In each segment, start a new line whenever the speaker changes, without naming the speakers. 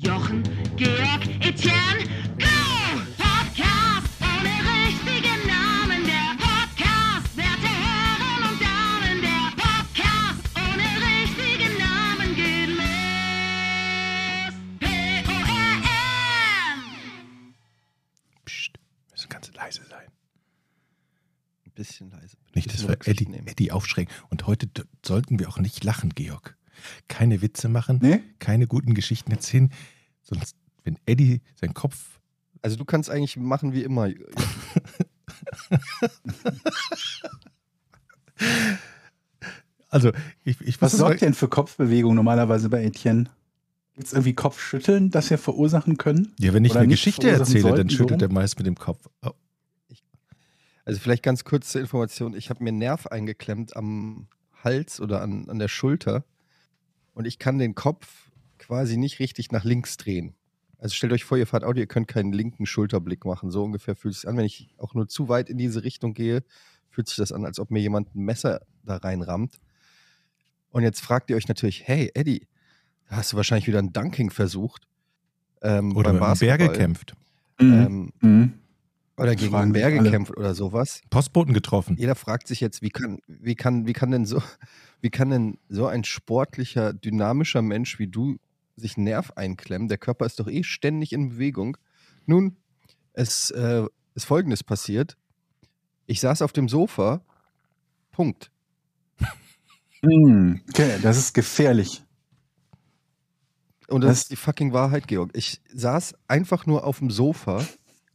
Jochen, Georg, Etienne, go! Podcast ohne richtigen Namen. Der Podcast, werte Herren und Damen. Der Podcast ohne richtigen Namen geht los. P-O-R-M.
Psst, müssen ganz leise sein.
Ein bisschen leise.
Nicht, dass wir Eddie,
nehmen.
Eddie aufschrecken. Und heute sollten wir auch nicht lachen, Georg. Keine Witze machen,
Nee?
keine guten Geschichten erzählen. Sonst, wenn Eddie seinen Kopf.
Also du kannst eigentlich machen wie immer.
Also, ich, ich
Was sorgt denn für Kopfbewegung normalerweise bei Etienne? Gibt es irgendwie Kopfschütteln, das wir verursachen können?
Ja, wenn ich
Oder
eine Geschichte erzähle, dann
sollten, so
schüttelt er meist mit dem Kopf. Oh,
Also vielleicht ganz kurz zur Information. Ich habe mir einen Nerv eingeklemmt am Hals oder an, an der Schulter und ich kann den Kopf quasi nicht richtig nach links drehen. Also stellt euch vor, ihr fahrt Auto, ihr könnt keinen linken Schulterblick machen. So ungefähr fühlt es sich an. Wenn ich auch nur zu weit in diese Richtung gehe, fühlt sich das an, als ob mir jemand ein Messer da reinrammt. Und jetzt fragt ihr euch natürlich, hey Eddie, da hast du wahrscheinlich wieder ein Dunking versucht. Ähm,
Oder
beim
Bär gekämpft.
Ähm,
Mhm.
Oder gegen
fragen
einen Bär gekämpft oder sowas.
Postboten getroffen.
Jeder fragt sich jetzt, wie kann, wie kann, wie kann denn so, wie kann denn so ein sportlicher, dynamischer Mensch wie du sich Nerv einklemmen? Der Körper ist doch eh ständig in Bewegung. Nun, es äh, ist folgendes passiert. Ich saß auf dem Sofa. Punkt.
Mhm. Okay, das ist gefährlich.
Und das
Was?
ist die fucking Wahrheit, Georg. Ich saß einfach nur auf dem Sofa.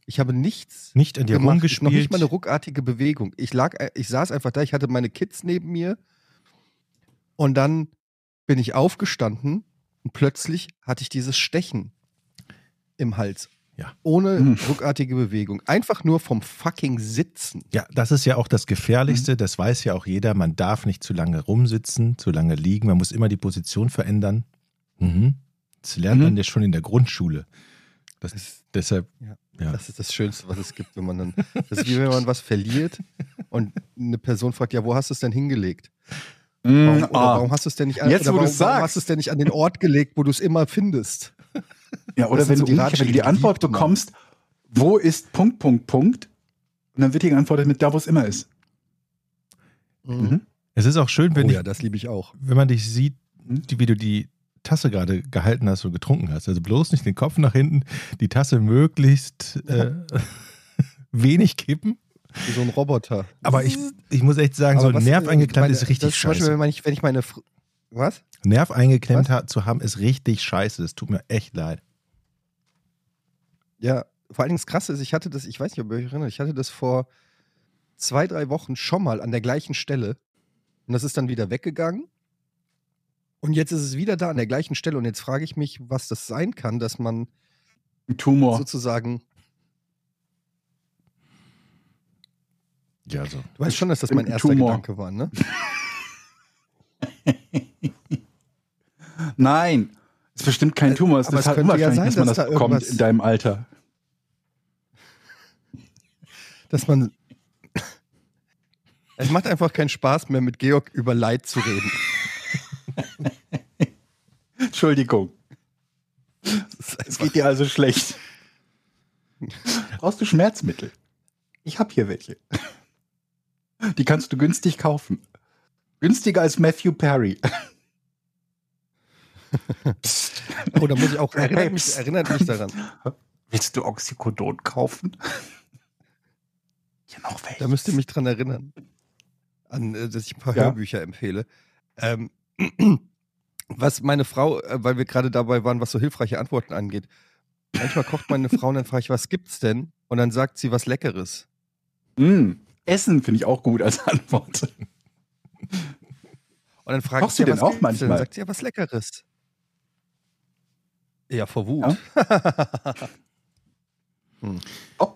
Ich habe nichts
Nicht an dir
gemacht. Noch
rumgespielt.
nicht mal eine ruckartige Bewegung. Ich lag, äh, ich saß einfach da, ich hatte meine Kids neben mir und dann bin ich aufgestanden und plötzlich hatte ich dieses Stechen im Hals.
Ja.
Ohne
Hm.
ruckartige Bewegung. Einfach nur vom fucking Sitzen.
Ja, das ist ja auch das Gefährlichste, das weiß ja auch jeder. Man darf nicht zu lange rumsitzen, zu lange liegen, man muss immer die Position verändern. Mhm. Das lernt
Mhm.
man ja schon in der Grundschule. Das ist deshalb,
Ja.
ja.
Das ist das Schönste, was es gibt, wenn man dann. Das ist wie wenn man was verliert und eine Person fragt, ja, wo hast du es denn hingelegt?
Mhm.
Warum, oder
Ah.
warum hast du es denn nicht an,
Jetzt, wo
warum, warum hast du es denn nicht an den Ort gelegt, wo du es immer findest?
Ja, oder wenn
sind
du,
so die
umgekehrt, wenn du
Ratschläge,
die
die
Antwort
liebt man.
bekommst, wo ist Punkt, Punkt, Punkt? Und dann wird dir geantwortet mit da, wo es immer ist. Mhm.
Es ist auch schön, wenn,
oh
ich,
ja, das liebe ich auch.
wenn man dich sieht,
Mhm.
die, wie du die Tasse gerade gehalten hast und getrunken hast. Also bloß nicht den Kopf nach hinten, die Tasse möglichst äh, wenig kippen.
Wie so ein Roboter.
Aber ich, ich muss echt sagen,
Aber
so
was,
Nerv eingeklemmt
meine-
ist richtig
das zum Beispiel,
scheiße.
wenn ich, wenn ich meine. Fr was?
Nerv eingeklemmt
Was?
zu haben, ist richtig scheiße. Das tut mir echt leid.
Ja, vor allen Dingen das Krasse ist, ich hatte das, ich weiß nicht, ob ihr euch erinnert, ich hatte das vor zwei, drei Wochen schon mal an der gleichen Stelle. Und das ist dann wieder weggegangen. Und jetzt ist es wieder da an der gleichen Stelle. Und jetzt frage ich mich, was das sein kann, dass man
Ein Tumor.
sozusagen.
Ja, so.
Du weißt schon, dass das mein erster
Tumor.
Gedanke war, ne?
Nein, ist bestimmt kein Tumor. Es
aber
ist
es
halt
könnte ja
unwahrscheinlich,
sein,
dass man
dass
das
da
bekommt in deinem Alter.
Dass man. Es macht einfach keinen Spaß mehr, mit Georg über Leid zu reden.
Entschuldigung. Es geht dir also schlecht. Brauchst du Schmerzmittel? Ich habe hier welche. Die kannst du günstig kaufen. Günstiger als Matthew Perry.
Oh, da muss ich auch. Erinnert mich, erinnert mich daran.
Willst du Oxycodon kaufen? Hier noch welche.
Da müsst ihr mich dran erinnern. An, äh, dass ich ein paar
Ja.
Hörbücher empfehle. Ähm, was meine Frau, äh, weil wir gerade dabei waren, was so hilfreiche Antworten angeht. Manchmal kocht meine Frau und dann frage ich, was gibt's denn? Und dann sagt sie was Leckeres.
Mm, Essen finde ich auch gut als Antwort.
Und dann frage ich ja,
denn auch manchmal?
Dann sagt sie ja was Leckeres. Ja, vor Wut. hm.
Oh.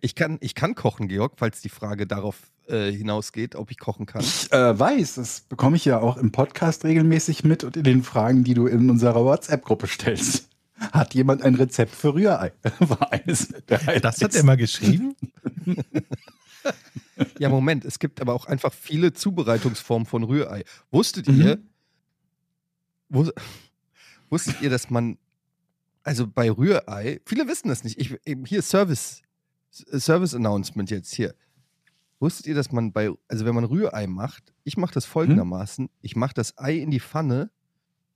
Ich kann, ich kann kochen, Georg, falls die Frage darauf äh, hinausgeht, ob ich kochen kann.
Ich äh, weiß, das bekomme ich ja auch im Podcast regelmäßig mit und in den Fragen, die du in unserer WhatsApp-Gruppe stellst. Hat jemand ein Rezept für Rührei? War eines der
Das hat er mal geschrieben?
Ja, Moment, es gibt aber auch einfach viele Zubereitungsformen von Rührei. Wusstet
Mhm.
ihr, wus wusstet ihr, dass man Also bei Rührei, viele wissen das nicht. Ich, eben hier Service, Service Announcement jetzt hier. Wusstet ihr, dass man bei, also wenn man Rührei macht, ich mache das folgendermaßen, ich mache das Ei in die Pfanne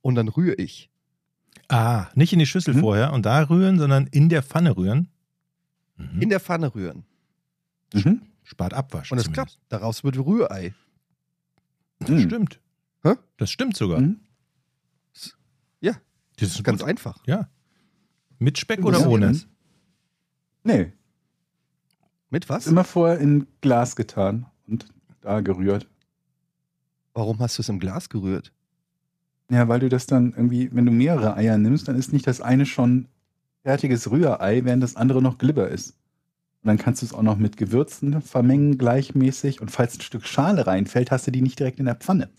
und dann rühre ich.
Ah, nicht in die Schüssel
Mhm.
vorher und da rühren, sondern in der Pfanne rühren. Mhm.
In der Pfanne rühren.
Mhm.
Spart Abwasch.
Und es
zumindest.
klappt. Daraus wird Rührei.
Das
Mhm.
stimmt.
Hä?
Das stimmt sogar.
Mhm.
Ja,
Das ist
ganz
gut.
einfach.
Ja. Mit Speck
Ja.
oder ohne?
Nee,
Mit was?
ist immer vorher in Glas getan und da gerührt.
Warum hast du es im Glas gerührt?
Ja, weil du das dann irgendwie, wenn du mehrere Eier nimmst, dann ist nicht das eine schon fertiges Rührei, während das andere noch Glibber ist. Und dann kannst du es auch noch mit Gewürzen vermengen gleichmäßig. Und falls ein Stück Schale reinfällt, hast du die nicht direkt in der Pfanne.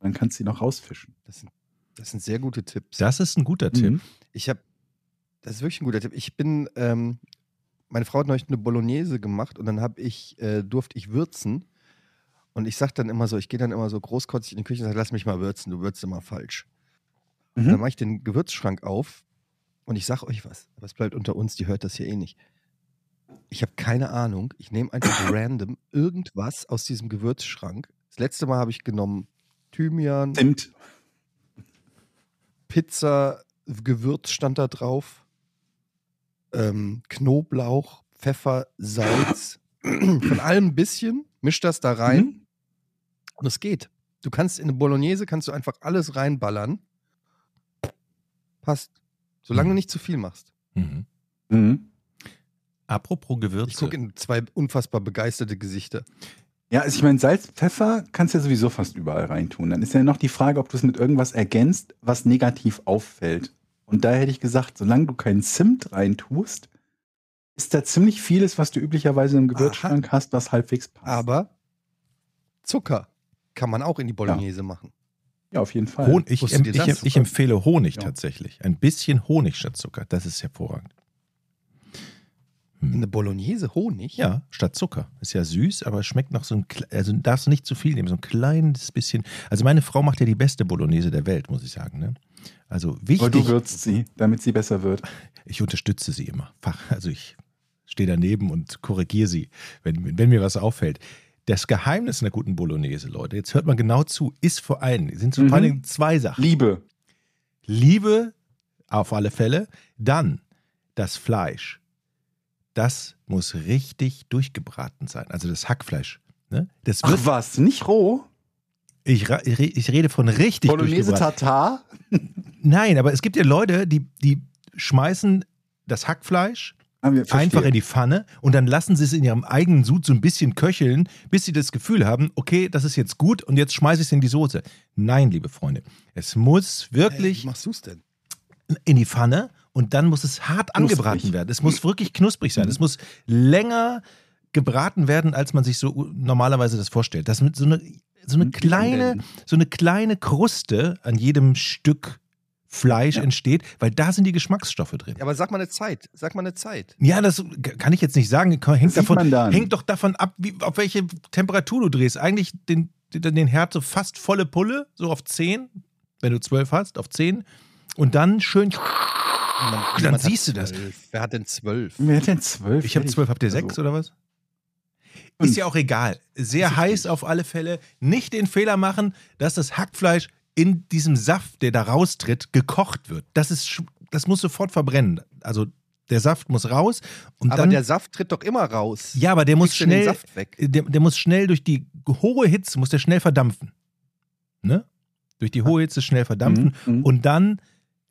Dann kannst du die noch rausfischen.
Das sind, das sind sehr gute Tipps.
Das ist ein guter Tipp.
Mhm.
Ich habe, das ist wirklich ein guter Tipp. Ich bin, ähm, meine Frau hat neulich eine Bolognese gemacht und dann habe ich, äh, durfte ich würzen. Und ich sage dann immer so, ich gehe dann immer so großkotzig in die Küche und sage, lass mich mal würzen, du würzt immer falsch. Und dann
Mhm.
mache ich den Gewürzschrank auf und ich sage euch was, aber es bleibt unter uns, die hört das hier eh nicht. Ich habe keine Ahnung. Ich nehme einfach random irgendwas aus diesem Gewürzschrank. Das letzte Mal habe ich genommen Thymian,
Zimt.
Pizza, Gewürz stand da drauf, ähm, Knoblauch, Pfeffer, Salz, von allem ein bisschen, misch das da rein
Mhm.
und es geht. Du kannst in eine Bolognese kannst du einfach alles reinballern. Passt. Solange du nicht zu viel machst.
Mhm.
Mhm.
Apropos Gewürze.
Ich gucke in zwei unfassbar begeisterte Gesichter.
Ja, also ich meine, Salz, Pfeffer kannst du ja sowieso fast überall reintun. Dann ist ja noch die Frage, ob du es mit irgendwas ergänzt, was negativ auffällt. Und da hätte ich gesagt, solange du keinen Zimt reintust, ist da ziemlich vieles, was du üblicherweise im Gewürzschrank hast, was halbwegs passt.
Aber Zucker kann man auch in die Bolognese machen.
ja, auf jeden Fall.
Hon ich, ich,
das?
ich empfehle Honig
Ja.
tatsächlich. Ein bisschen Honig statt Zucker. Das ist hervorragend. Hm.
Eine Bolognese Honig?
Ja, statt Zucker. Ist ja süß, aber schmeckt noch so ein, kle- also darfst du nicht zu viel nehmen, so ein kleines bisschen. Also meine Frau macht ja die beste Bolognese der Welt, muss ich sagen. Ne? Also
Aber
wichtig,
du würzt sie, damit sie besser wird.
ich unterstütze sie immer. Fach, also ich stehe daneben und korrigiere sie, wenn, wenn mir was auffällt. Das Geheimnis einer guten Bolognese, Leute, jetzt hört man genau zu, ist vor allem, sind so
Mhm.
vor allen Dingen zwei Sachen.
Liebe.
Liebe auf alle Fälle. Dann das Fleisch. Das muss richtig durchgebraten sein. Also das Hackfleisch. Ne? Das
Ach was, nicht roh?
ich, ich re- ich rede von richtig
Bolognese. Tatar?
Nein, aber es gibt ja Leute, die, die schmeißen das Hackfleisch
Ah,
einfach in die Pfanne und dann lassen sie es in ihrem eigenen Sud so ein bisschen köcheln, bis sie das Gefühl haben, okay, das ist jetzt gut und jetzt schmeiße ich es in die Soße. Nein, liebe Freunde, es muss
Hey,
wirklich
wie machst du es denn?
in die Pfanne und dann muss es hart
Knusprig.
angebraten werden. Es muss wirklich knusprig sein.
Mhm.
Es muss länger gebraten werden, als man sich so normalerweise das vorstellt. Das mit so eine, so eine kleine, so eine kleine Kruste an jedem Stück Fleisch
Ja.
entsteht, weil da sind die Geschmacksstoffe drin.
Ja, aber sag mal eine Zeit. Sag mal eine Zeit.
Ja, das kann ich jetzt nicht sagen. Hängt, davon, hängt doch davon ab, wie, auf welche Temperatur du drehst. Eigentlich den, den, den Herd so fast volle Pulle, so auf 10, wenn du 12 hast, auf 10. Und dann schön.
Niemand-
Dann siehst du das.
zwölf. Wer hat denn zwölf?
Wer hat denn zwölf?
Ich habe? 12, habt ihr
Also,
6 oder was? Ist ja auch egal. Sehr heiß auf alle Fälle. Nicht den Fehler machen, dass das Hackfleisch in diesem Saft, der da raustritt, gekocht wird. Das, ist, das muss sofort verbrennen. Also der Saft muss raus und
Aber
dann.
der Saft tritt doch immer raus.
ja, aber der muss schnell.
Saft weg.
Der, der muss schnell durch die hohe Hitze, muss der schnell verdampfen. Ne? Durch die hohe Hitze schnell verdampfen.
Mhm.
Und dann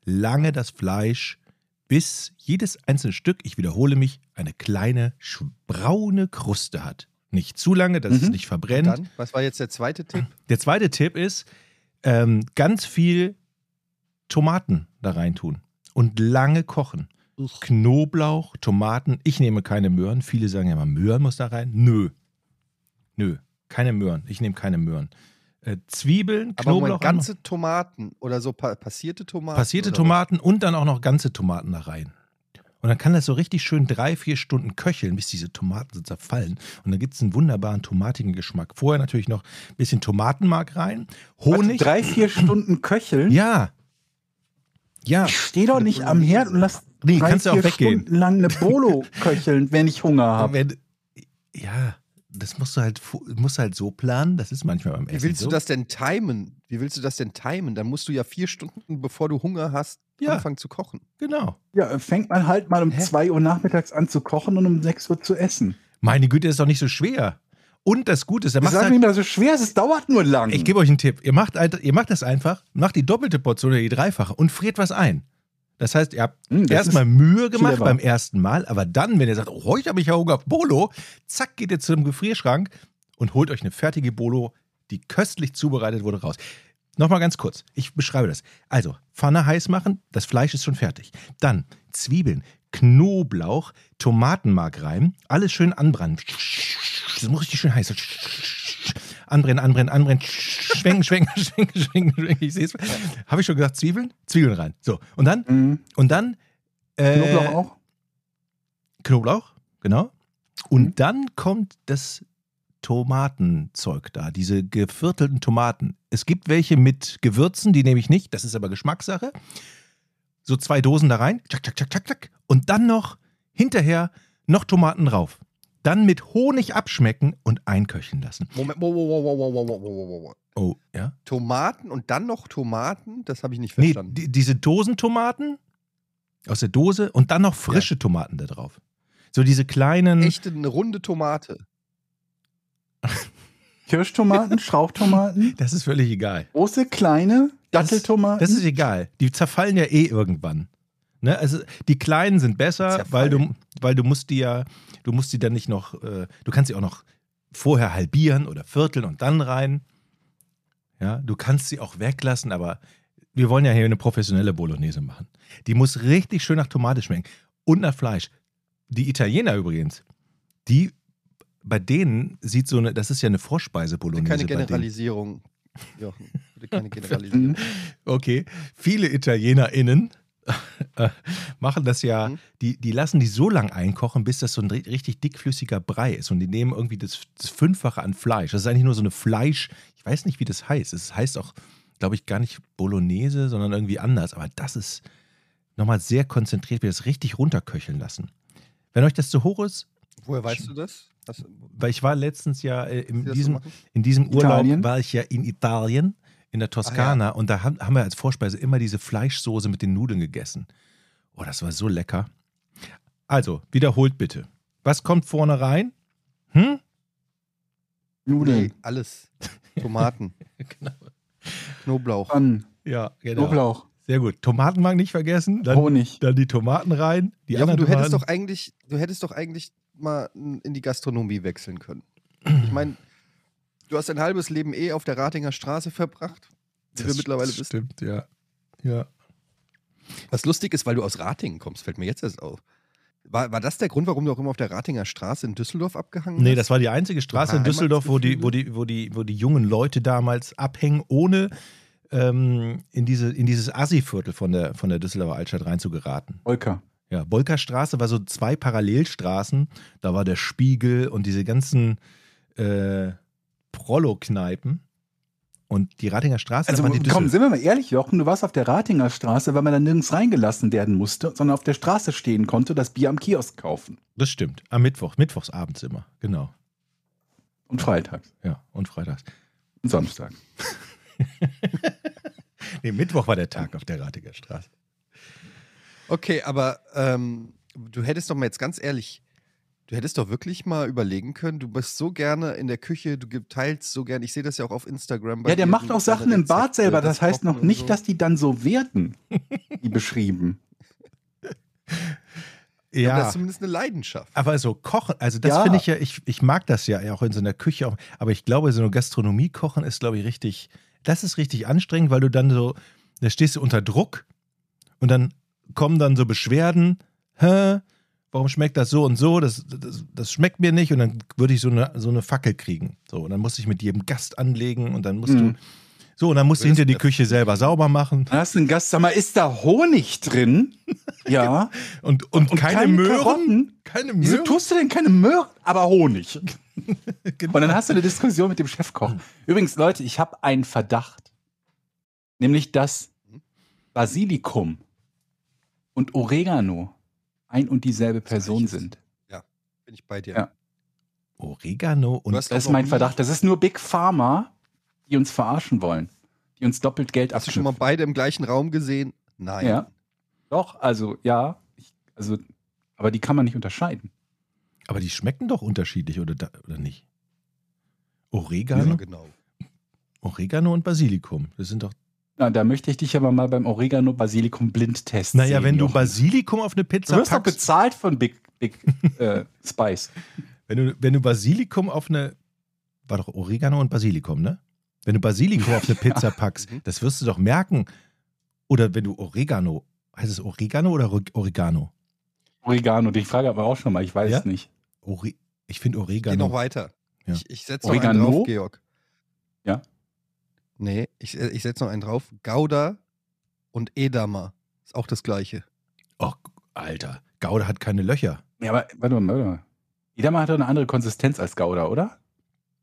lange das Fleisch, bis jedes einzelne Stück, ich wiederhole mich, eine kleine braune Kruste hat. Nicht zu lange, dass es
Mhm.
nicht verbrennt.
Dann, was war jetzt der zweite Tipp?
Der zweite Tipp ist, ähm, ganz viel Tomaten da reintun und lange kochen. Knoblauch, Tomaten. Ich nehme keine Möhren. Viele sagen ja immer, Möhren muss da rein. Nö. Nö. Keine Möhren. Ich nehme keine Möhren. Äh, Zwiebeln,
Aber
Knoblauch.
Moment, ganze Tomaten oder so pa passierte Tomaten?
passierte Tomaten und dann auch noch ganze Tomaten da rein. Und dann kann das so richtig schön drei, vier Stunden köcheln, bis diese Tomaten so zerfallen. Und dann gibt es einen wunderbaren tomatigen Geschmack. Vorher natürlich noch ein bisschen Tomatenmark rein.
Warte,
Honig.
Drei, vier Stunden köcheln?
Ja. Ja,
Ich stehe doch nicht am Herd und lass
Nee,
drei,
kannst du auch
vier
weggehen.
Stunden lang eine Bolo köcheln, wenn ich Hunger habe.
wenn, ja, das musst du halt musst du halt so planen. Das ist manchmal beim Essen
Wie willst
so.
du das denn timen? Wie willst du das denn timen? Dann musst du ja vier Stunden, bevor du Hunger hast,
Ja.
anfangen zu kochen.
Genau.
Ja, fängt man halt mal um
Hä?
2 Uhr nachmittags an zu kochen und um 6 Uhr zu essen.
Meine Güte, ist doch nicht so schwer. Und das Gute ist, er macht
ist
halt,
nicht mehr so schwer, es dauert nur lang.
Ich gebe euch einen Tipp. Ihr macht, halt- ihr macht das einfach, macht die doppelte Portion oder die dreifache und friert was ein. Das heißt, ihr habt
Hm,
erstmal Mühe gemacht beim ersten Mal, aber dann, wenn ihr sagt, oh, heute habe ich ja Hunger auf Bolo, zack, geht ihr zum Gefrierschrank und holt euch eine fertige Bolo, die köstlich zubereitet wurde, raus. Nochmal ganz kurz, ich beschreibe das. Also, Pfanne heiß machen, das Fleisch ist schon fertig. Dann Zwiebeln, Knoblauch, Tomatenmark rein, alles schön anbrennen. Das muss richtig schön heiß. Anbrennen, anbrennen, anbrennen. Schwenken, schwenken, schwenken, schwenken, schwenken. Ich sehe es. Habe ich schon gesagt, Zwiebeln? Zwiebeln rein. So, und dann,
Mhm.
und dann. Äh,
Knoblauch auch?
Knoblauch, genau. Und
Mhm.
dann kommt das Tomatenzeug da, diese geviertelten Tomaten. Es gibt welche mit Gewürzen, die nehme ich nicht, das ist aber Geschmackssache. So zwei Dosen da rein, tschak, tschak, tschak, tschak, tschak. Und dann noch hinterher noch Tomaten drauf dann mit Honig abschmecken und einköcheln lassen.
Moment, wo, wo, wo,
Oh, ja.
Tomaten und dann noch Tomaten, das habe ich nicht verstanden.
Nee, die, diese Dosentomaten aus der Dose und dann noch frische ja. Tomaten da drauf. So diese kleinen.
Echte eine runde Tomate.
Kirschtomaten, Schraubtomaten.
Das ist völlig egal.
Große, kleine, Datteltomaten.
Das, das ist egal. Die zerfallen ja eh irgendwann. Ne? Also die kleinen sind besser, weil du, weil du musst die ja, du musst die dann nicht noch, äh, du kannst sie auch noch vorher halbieren oder vierteln und dann rein. Ja, du kannst sie auch weglassen, aber wir wollen ja hier eine professionelle Bolognese machen. Die muss richtig schön nach Tomate schmecken und nach Fleisch. Die Italiener übrigens, die bei denen sieht so eine, das ist ja eine Vorspeise Bolognese.
keine. Generalisierung. Jochen, keine Generalisierung.
Okay, viele ItalienerInnen machen das ja,
Mhm.
die, die lassen die so lang einkochen, bis das so ein ri- richtig dickflüssiger Brei ist. Und die nehmen irgendwie das, das Fünffache an Fleisch. Das ist eigentlich nur so eine Fleisch, ich weiß nicht, wie das heißt. Es heißt auch, glaube ich, gar nicht Bolognese, sondern irgendwie anders. Aber das ist nochmal sehr konzentriert, wir das richtig runterköcheln lassen. Wenn euch das zu hoch ist,
Woher weißt du das? Hast,
weil ich war letztens ja äh, in,
das
diesem, in diesem Urlaub,
Italien?
war ich ja in Italien, in der Toskana und da haben, haben wir als Vorspeise immer diese Fleischsoße mit den Nudeln gegessen. Oh, das war so lecker. Also, wiederholt bitte. Was kommt vorne rein? Hm?
Nudeln,
Nee, alles. Tomaten,
Genau.
Knoblauch.
Pfannen,
Ja, genau.
Knoblauch,
Sehr gut. Tomatenmark nicht vergessen. Dann,
Honig.
dann die Tomaten rein. Die
Jochen,
anderen
du hättest
Tomaten.
doch eigentlich, du hättest doch eigentlich mal in die Gastronomie wechseln können. Ich meine, du hast dein halbes Leben eh auf der Ratinger Straße verbracht, wie wir
Das
mittlerweile wissen.
Stimmt, ja. Ja.
Was lustig ist, weil du aus Ratingen kommst, fällt mir jetzt erst auf. War, war das der Grund, warum du auch immer auf der Ratinger Straße in Düsseldorf abgehangen
Nee,
hast?
das war die einzige Straße in Düsseldorf, wo die, wo, die, wo, die, wo die jungen Leute damals abhängen, ohne ähm, in, diese, in dieses Assi-Viertel von der, von der Düsseldorfer Altstadt reinzugeraten.
Olka.
Ja, Bolkerstraße war so zwei Parallelstraßen. Da war der Spiegel und diese ganzen äh, Prollo-Kneipen. Und die Ratinger Straße,
Also
da waren die
komm, sind wir mal ehrlich, Jochen, du warst auf der Ratinger Straße, weil man da nirgends reingelassen werden musste, sondern auf der Straße stehen konnte, das Bier am Kiosk kaufen.
Das stimmt. Am Mittwoch, mittwochs abends immer. Genau.
Und freitags
Ja, und freitags.
und Samstag.
Nee, Mittwoch war der Tag auf der Ratinger Straße.
Okay, aber ähm, du hättest doch mal jetzt ganz ehrlich, du hättest doch wirklich mal überlegen können, du bist so gerne in der Küche, du teilst so gerne, ich sehe das ja auch auf Instagram. bei
Ja, der
dir,
macht auch Sachen im Bad selber. Das heißt noch nicht,
so.
dass die dann so werden, wie beschrieben.
Ja. aber Das ist zumindest eine Leidenschaft.
Aber so kochen, also das
Ja.
finde ich ja, ich, ich mag das ja auch in so einer Küche, auch, aber ich glaube, so eine Gastronomie kochen ist, glaube ich, richtig, das ist richtig anstrengend, weil du dann so, da stehst du unter Druck und dann kommen dann so Beschwerden, hä, warum schmeckt das so und so, das, das, das schmeckt mir nicht und dann würde ich so eine, so eine Fackel kriegen. So, und dann muss ich mit jedem Gast anlegen und dann musst
Mhm.
du, so, und dann musst du hinter die Küche selber sauber machen
Da hast du einen Gast, sag mal, ist da Honig drin? Ja.
und, und,
Und
keine,
keine
Möhren.
Karotten?
Keine
Wieso
Möhren.
tust du denn keine Möhren, aber Honig?
Genau.
Und dann hast du eine Diskussion mit dem Chefkoch. Übrigens, Leute, ich habe einen Verdacht. Nämlich, dass Basilikum und Oregano ein und dieselbe Person sind.
Bin ich bei dir.
Ja.
Oregano und
Das ist mein Verdacht. Das ist nur Big Pharma, die uns verarschen wollen. Die uns doppelt Geld
Hast du schon mal beide im gleichen Raum gesehen? Nein.
Ja. Doch, also ja. Ich, also, aber die kann man nicht unterscheiden.
Aber die schmecken doch unterschiedlich, oder, da, oder nicht? Oregano?
Ja, genau.
Oregano und Basilikum. Das sind doch.
Na, da möchte ich dich aber mal beim Oregano Basilikum blind testen.
Naja,
sehen,
wenn du. Basilikum auf eine
Du
Pizza
wirst doch
packst.
bezahlt von Big, Big äh, Spice.
Wenn du, wenn du Basilikum auf eine. War doch Oregano und Basilikum, ne? Wenn du Basilikum auf eine Pizza packst,
Mhm.
das wirst du doch merken. Oder wenn du Oregano. Heißt es Oregano oder Ore- Oregano?
Oregano, die Frage aber auch schon mal, ich weiß
Ja?
es nicht.
Ore ich finde
Geh noch
Oregano.
weiter.
Ja.
Ich, ich setze noch einen
Oregano?
drauf, Georg.
Ja.
Nee, ich, ich setze noch einen drauf. Gouda und Edamer. Ist auch das gleiche.
Oh, Alter. Gouda hat keine Löcher.
Ja, aber warte mal, warte mal. Jeder hat doch eine andere Konsistenz als Gouda, oder?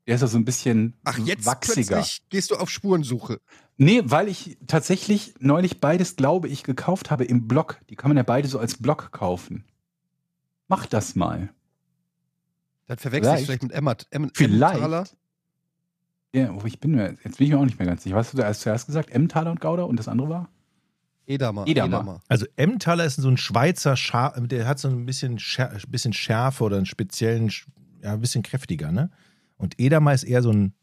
Der ist doch so ein bisschen
Ach, jetzt
wachsiger.
plötzlich gehst du auf Spurensuche.
Nee, weil ich tatsächlich neulich beides, glaube ich, gekauft habe im Block. Die kann man ja beide so als Block kaufen. Mach das mal.
Dann verwechselst du
Vielleicht.
vielleicht mit Emmert. Em
Vielleicht.
Emmentaler.
Ja, oh, ich bin mir, jetzt bin ich mir auch nicht mehr ganz sicher. Was hast du da erst zuerst gesagt? Emmentaler und Gouda und das andere war?
Edamer.
Edamer.
Also Emmentaler ist so ein Schweizer Schar der hat so ein bisschen, Schär bisschen Schärfe oder einen speziellen, ja, ein bisschen kräftiger, ne? Und Edamer ist eher so ein,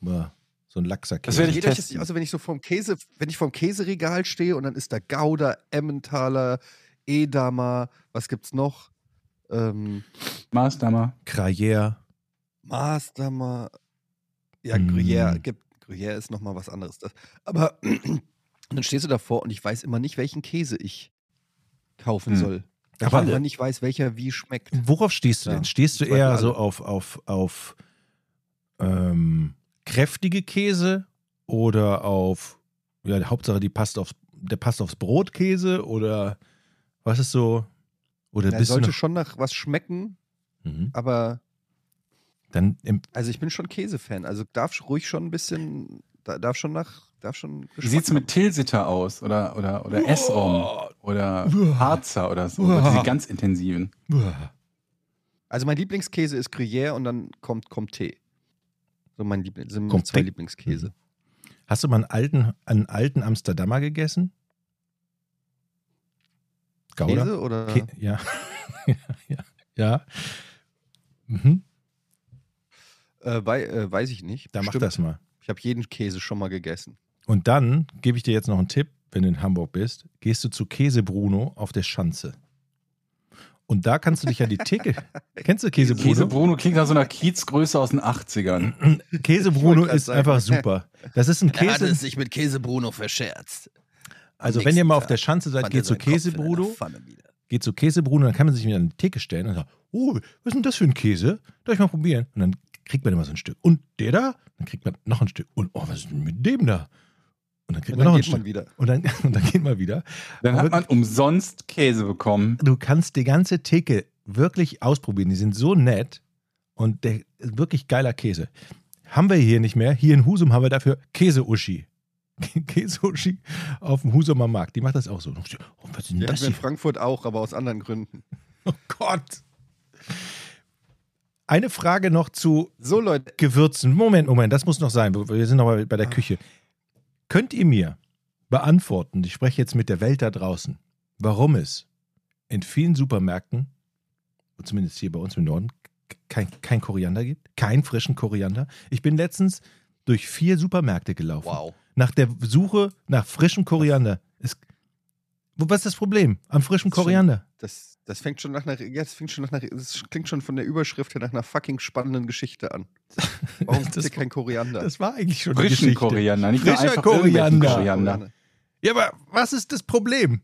so ein laxer
Das
Käse.
werde ich
das
testen.
nicht, also wenn ich so vorm Käse, wenn ich vorm Käseregal stehe und dann ist da Gouda, Emmentaler, Edamer, was gibt's noch? Ähm,
Maßdamer.
Gruyère.
Maßdamer. Ja,
Mm.
Gruyère, gibt, Gruyère ist nochmal was anderes. Das, aber dann stehst du davor und ich weiß immer nicht, welchen Käse ich kaufen
Hm.
soll. Weil
Aber-
ich nicht weiß, welcher wie schmeckt.
Worauf stehst du
Ja,
denn? Stehst du
Zweifel
eher so auf, auf, auf ähm, kräftige Käse oder auf, ja, Hauptsache die passt aufs, der passt aufs Brot Käse oder was ist so? Oder
Er
bist du
sollte
noch,
schon nach was schmecken,
mhm.
aber
Dann
also ich bin schon Käsefan. Also darf ruhig schon ein bisschen, da- darf schon nach, darf schon.
Wie sieht's mit Tilsiter aus? Oder, oder, oder Essrom? Oder
Uah.
Harzer oder so?
Uah.
Diese ganz intensiven.
Also mein Lieblingskäse ist Gruyère und dann kommt Comté. So mein Liebling, sind
Comté?
zwei Lieblingskäse.
Hast du mal einen alten, einen alten Amsterdamer gegessen? Gouda?
Käse oder?
Kä ja. ja, ja, ja. Mhm.
Äh, wei äh, weiß ich nicht.
Da mach das mal.
Ich habe jeden Käse schon mal gegessen.
Und dann gebe ich dir jetzt noch einen Tipp, wenn du in Hamburg bist, gehst du zu Käse Bruno auf der Schanze. Und da kannst du dich an die Theke. Kennst du Käse Bruno?
Käse Bruno klingt nach so einer Kiezgröße aus den 80ern.
Käse Bruno ist
sagen.
einfach super. Das ist ein Käse.
sich mit Käse Bruno verscherzt.
Also wenn ihr mal auf der Schanze seid, geht zu Käse Bruno, geht zu Käse Bruno, dann kann man sich wieder an die Theke stellen und sagt, oh, was ist denn das für ein Käse? Darf ich mal probieren? Und dann kriegt man immer so ein Stück. Und der da? Dann kriegt man noch ein Stück. Und oh, was ist denn mit dem da? Und dann kriegt
Und
man
dann
noch ein
geht man
Stück.
wieder.
Und dann, und dann geht man wieder.
Dann
Aber
hat man umsonst Käse bekommen.
du kannst die ganze Theke wirklich ausprobieren. Die sind so nett und der wirklich geiler Käse. Haben wir hier nicht mehr. Hier in Husum haben wir dafür Käse-Uschi. Käse-Uschi auf dem Husumer Markt. Die macht das auch so. Oh, was ist denn
Ja,
das
in? Frankfurt auch, aber aus anderen Gründen.
Oh Gott. Eine Frage noch zu
So, Leute,
Gewürzen. Moment, Moment, das muss noch sein. Wir sind noch mal bei der
Ah.
Küche. Könnt ihr mir beantworten, ich spreche jetzt mit der Welt da draußen, warum es in vielen Supermärkten, zumindest hier bei uns im Norden, kein, kein Koriander gibt? Keinen frischen Koriander? Ich bin letztens durch vier Supermärkte gelaufen.
wow.
Nach der Suche nach frischem Koriander. Es, wo- was ist das Problem am frischen Koriander?
Das, das fängt schon nach einer, ja, das fängt schon nach einer, das klingt schon von der Überschrift her nach einer fucking spannenden Geschichte an. Warum
Das-
es kein Koriander?
Das war eigentlich schon die
Frischen
Geschichte.
Koriander, nicht nur
Frischer
einfach
Koriander.
Koriander.
Ja, aber was ist das Problem?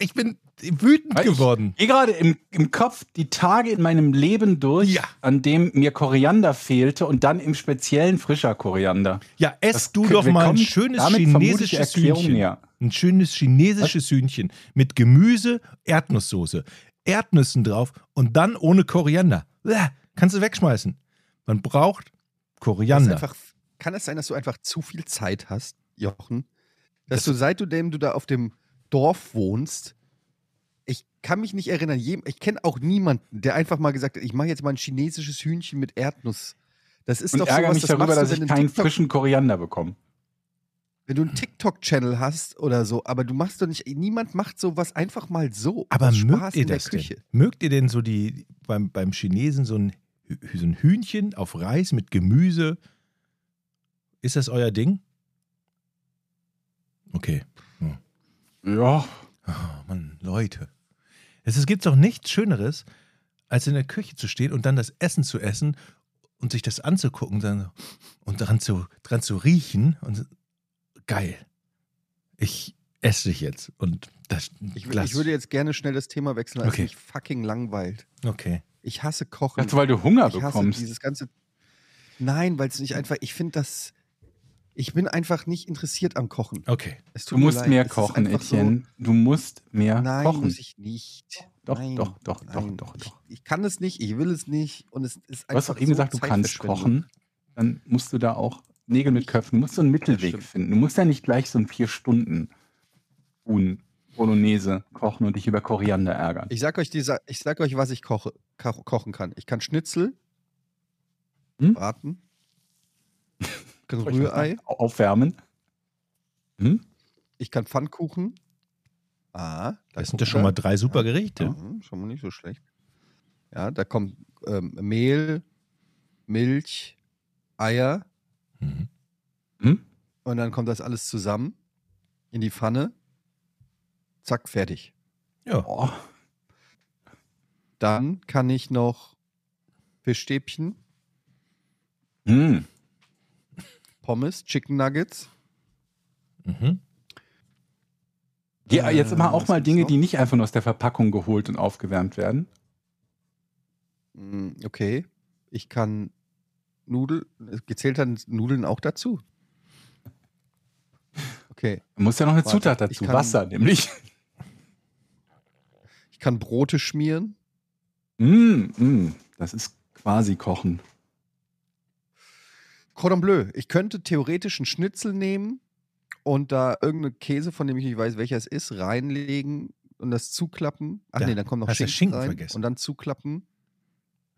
Ich bin wütend
Weil ich-
geworden.
Gehe gerade im, im Kopf die Tage in meinem Leben durch,
Ja.
an dem mir Koriander fehlte und dann im speziellen frischer Koriander.
Ja, ess
Das-
du doch mal ein schönes chinesisches
Erklärung
Hühnchen. Ein schönes chinesisches Hühnchen mit Gemüse, Erdnusssoße, Erdnüssen drauf und dann ohne Koriander. Bäh, kannst du wegschmeißen. Man braucht
Das
Koriander.
einfach, kann es sein, dass du einfach zu viel Zeit hast, Jochen? Dass du, seit du dem du da auf dem Dorf wohnst, ich kann mich nicht erinnern, jem- ich kenne auch niemanden, der einfach mal gesagt hat, ich mache jetzt mal ein chinesisches Hühnchen mit Erdnuss. Das ist
Und
doch
ärgere
sowas,
mich
das
darüber, dass ich keinen
TikTok
frischen Koriander bekomme.
Wenn du einen TikTok-Channel hast oder so, aber du machst doch nicht, niemand macht sowas einfach mal so.
Aber mögt
Spaß
ihr
in der
das denn?
Küche.
Mögt ihr denn so die beim, beim Chinesen so ein, so ein Hühnchen auf Reis mit Gemüse? Ist das euer Ding? Okay.
Ja,
Oh, Mann, Leute. Es, es gibt doch nichts Schöneres, als in der Küche zu stehen und dann das Essen zu essen und sich das anzugucken dann, und dran zu, dran zu riechen. Und geil. Ich esse dich jetzt. Und das
Ich, ich würde jetzt gerne schnell das Thema wechseln, als
Okay.
mich fucking langweilt.
okay.
Ich hasse Kochen.
dachte, weil du Hunger
ich hasse
bekommst.
dieses ganze. Nein, weil es nicht einfach. Ich finde das. Ich bin einfach nicht interessiert am Kochen.
Okay.
Es
Du musst
leid.
mehr
Es ist
kochen,
einfach so-
Etienne. Du musst mehr
Nein,
kochen.
muss ich nicht.
Doch,
Nein,
doch, doch, doch,
nein.
doch,
Ich,
doch.
ich kann es nicht, ich will es nicht und es ist
Du hast
einfach
doch eben
so
gesagt, du kannst kochen. Dann musst du da auch Nägel mit Köpfen. Du musst so einen Mittelweg
stimmt.
finden. Du musst ja nicht gleich so ein vier Stunden Huhn Bolognese kochen und dich über Koriander ärgern.
Ich sag euch, dieser, ich sag euch, was ich koche, ko kochen kann. Ich kann Schnitzel
Hm?
braten. Ich kann Rührei.
Aufwärmen. Hm?
Ich kann Pfannkuchen. Ah, da
Das sind ja schon mal drei super Gerichte.
Ja, schon mal nicht so schlecht. Ja, da kommt ähm, Mehl, Milch, Eier
Mhm.
Hm?
und dann kommt das alles zusammen in die Pfanne. Zack, fertig.
Ja.
Oh,
Dann kann ich noch Fischstäbchen,
hm.
Pommes, Chicken Nuggets.
Mhm.
Ja, jetzt
Äh,
mal auch mal Dinge,
noch?
die nicht einfach nur aus der Verpackung geholt und aufgewärmt werden.
Mm, Okay. Ich kann Nudeln, gezählt dann Nudeln auch dazu? Okay.
Muss ja noch eine
Warte,
Zutat dazu.
kann-
Wasser, nämlich.
Ich kann Brote schmieren.
Mm, mm. Das ist quasi Kochen.
Cordon Bleu. Ich könnte theoretisch einen Schnitzel nehmen und da irgendeinen Käse, von dem ich nicht weiß, welcher es ist, reinlegen und das zuklappen. Ach
Da
nee, dann kommt noch
hast du
Schinken,
Schinken
rein
vergessen.
und dann zuklappen.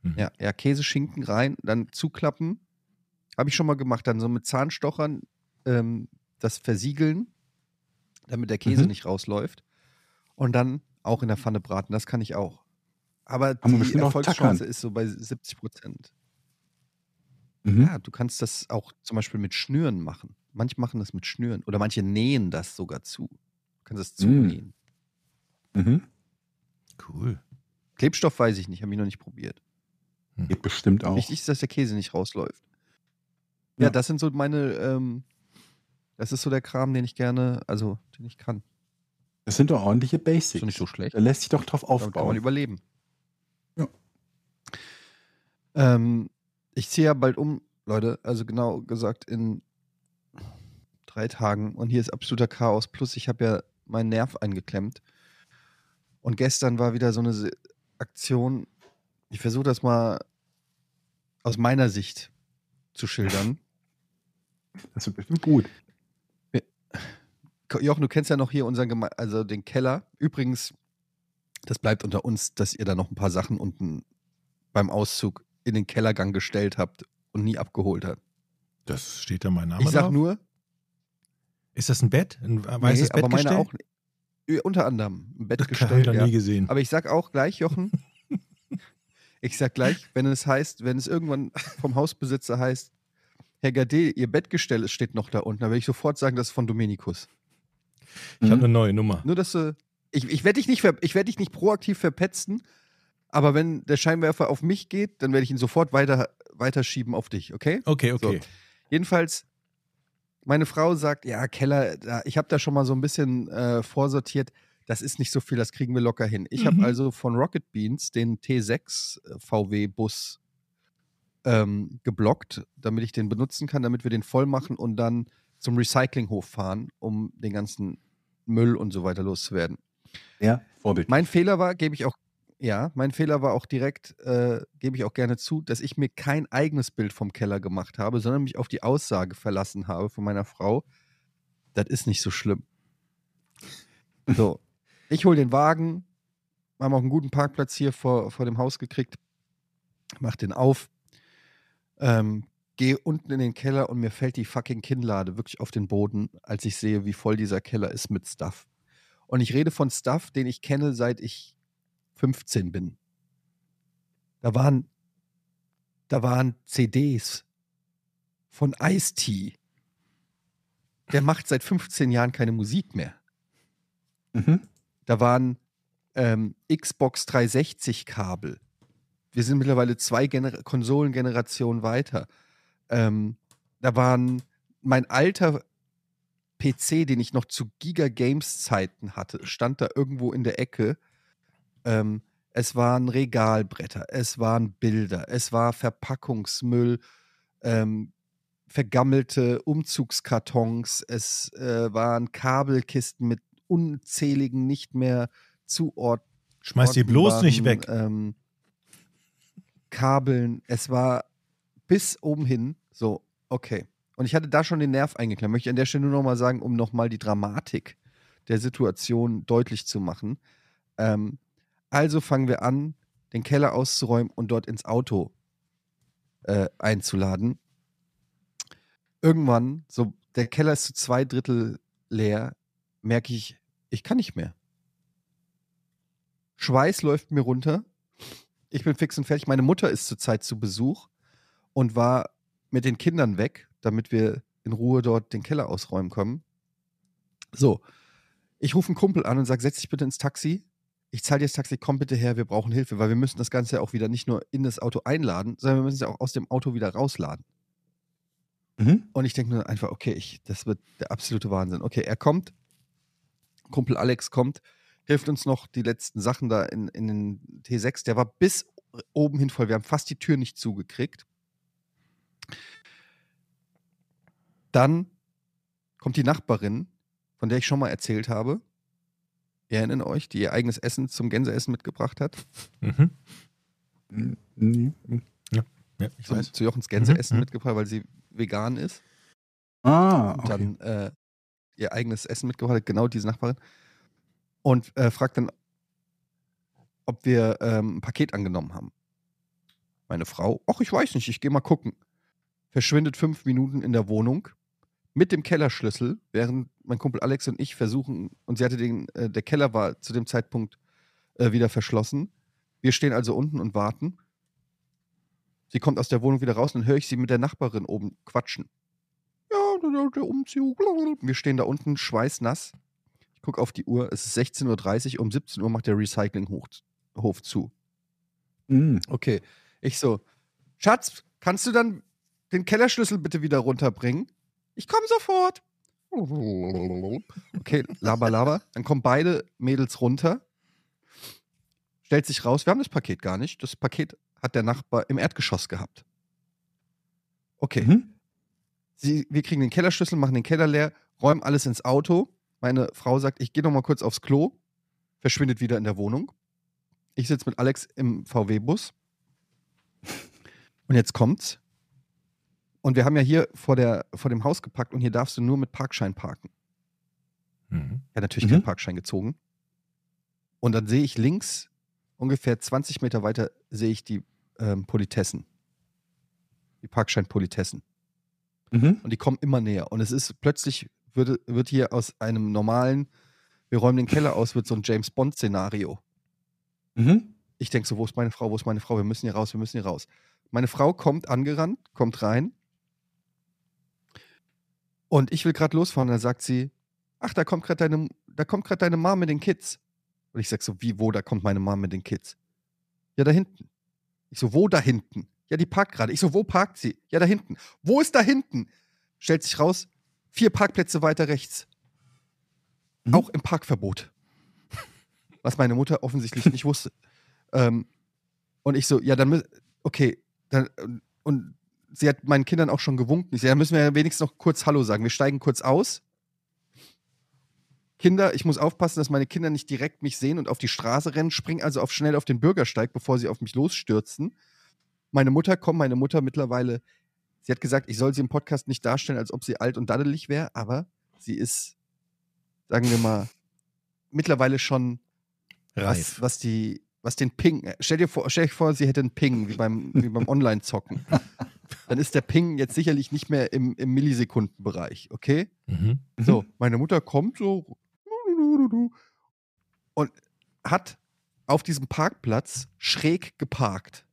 Mhm.
Ja, ja, Käse, Schinken rein, dann zuklappen. Habe ich schon mal gemacht. Dann so mit Zahnstochern ähm, das versiegeln, damit der Käse
Mhm.
nicht rausläuft. Und dann auch in der Pfanne braten. Das kann ich auch. Aber
Haben
die Erfolgschance ist so bei 70 Prozent.
Mhm.
Ja, du kannst das auch zum Beispiel mit Schnüren machen. Manche machen das mit Schnüren oder manche nähen das sogar zu. Du kannst es
Mm.
zunähen.
Mhm.
Cool.
Klebstoff weiß ich nicht, habe ich noch nicht probiert.
Geht bestimmt auch.
Wichtig ist, dass der Käse nicht rausläuft. Ja,
Ja.
das sind so meine, ähm, das ist so der Kram, den ich gerne, also den ich kann.
Das sind doch ordentliche
Ist
Basics.
doch nicht so schlecht.
Da lässt sich doch drauf
Damit kann man
aufbauen.
überleben.
Ja.
Ähm, ich ziehe ja bald um, Leute. Also genau gesagt in drei Tagen. Und hier ist absoluter Chaos. Plus ich habe ja meinen Nerv eingeklemmt. Und gestern war wieder so eine Aktion. Ich versuche das mal aus meiner Sicht zu schildern.
Das wird bestimmt gut.
Jochen, du kennst ja noch hier unseren Geme also den Keller. Übrigens, das bleibt unter uns, dass ihr da noch ein paar Sachen unten beim Auszug in den Kellergang gestellt habt und nie abgeholt habt.
Das steht da mein Name
Ich sag
drauf?
nur,
Ist das ein Bett? Ein
nee,
weißes Bett
aber meine auch. Ja, Unter anderem ein Bett
Das ich
gestellt.
noch
Ja.
nie gesehen.
Aber ich sag auch gleich, Jochen, ich sag gleich, wenn es heißt, wenn es irgendwann vom Hausbesitzer heißt, Herr Gade, Ihr Bettgestell steht noch da unten, dann werde ich sofort sagen, das ist von Dominikus.
ich
Mhm.
habe eine neue Nummer.
Nur, dass du. Ich, ich werde dich, nicht ich werd dich nicht proaktiv verpetzen, aber wenn der Scheinwerfer auf mich geht, dann werde ich ihn sofort weiter, weiterschieben auf dich, okay?
Okay, okay.
Jedenfalls, meine Frau sagt, ja, Keller, ich habe da schon mal so ein bisschen äh, vorsortiert. Das ist nicht so viel, das kriegen wir locker hin. Ich
Mhm.
habe also von Rocket Beans den T6 VW-Bus ähm, geblockt, damit ich den benutzen kann, damit wir den voll machen und dann zum Recyclinghof fahren, um den ganzen Müll und so weiter loszuwerden.
Ja, Vorbild.
Mein Fehler war, gebe ich auch, ja, mein Fehler war auch direkt, äh, gebe ich auch gerne zu, dass ich mir kein eigenes Bild vom Keller gemacht habe, sondern mich auf die Aussage verlassen habe von meiner Frau. Das ist nicht so schlimm. So, ich hole den Wagen, haben auch einen guten Parkplatz hier vor, vor dem Haus gekriegt. Mach den auf. Ähm, gehe unten in den Keller und mir fällt die fucking Kinnlade wirklich auf den Boden, als ich sehe, wie voll dieser Keller ist mit Stuff. Und ich rede von Stuff, den ich kenne, seit ich 15 bin. Da waren, da waren CDs von Ice-T. Der macht seit 15 Jahren keine Musik mehr.
Mhm.
Da waren ähm, Xbox 360-Kabel. Wir sind mittlerweile zwei Gener Konsolengenerationen weiter. Ähm, da waren mein alter PC, den ich noch zu Giga Games Zeiten hatte, stand da irgendwo in der Ecke. Ähm, es waren Regalbretter, es waren Bilder, es war Verpackungsmüll, ähm, vergammelte Umzugskartons, es äh, waren Kabelkisten mit unzähligen nicht mehr zuordnen.
Schmeiß die bloß nicht weg.
Ähm, Kabeln, es war bis oben hin so, okay. Und ich hatte da schon den Nerv eingeklemmt. Möchte ich an der Stelle nur noch mal sagen, um noch mal die Dramatik der Situation deutlich zu machen. Ähm, also fangen wir an, den Keller auszuräumen und dort ins Auto äh, einzuladen. Irgendwann, so der Keller ist zu zwei Drittel leer, merke ich, ich kann nicht mehr. Schweiß läuft mir runter. Ich bin fix und fertig. Meine Mutter ist zurzeit zu Besuch und war mit den Kindern weg, damit wir in Ruhe dort den Keller ausräumen können. So, ich rufe einen Kumpel an und sage, setz dich bitte ins Taxi. Ich zahle dir das Taxi, komm bitte her, wir brauchen Hilfe, weil wir müssen das Ganze ja auch wieder nicht nur in das Auto einladen, sondern wir müssen es ja auch aus dem Auto wieder rausladen.
Mhm.
Und ich denke nur einfach, okay, ich, das wird der absolute Wahnsinn. Okay, er kommt, Kumpel Alex kommt, hilft uns noch die letzten Sachen da in, in den T6. Der war bis oben hin voll. Wir haben fast die Tür nicht zugekriegt. Dann kommt die Nachbarin, von der ich schon mal erzählt habe. Ihr erinnert euch, die ihr eigenes Essen zum Gänseessen mitgebracht hat.
Mhm.
Mhm.
Ja, ich
Zum,
weiß.
zu Jochens Gänseessen
Mhm.
mitgebracht, weil sie vegan ist.
Ah,
und
okay.
dann äh, ihr eigenes Essen mitgebracht hat, genau diese Nachbarin. Und äh, fragt dann, ob wir ähm, ein Paket angenommen haben. Meine Frau, ach, ich weiß nicht, ich gehe mal gucken. Verschwindet fünf Minuten in der Wohnung mit dem Kellerschlüssel, während mein Kumpel Alex und ich versuchen, und sie hatte den, äh, der Keller war zu dem Zeitpunkt äh, wieder verschlossen. Wir stehen also unten und warten. Sie kommt aus der Wohnung wieder raus und dann höre ich sie mit der Nachbarin oben quatschen. Der, Umzug. Wir stehen da unten, schweißnass. Ich gucke auf die Uhr, es ist 16.30 Uhr, um 17 Uhr macht der Recyclinghof zu.
Mhm.
Okay. Ich so, Schatz, kannst du dann den Kellerschlüssel bitte wieder runterbringen? Ich komme sofort. Okay, laber, laber. Dann kommen beide Mädels runter. Stellt sich raus, wir haben das Paket gar nicht. Das Paket hat der Nachbar im Erdgeschoss gehabt. Okay.
Mhm.
Sie, wir kriegen den Kellerschlüssel, machen den Keller leer, räumen alles ins Auto. Meine Frau sagt, ich gehe noch mal kurz aufs Klo, verschwindet wieder in der Wohnung. Ich sitze mit Alex im VW-Bus. Und jetzt kommt's. Und wir haben ja hier vor, der, vor dem Haus gepackt und hier darfst du nur mit Parkschein parken.
Mhm.
Er hat natürlich
Mhm.
keinen Parkschein gezogen. Und dann sehe ich links, ungefähr 20 Meter weiter, sehe ich die ähm, Politessen. Die Parkschein-Politessen.
Mhm.
Und die kommen immer näher. Und es ist plötzlich, wird, wird hier aus einem normalen, wir räumen den Keller aus, wird so ein James Bond-Szenario.
Mhm.
Ich denke so, wo ist meine Frau, wo ist meine Frau? Wir müssen hier raus, wir müssen hier raus. Meine Frau kommt angerannt, kommt rein. Und ich will gerade losfahren. Da sagt sie, ach, da kommt gerade deine, da kommt gerade deine Mom mit den Kids. Und ich sag so, wie, wo, da kommt meine Mom mit den Kids? Ja, da hinten. Ich so, wo da hinten? Ja, die parkt gerade. Ich so, wo parkt sie? Ja, da hinten. Wo ist da hinten? Stellt sich raus, vier Parkplätze weiter rechts.
Mhm.
Auch im Parkverbot. Was meine Mutter offensichtlich nicht wusste. Ähm, und ich so, ja, dann okay, dann, und sie hat meinen Kindern auch schon gewunken. Ich so, ja, dann müssen wir ja wenigstens noch kurz Hallo sagen. Wir steigen kurz aus. Kinder, ich muss aufpassen, dass meine Kinder nicht direkt mich sehen und auf die Straße rennen, spring also auf schnell auf den Bürgersteig, bevor sie auf mich losstürzen. Meine Mutter kommt, meine Mutter mittlerweile, sie hat gesagt, ich soll sie im Podcast nicht darstellen, als ob sie alt und daddelig wäre, aber sie ist, sagen wir mal, mittlerweile schon
Reif.
was, was die, was den Ping, äh, stell dir vor, stell dir vor, sie hätte einen Ping, wie beim, wie beim Online-Zocken. Dann ist der Ping jetzt sicherlich nicht mehr im, im Millisekundenbereich, okay?
Mhm.
So, meine Mutter kommt so und hat auf diesem Parkplatz schräg geparkt.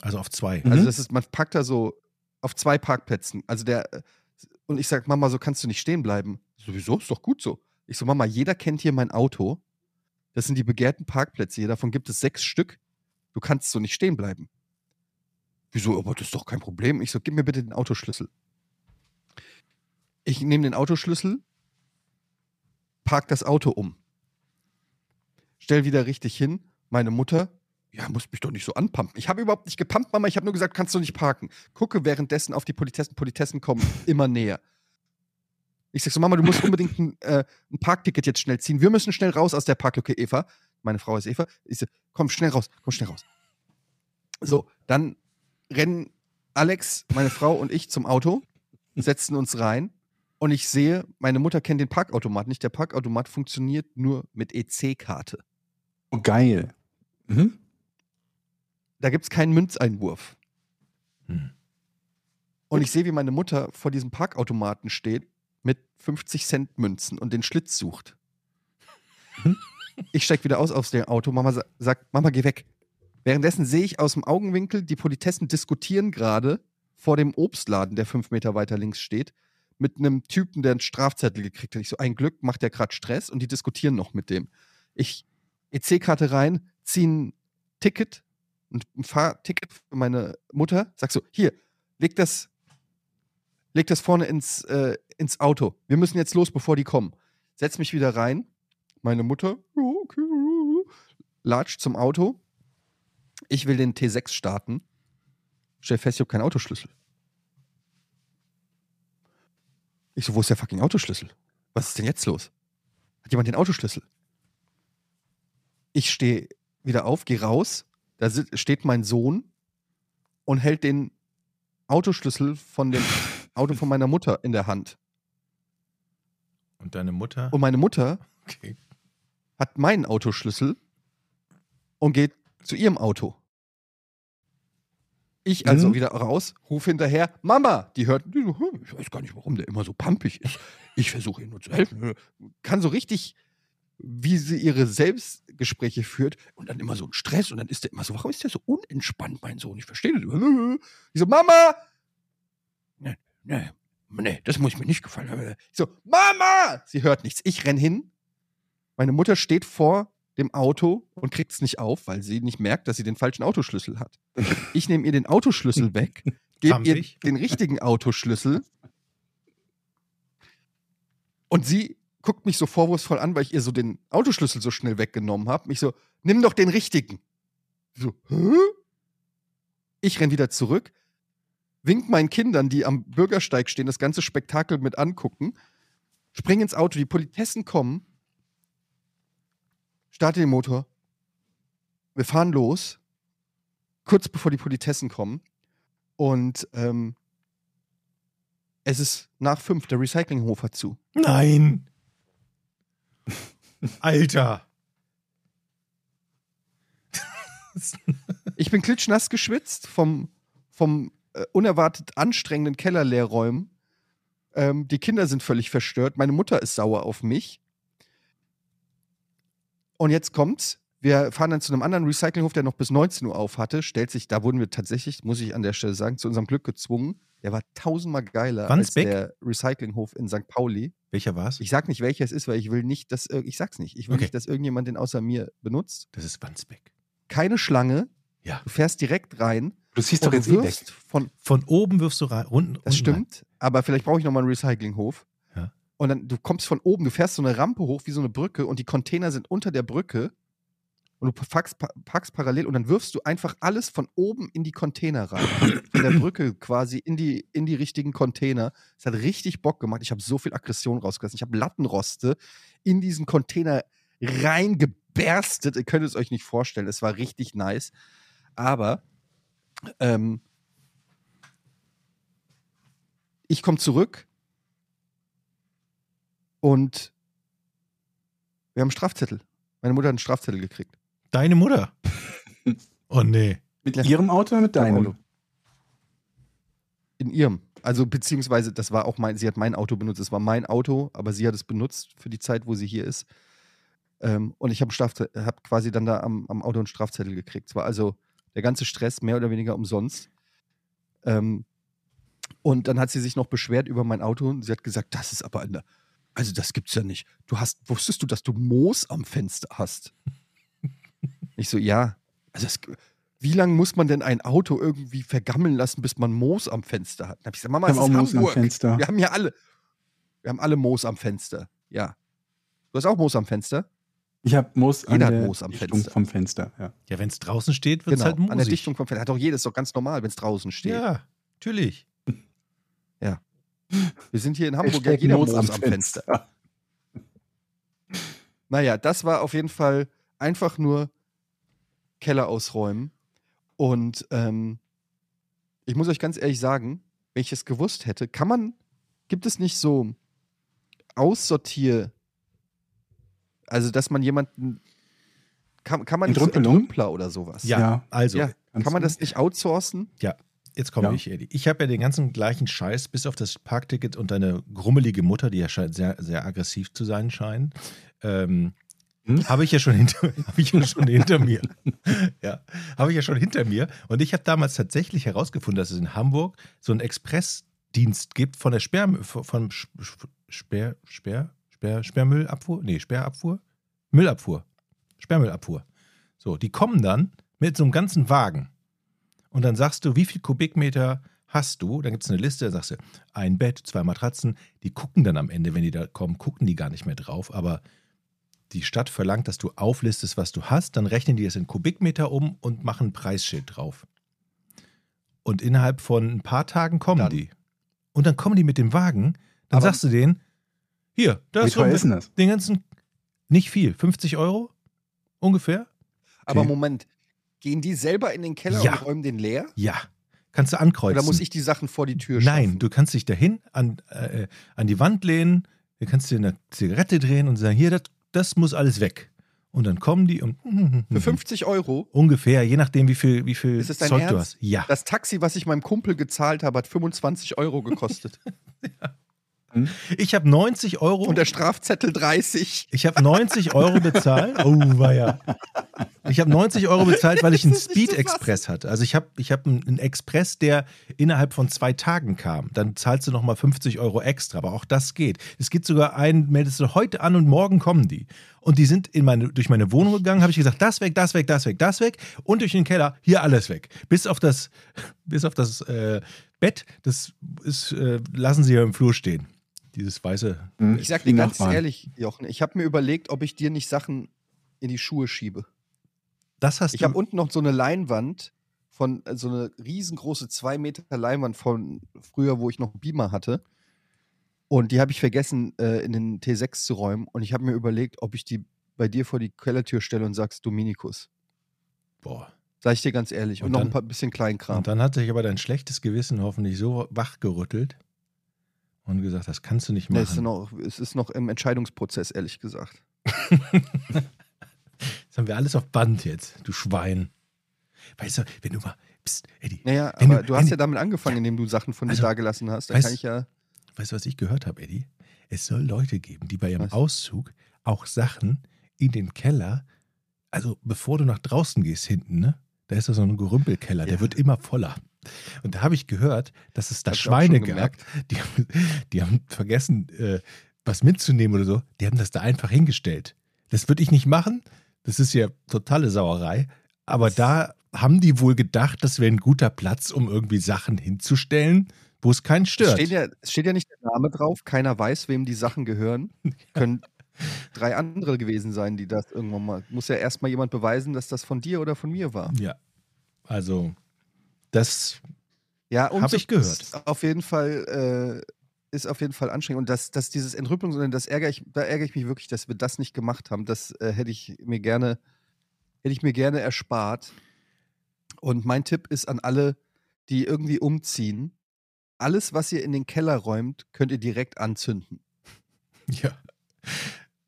Also auf zwei.
Mhm.
Also das ist, man parkt da so auf zwei Parkplätzen. Also der, und ich sag, Mama, so kannst du nicht stehen bleiben. Sowieso, ist doch gut so. Ich so, Mama, jeder kennt hier mein Auto. Das sind die begehrten Parkplätze hier. Davon gibt es sechs Stück. Du kannst so nicht stehen bleiben. Wieso? Aber das ist doch kein Problem. Ich so, gib mir bitte den Autoschlüssel. Ich nehme den Autoschlüssel, park das Auto um. Stell wieder richtig hin. Meine Mutter, ja, muss mich doch nicht so anpumpen. Ich habe überhaupt nicht gepumpt, Mama. Ich habe nur gesagt, kannst du nicht parken. Gucke währenddessen auf die Politessen. Politessen kommen immer näher. Ich sag so, Mama, du musst unbedingt ein, äh, ein Parkticket jetzt schnell ziehen. Wir müssen schnell raus aus der Parklücke, Eva. Meine Frau ist Eva. Ich so, komm schnell raus, komm schnell raus. So, dann rennen Alex, meine Frau und ich zum Auto, setzen uns rein und ich sehe, meine Mutter kennt den Parkautomat nicht. Der Parkautomat funktioniert nur mit EC-Karte.
Oh, geil. Mhm.
Da gibt es keinen Münzeinwurf.
Hm.
Und ich sehe, wie meine Mutter vor diesem Parkautomaten steht mit 50 Cent Münzen und den Schlitz sucht. Ich steige wieder aus aus dem Auto. Mama sa sagt, Mama, geh weg. Währenddessen sehe ich aus dem Augenwinkel, die Politessen diskutieren gerade vor dem Obstladen, der fünf Meter weiter links steht, mit einem Typen, der einen Strafzettel gekriegt hat. Ich so, ein Glück macht der gerade Stress und die diskutieren noch mit dem. Ich EC-Karte rein, ziehe ein Ticket, ein Fahrticket für meine Mutter, sag so, hier, leg das, leg das vorne ins, äh, ins Auto. Wir müssen jetzt los, bevor die kommen. Setz mich wieder rein. Meine Mutter, okay, latscht zum Auto. Ich will den T6 starten. Stell fest, ich habe keinen Autoschlüssel. Ich so, wo ist der fucking Autoschlüssel? Was ist denn jetzt los? Hat jemand den Autoschlüssel? Ich stehe wieder auf, gehe raus. Da steht mein Sohn und hält den Autoschlüssel von dem Auto von meiner Mutter in der Hand.
Und deine Mutter?
Und meine Mutter
Okay.
hat meinen Autoschlüssel und geht zu ihrem Auto. Ich also
Mhm.
wieder raus, rufe hinterher, Mama! Die hört, die so, "Hm, ich weiß gar nicht, warum der immer so pampig ist. Ich versuche ihm nur zu helfen. Kann so richtig, wie sie ihre Selbstgespräche führt und dann immer so ein Stress und dann ist der immer so, warum ist der so unentspannt, mein Sohn? Ich verstehe das. Ich so, Mama! Nee, nee, nee, das muss mir nicht gefallen. Ich so, Mama! Sie hört nichts. Ich renn hin. Meine Mutter steht vor dem Auto und kriegt es nicht auf, weil sie nicht merkt, dass sie den falschen Autoschlüssel hat. Ich nehme ihr den Autoschlüssel weg, gebe ihr den richtigen Autoschlüssel und sie guckt mich so vorwurfsvoll an, weil ich ihr so den Autoschlüssel so schnell weggenommen habe. Mich so, nimm doch den richtigen. So, hä? Ich renn wieder zurück, wink meinen Kindern, die am Bürgersteig stehen, das ganze Spektakel mit angucken, spring ins Auto, die Politessen kommen, starte den Motor, wir fahren los, kurz bevor die Politessen kommen und ähm, es ist nach fünf, der Recyclinghof hat zu.
Nein! Alter!
Ich bin klitschnass geschwitzt vom, vom äh, unerwartet anstrengenden Keller leerräumen. Ähm, die Kinder sind völlig verstört. Meine Mutter ist sauer auf mich. Und jetzt kommt's. Wir fahren dann zu einem anderen Recyclinghof, der noch bis 19 Uhr auf hatte. Stellt sich, da wurden wir tatsächlich, muss ich an der Stelle sagen, zu unserem Glück gezwungen. Der war tausendmal geiler
Wandsbek?
als der Recyclinghof in St. Pauli.
Welcher war's?
Ich sag nicht, welcher es ist, weil ich will nicht, dass ich sag's nicht. Ich will
Okay.
nicht, dass irgendjemand den außer mir benutzt.
Das ist Wandsbek.
Keine Schlange.
Ja.
Du fährst direkt rein.
Du siehst doch jetzt eh weg.
wirfst von
Von oben wirfst du rein, unten.
Das
unten
stimmt, aber vielleicht brauche ich nochmal einen Recyclinghof.
Ja.
Und dann, du kommst von oben, du fährst so eine Rampe hoch wie so eine Brücke und die Container sind unter der Brücke und du packst, pa- packst parallel und dann wirfst du einfach alles von oben in die Container rein. von der Brücke quasi in die, in die richtigen Container. Es hat richtig Bock gemacht. Ich habe so viel Aggression rausgelassen. Ich habe Lattenroste in diesen Container reingeberstet. Ihr könnt es euch nicht vorstellen. Es war richtig nice. Aber ähm, ich komme zurück und wir haben einen Strafzettel. Meine Mutter hat einen Strafzettel gekriegt.
Deine Mutter. Oh nee.
Mit
Ja.
ihrem Auto oder mit deinem?
Auto. In ihrem. Also beziehungsweise, das war auch mein, sie hat mein Auto benutzt. Es war mein Auto, aber sie hat es benutzt für die Zeit, wo sie hier ist. Ähm, und ich habe hab quasi dann da am, am Auto einen Strafzettel gekriegt. Es war also der ganze Stress mehr oder weniger umsonst. Ähm, und dann hat sie sich noch beschwert über mein Auto und sie hat gesagt, das ist aber eine, also das gibt's ja nicht. Du hast, wusstest du, dass du Moos am Fenster hast? Ich so, ja. Also das, wie lange muss man denn ein Auto irgendwie vergammeln lassen, bis man Moos am Fenster hat? Dann hab ich gesagt, Mama,
haben
ist
auch Moos am
Hamburg.
Fenster.
Wir haben ja alle, wir haben alle Moos am Fenster. Ja. Du hast auch Moos am Fenster?
Ich habe Moos an
Jeder hat
der
Moos am
Dichtung
Fenster.
vom Fenster. Ja.
Ja, wenn es draußen steht, wird es halt
Genau. An der. Dichtung vom Fenster. Hat doch jedes doch ganz normal, wenn es draußen steht.
Ja, natürlich.
Wir sind hier in Hamburg, ja jeder Moos am Fenster. Naja, das war auf jeden Fall einfach nur Keller ausräumen. Und ähm, ich muss euch ganz ehrlich sagen, wenn ich es gewusst hätte, kann man, gibt es nicht so Aussortier, also dass man jemanden, kann, kann man nicht so? Entrümpler oder sowas?
Ja,
Ja.
also,
ja. Kann man das nicht outsourcen?
jetzt komme
Ja.
ich, Eddie. Ich habe ja den ganzen gleichen Scheiß, bis auf das Parkticket und deine grummelige Mutter, die ja scheint sehr, sehr aggressiv zu sein scheint. Ähm,
Hm?
Habe ich ja schon hinter, habe ich ja schon hinter mir. Ja, habe ich ja schon hinter mir. Und ich habe damals tatsächlich herausgefunden, dass es in Hamburg so einen Expressdienst gibt von der Sperr, von Sperr, Sperr, Sperr, Sperrmüllabfuhr? Nee, Sperrabfuhr? Müllabfuhr. Sperrmüllabfuhr. So, die kommen dann mit so einem ganzen Wagen. Und dann sagst du, wie viel Kubikmeter hast du? Dann gibt es eine Liste, da sagst du, ein Bett, zwei Matratzen. Die gucken dann am Ende, wenn die da kommen, gucken die gar nicht mehr drauf. Aber die Stadt verlangt, dass du auflistest, was du hast. Dann rechnen die das in Kubikmeter um und machen ein Preisschild drauf. Und innerhalb von ein paar Tagen kommen
Dann.
die. Und dann kommen die mit dem Wagen. Dann
Aber-
sagst du denen, hier,
teuer ist denn das?
den ganzen, nicht viel, 50 Euro ungefähr.
Aber
Okay.
Moment, gehen die selber in den Keller
Ja.
und räumen den leer?
Ja, kannst du ankreuzen.
Oder muss ich die Sachen vor die Tür
Nein,
schaffen?
du kannst dich dahin an, äh, an die Wand lehnen, du kannst dir eine Zigarette drehen und sagen, hier, das, das muss alles weg. Und dann kommen die und
Für 50 Euro?
ungefähr, je nachdem, wie viel, wie viel
Ist es dein
Zeug du
Ernst?
hast. Ja.
Das Taxi, was ich meinem Kumpel gezahlt habe, hat 25 Euro gekostet.
Ich habe 90 Euro.
Und der Strafzettel 30.
ich habe 90 Euro bezahlt. Oh, war ja. Ich habe 90 Euro bezahlt, weil ich einen Speed. Express hatte. Also ich habe ich hab einen einen Express, der innerhalb von zwei Tagen kam. Dann zahlst du nochmal 50 Euro extra. Aber auch das geht. Es geht sogar ein, meldest du heute an und morgen kommen die. Und die sind in meine, durch meine Wohnung gegangen, habe ich gesagt, das weg, das weg, das weg, das weg. Und durch den Keller, hier alles weg. Bis auf das, bis auf das äh, Bett, das ist, äh, lassen sie ja im Flur stehen. Dieses weiße.
Hm?
Ich sag dir ganz
Nachbarn.
ehrlich, Jochen, ich habe mir überlegt, ob ich dir nicht Sachen in die Schuhe schiebe.
Das hast
Ich
du.
habe unten noch so eine Leinwand von, äh, so eine riesengroße zwei Meter Leinwand von früher, wo ich noch Beamer hatte. Und die habe ich vergessen, äh, in den T6 zu räumen. Und ich habe mir überlegt, ob ich die bei dir vor die Kellertür stelle und sagst Dominikus.
boah.
Sag ich dir ganz ehrlich. Und,
Und
noch
dann-
ein paar bisschen Kleinkram.
Und dann hat sich aber dein schlechtes Gewissen hoffentlich so wachgerüttelt und gesagt, das kannst du nicht machen.
es, ist noch, es ist noch im Entscheidungsprozess, ehrlich gesagt.
das haben wir alles auf Band jetzt, du Schwein. Weißt du, wenn du mal, pst, Eddie,
Naja, aber
du-
du, hast ja damit angefangen, indem du Sachen von
Also,
dir dagelassen hast. Dann
weißt-
kann ich ja.
weißt du, was ich gehört habe, Eddie? Es soll Leute geben, die bei ihrem
Was?
Auszug auch Sachen in den Keller, also bevor du nach draußen gehst hinten, ne? Da ist da so ein Gerümpelkeller, der
Ja.
wird immer voller. Und da habe ich gehört, dass es da
Hab ich auch schon
Schweine gab, die, haben- die haben vergessen, äh, was mitzunehmen oder so. Die haben das da einfach hingestellt. Das würde ich nicht machen. Das ist ja totale Sauerei. Aber da haben die wohl gedacht, das wäre ein guter Platz, um irgendwie Sachen hinzustellen, wo es keinen
Es
stört.
steht, ja, es steht ja nicht der Name drauf, keiner weiß, wem die Sachen gehören. Können drei andere gewesen sein, die das irgendwann mal. Muss ja erstmal jemand beweisen, dass das von dir oder von mir war.
Ja. Also, das
Ja, und
Hab ich gehört.
Ist auf jeden Fall äh, ist auf jeden Fall anstrengend. Und dass, dass dieses Entrümpelung, sondern das ärgere ich, da ärgere ich mich wirklich, dass wir das nicht gemacht haben. Das äh, hätte ich mir gerne, hätte ich mir gerne erspart. Und mein Tipp ist an alle, die irgendwie umziehen: Alles, was ihr in den Keller räumt, könnt ihr direkt anzünden.
ja.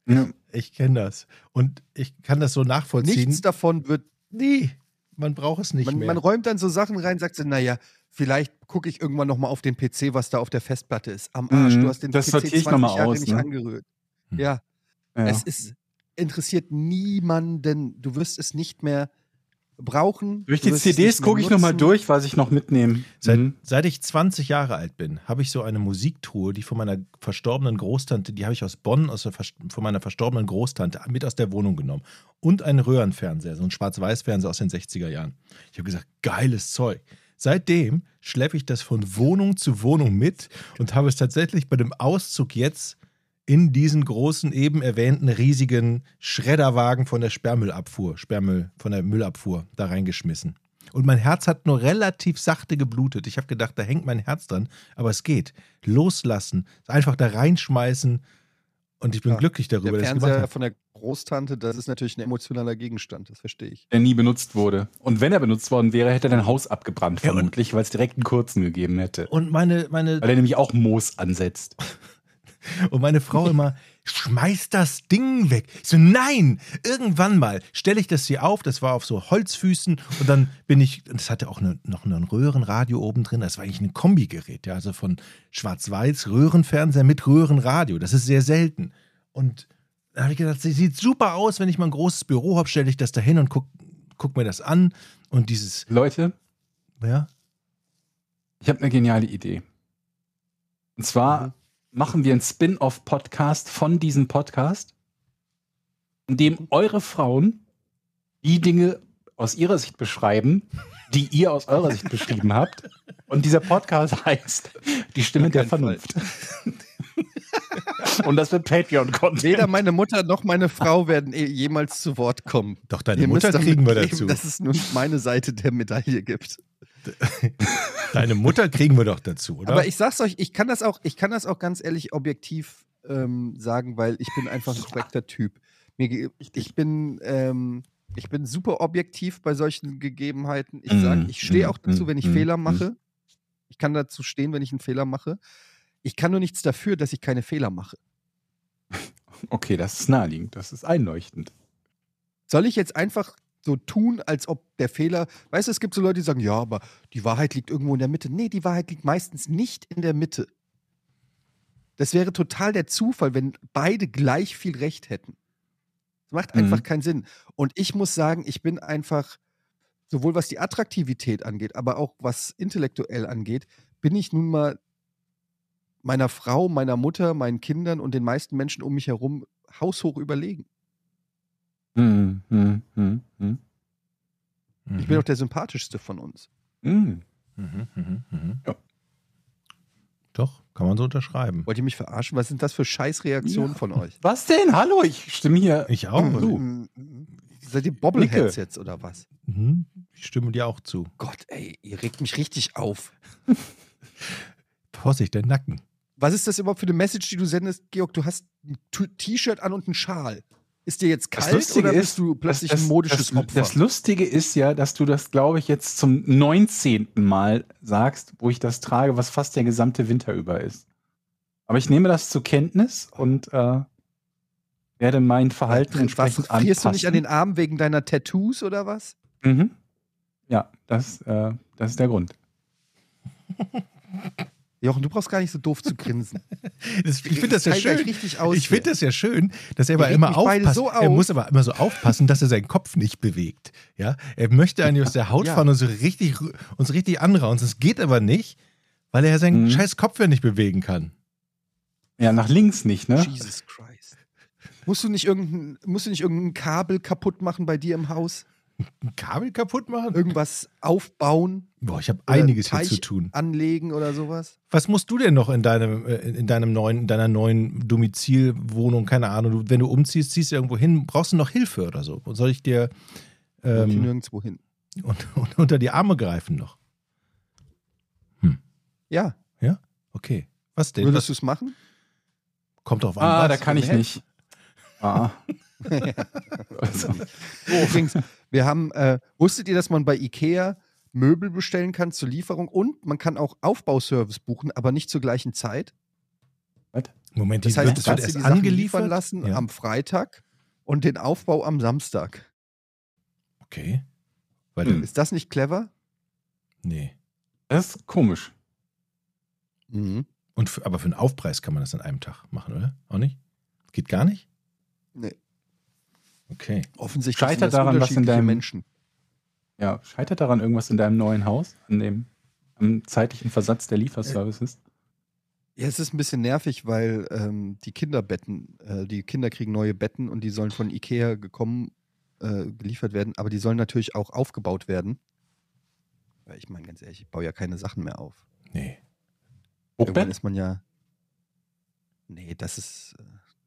Ja.
Ich kenne das. Und ich kann das so nachvollziehen.
Nichts davon wird.
Nee, man braucht es nicht
Man,
mehr.
man räumt dann so Sachen rein, sagt so, naja, vielleicht gucke ich irgendwann nochmal auf den PC, was da auf der Festplatte ist. Am Arsch,
Mhm,
du hast den
das
PC
sortiere ich
20
noch mal
Jahre
aus,
nicht
ne?
angerührt.
Hm.
Ja,
Ja.
es ist, interessiert niemanden. Du wirst es nicht mehr brauchen.
Durch
du
die CDs gucke ich nochmal durch, was ich noch mitnehme.
Seit,
Mhm.
seit ich 20 Jahre alt bin, habe ich so eine Musiktruhe, die von meiner verstorbenen Großtante, die habe ich aus Bonn, aus der, von meiner verstorbenen Großtante mit aus der Wohnung genommen. Und einen Röhrenfernseher, so ein Schwarz-Weiß-Fernseher aus den 60er Jahren. Ich habe gesagt, geiles Zeug. Seitdem schleppe ich das von Wohnung zu Wohnung mit und habe es tatsächlich bei dem Auszug jetzt in diesen großen, eben erwähnten, riesigen Schredderwagen von der Sperrmüllabfuhr, Sperrmüll, von der Müllabfuhr da reingeschmissen. Und mein Herz hat nur relativ sachte geblutet. Ich habe gedacht, da hängt mein Herz dran, aber es geht. Loslassen, einfach da reinschmeißen und ich bin
Ja,
glücklich darüber,
Der
dass ich gemacht
Fernseher
habe.
von der Großtante, das ist natürlich ein emotionaler Gegenstand, das verstehe ich.
Der nie benutzt wurde. Und wenn er benutzt worden wäre, hätte er dein Haus abgebrannt,
Ja,
vermutlich, weil es direkt einen kurzen gegeben hätte.
Und meine, meine,
Weil er nämlich auch Moos ansetzt.
Und meine Frau immer, schmeiß das Ding weg. Ich so, nein, irgendwann mal stelle ich das hier auf. Das war auf so Holzfüßen und dann bin ich, und das hatte auch eine, noch ein Röhrenradio oben drin. Das war eigentlich ein Kombigerät, ja, also von Schwarz-Weiß, Röhrenfernseher mit Röhrenradio. Das ist sehr selten. Und da habe ich gedacht, sie sieht super aus. Wenn ich mal ein großes Büro habe, stelle ich das da hin und guck, guck mir das an. Und dieses,
Leute,
ja,
ich habe eine geniale Idee. Und zwar machen wir einen Spin-off-Podcast von diesem Podcast, in dem eure Frauen die Dinge aus ihrer Sicht beschreiben, die ihr aus eurer Sicht beschrieben habt. Und dieser Podcast heißt Die Stimme der Vernunft. Und das wird Patreon-Content.
Weder meine Mutter noch meine Frau werden eh jemals zu Wort kommen.
doch deine
Ihr
Mutter kriegen wir
leben,
dazu.
Dass es nur meine Seite der Medaille gibt.
Deine Mutter kriegen wir doch dazu, oder?
Aber ich sag's euch, ich kann das auch, ich kann das auch ganz ehrlich objektiv ähm, sagen, weil ich bin einfach ein korrekter Typ. Mir, ich, ich bin, ähm, ich bin super objektiv bei solchen Gegebenheiten. Ich
Mm,
sage, ich stehe
mm,
auch dazu,
mm,
wenn ich
mm,
Fehler
mm.
mache. Ich kann dazu stehen, wenn ich einen Fehler mache. Ich kann nur nichts dafür, dass ich keine Fehler mache.
Okay, das ist naheliegend. Das ist einleuchtend.
Soll ich jetzt einfach so tun, als ob der Fehler, weißt du, es gibt so Leute, die sagen, ja, aber die Wahrheit liegt irgendwo in der Mitte. Nee, die Wahrheit liegt meistens nicht in der Mitte. Das wäre total der Zufall, wenn beide gleich viel Recht hätten. Das macht
Mhm.
einfach keinen Sinn. Und ich muss sagen, ich bin einfach, sowohl was die Attraktivität angeht, aber auch was intellektuell angeht, bin ich nun mal meiner Frau, meiner Mutter, meinen Kindern und den meisten Menschen um mich herum haushoch überlegen.
Hm, hm, hm, hm.
Ich bin auch der sympathischste von uns.
Hm.
Mhm, mhm, mhm.
Ja.
Doch, kann man so unterschreiben.
Wollt ihr mich verarschen? Was sind das für Scheißreaktionen
Ja.
von euch?
Was denn? Hallo, ich stimme hier.
Ich auch.
Du.
Mm, Seid ihr Bobbleheads jetzt oder was?
Mhm. Ich stimme dir auch zu.
Gott, ey, ihr regt mich richtig auf.
Vorsicht, der Nacken.
Was ist das überhaupt für eine Message, die du sendest, Georg? Du hast ein T-Shirt an und einen Schal. Ist dir jetzt
Das
kalt
Lustige
oder
ist,
bist du plötzlich
das,
ein modisches
das,
Opfer?
Das Lustige ist ja, dass du das, glaube ich, jetzt zum 19. Mal sagst, wo ich das trage, was fast der gesamte Winter über ist. Aber ich nehme das zur Kenntnis und äh, werde mein Verhalten
was,
entsprechend
frierst du
anpassen.
nicht an den Armen wegen deiner Tattoos oder was?
Mhm. Ja, das, äh, das ist der Grund.
Jochen, du brauchst gar nicht so doof zu grinsen.
Das, ich finde das ja schön.
richtig aus
Ich finde das ja schön, dass er aber immer aufpasst.
so
er
auf.
muss aber immer so aufpassen, dass er seinen Kopf nicht bewegt. Ja, er möchte eigentlich aus der Haut
Ja.
fahren und so richtig, uns richtig anrauen. Das geht aber nicht, weil er seinen
Mhm.
scheiß Kopf ja nicht bewegen kann.
Ja, nach links nicht, ne?
Jesus Christ. Musst du nicht irgendein, musst du nicht irgendein Kabel kaputt machen bei dir im Haus?
Ein Kabel kaputt machen?
Irgendwas aufbauen?
Boah, ich habe einiges hier zu tun.
Anlegen oder sowas?
Was musst du denn noch in deinem, äh, in deinem neuen, in deiner neuen Domizilwohnung, keine Ahnung, wenn du umziehst, ziehst du irgendwo hin, brauchst du noch Hilfe oder so? Soll ich dir
Ähm,
ähm,
nirgendwo hin.
und, und unter die Arme greifen noch?
Ja,
Okay. Was denn?
würdest du es machen?
Kommt drauf an.
Ah,
was?
da kann ich
Helfen.
nicht. Ah. also,
Übrigens, wir haben, äh, wusstet ihr, dass man bei Ikea Möbel bestellen kann zur Lieferung und man kann auch Aufbauservice buchen, aber nicht zur gleichen Zeit?
Moment,
Das heißt,
wird, das wird erst
die Sachen
angeliefert?
liefern lassen
Ja.
am Freitag und den Aufbau am Samstag.
Okay. Weil
Hm.
Ist das nicht clever?
nee.
Das ist komisch.
Mhm.
Und für, aber für einen Aufpreis kann man das an einem Tag machen, oder? Auch nicht? Geht gar nicht?
Nee.
Okay.
Offensichtlich
Scheitert daran, was in deinem-
Menschen.
Ja, scheitert daran irgendwas in deinem neuen Haus, an dem am zeitlichen Versatz der Lieferservices?
Ja, es ist ein bisschen nervig, weil ähm, die Kinderbetten, äh, die Kinder kriegen neue Betten und die sollen von Ikea gekommen, äh, geliefert werden, aber die sollen natürlich auch aufgebaut werden. Weil ich meine, ganz ehrlich, ich baue ja keine Sachen mehr auf.
Nee.
Irgendwann
Hochbett?
ist man ja. Nee, das ist äh,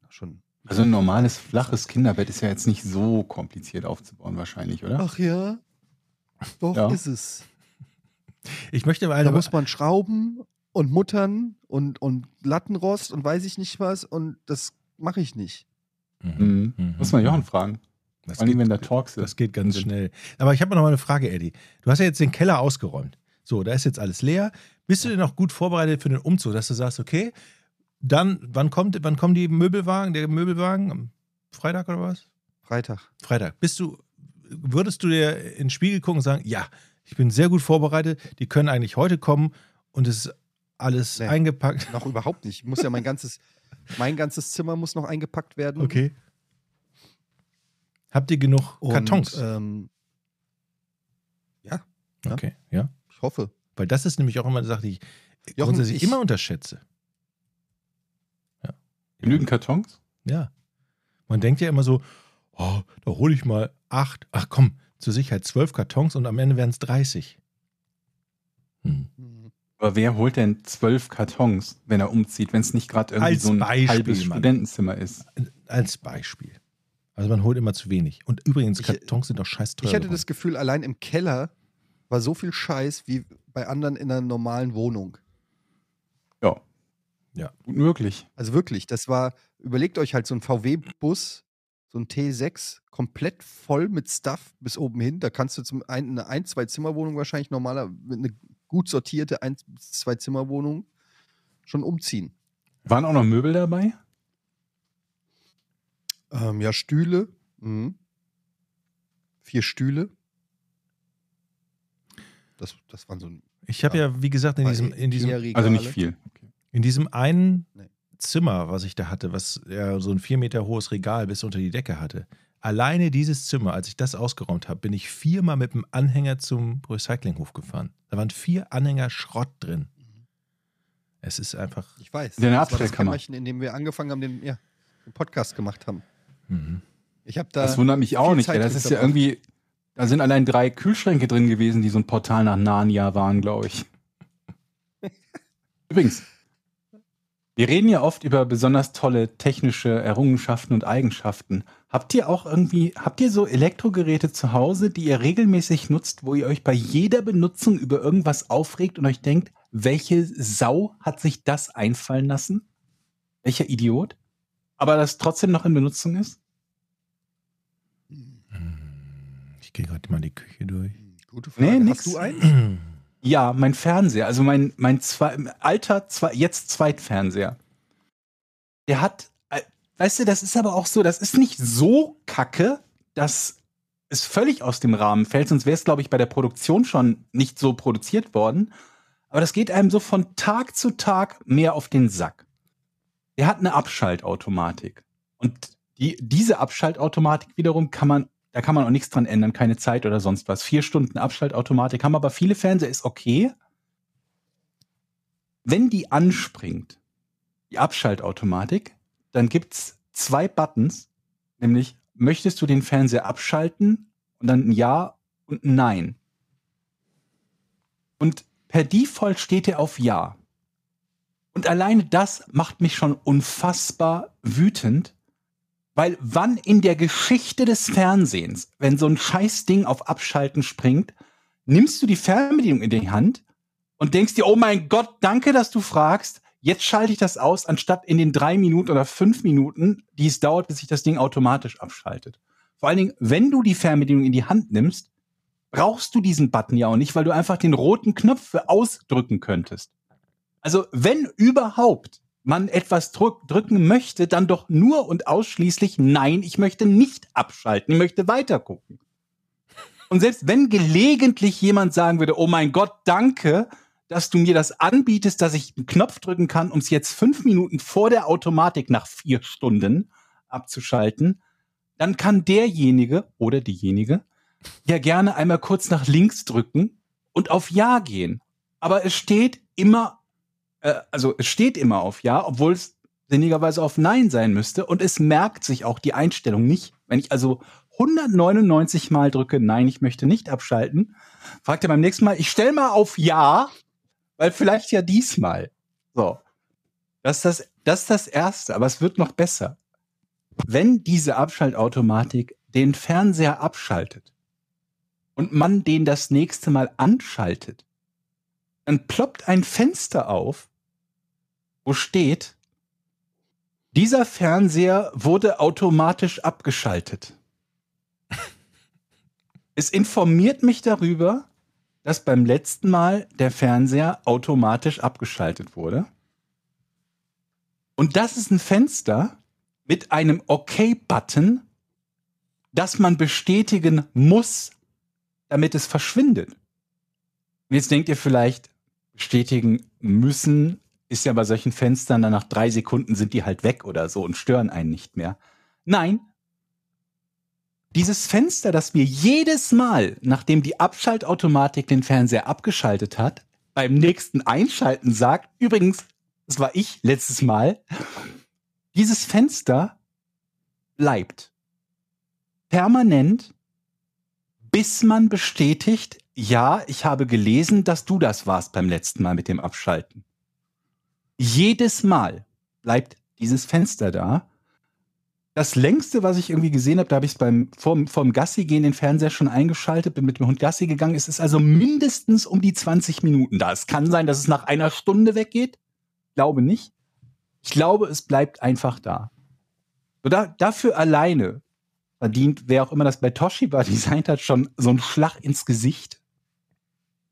schon.
Also ein normales, flaches Kinderbett ist ja jetzt nicht so kompliziert aufzubauen wahrscheinlich, oder?
Ach ja. Doch,
Ja.
ist es.
Ich möchte mal
Da muss man schrauben und muttern und, und Lattenrost und weiß ich nicht was und das mache ich nicht.
Mhm.
Mhm.
Muss man Jochen fragen.
Das
Vor allem,
geht,
wenn da Talks
das
sind.
geht ganz schnell. Aber ich habe noch mal eine Frage, Eddie. Du hast ja jetzt den Keller ausgeräumt. So, da ist jetzt alles leer. Bist du denn noch gut vorbereitet für den Umzug, dass du sagst, okay, dann, wann kommt, wann kommen die Möbelwagen, der Möbelwagen? Am Freitag oder was?
Freitag.
Freitag. Bist du, würdest du dir in den Spiegel gucken und sagen, ja, ich bin sehr gut vorbereitet, die können eigentlich heute kommen und es ist alles
Nee.
eingepackt.
Noch überhaupt nicht. Ich muss ja mein ganzes, mein ganzes Zimmer muss noch eingepackt werden.
Okay. Habt ihr genug
Und,
Kartons?
Ähm, ja, ja.
okay, ja.
ich hoffe.
Weil das ist nämlich auch immer eine Sache, die ich
Jochen,
grundsätzlich
ich-
immer unterschätze.
Genügend Kartons?
Ja. Man denkt ja immer so, oh, da hole ich mal acht, ach komm, zur Sicherheit zwölf Kartons und am Ende werden es 30. Hm.
Aber wer holt denn zwölf Kartons, wenn er umzieht, wenn es nicht gerade irgendwie
Als
so ein
Beispiel,
halbes
Mann.
Studentenzimmer ist?
Als Beispiel. Also man holt immer zu wenig. Und übrigens,
Ich-
Kartons sind doch scheiß teuer.
Ich hatte
geworden.
das Gefühl, allein im Keller war so viel Scheiß wie bei anderen in einer normalen Wohnung.
Ja.
Ja.
Gut möglich.
Also wirklich, das war, überlegt euch halt so ein VW-Bus, so ein T6, komplett voll mit Stuff bis oben hin. Da kannst du zum einen eine ein-, zwei-Zimmer-Wohnung wahrscheinlich normaler, eine gut sortierte ein-, bis zwei-Zimmer-Wohnung schon umziehen.
Waren auch noch Möbel dabei?
Ähm, ja, Stühle. Mhm. Vier Stühle. Das, das waren so ein
Ich habe ja, wie gesagt, in diesem, in diesem,
Also nicht viel. Okay.
In diesem einen
Nee.
Zimmer, was ich da hatte, was ja so ein vier Meter hohes Regal bis unter die Decke hatte. Alleine dieses Zimmer, als ich das ausgeräumt habe, bin ich viermal mit dem Anhänger zum Recyclinghof gefahren. Da waren vier Anhänger Schrott drin. Es ist einfach.
Ich weiß.
In der
das war das. Kämmerchen, in dem wir angefangen haben, den, ja, den Podcast gemacht haben.
Mhm.
Ich habe da.
Das wundert mich auch nicht.
Zeit
ey. Das ist ja irgendwie, da sind allein drei Kühlschränke drin gewesen, die so ein Portal nach Narnia waren, glaube ich. Übrigens, wir reden ja oft über besonders tolle technische Errungenschaften und Eigenschaften. Habt ihr auch irgendwie, habt ihr so Elektrogeräte zu Hause, die ihr regelmäßig nutzt, wo ihr euch bei jeder Benutzung über irgendwas aufregt und euch denkt, welche Sau hat sich das einfallen lassen? Welcher Idiot? Aber das trotzdem noch in Benutzung ist?
Ich gehe gerade mal die Küche durch.
Gute Frage.
Nee,
Hast
nix.
du einen?
Ja, mein Fernseher, also mein, mein zwei, alter, zwei, jetzt Zweitfernseher. Der hat, äh, weißt du, das ist aber auch so, das ist nicht so kacke, dass es völlig aus dem Rahmen fällt, sonst wäre es, glaube ich, bei der Produktion schon nicht so produziert worden. Aber das geht einem so von Tag zu Tag mehr auf den Sack. Der hat eine Abschaltautomatik. Und die, diese Abschaltautomatik wiederum kann man, da kann man auch nichts dran ändern, keine Zeit oder sonst was. Vier Stunden Abschaltautomatik haben aber viele Fernseher, ist okay. Wenn die anspringt, die Abschaltautomatik, dann gibt's zwei Buttons, nämlich möchtest du den Fernseher abschalten und dann ein Ja und ein Nein. Und per Default steht er auf Ja. Und alleine das macht mich schon unfassbar wütend, weil wann in der Geschichte des Fernsehens, wenn so ein Scheißding auf Abschalten springt, nimmst du die Fernbedienung in die Hand und denkst dir, oh mein Gott, danke, dass du fragst. Jetzt schalte ich das aus, anstatt in den drei Minuten oder fünf Minuten, die es dauert, bis sich das Ding automatisch abschaltet. Vor allen Dingen, wenn du die Fernbedienung in die Hand nimmst, brauchst du diesen Button ja auch nicht, weil du einfach den roten Knopf ausdrücken könntest. Also wenn überhaupt, man etwas drück, drücken möchte, dann doch nur und ausschließlich, nein, ich möchte nicht abschalten, ich möchte weiter gucken. Und selbst wenn gelegentlich jemand sagen würde, oh mein Gott, danke, dass du mir das anbietest, dass ich einen Knopf drücken kann, um es jetzt fünf Minuten vor der Automatik nach vier Stunden abzuschalten, dann kann derjenige oder diejenige ja gerne einmal kurz nach links drücken und auf Ja gehen. Aber es steht immer, äh, also es steht immer auf Ja, obwohl es sinnigerweise auf Nein sein müsste. Und es merkt sich auch die Einstellung nicht. Wenn ich also 199 Mal drücke, nein, ich möchte nicht abschalten, fragt er beim nächsten Mal, ich stelle mal auf Ja, weil vielleicht ja diesmal. So. Das ist das, das ist das Erste, aber es wird noch besser. Wenn diese Abschaltautomatik den Fernseher abschaltet und man den das nächste Mal anschaltet, dann ploppt ein Fenster auf, wo steht, dieser Fernseher wurde automatisch abgeschaltet. Es informiert mich darüber, dass beim letzten Mal der Fernseher automatisch abgeschaltet wurde. Und das ist ein Fenster mit einem OK-Button, das man bestätigen muss, damit es verschwindet. Und jetzt denkt ihr vielleicht, bestätigen müssen ist ja bei solchen Fenstern, dann nach drei Sekunden sind die halt weg oder so und stören einen nicht mehr. Nein, dieses Fenster, das mir jedes Mal, nachdem die Abschaltautomatik den Fernseher abgeschaltet hat, beim nächsten Einschalten sagt, übrigens, das war ich letztes Mal, dieses Fenster bleibt permanent, bis man bestätigt, ja, ich habe gelesen, dass du das warst beim letzten Mal mit dem Abschalten. Jedes Mal bleibt dieses Fenster da das längste, was ich irgendwie gesehen habe, da habe ich es beim vorm, vorm Gassi gehen den Fernseher schon eingeschaltet, bin mit dem Hund Gassi gegangen. Es ist also mindestens um die 20 Minuten da. Es kann sein, dass es nach einer Stunde weggeht. Glaube nicht. Ich glaube, es bleibt einfach da. So da, dafür alleine verdient, wer auch immer das bei Toshiba designt hat, schon so einen Schlag ins Gesicht.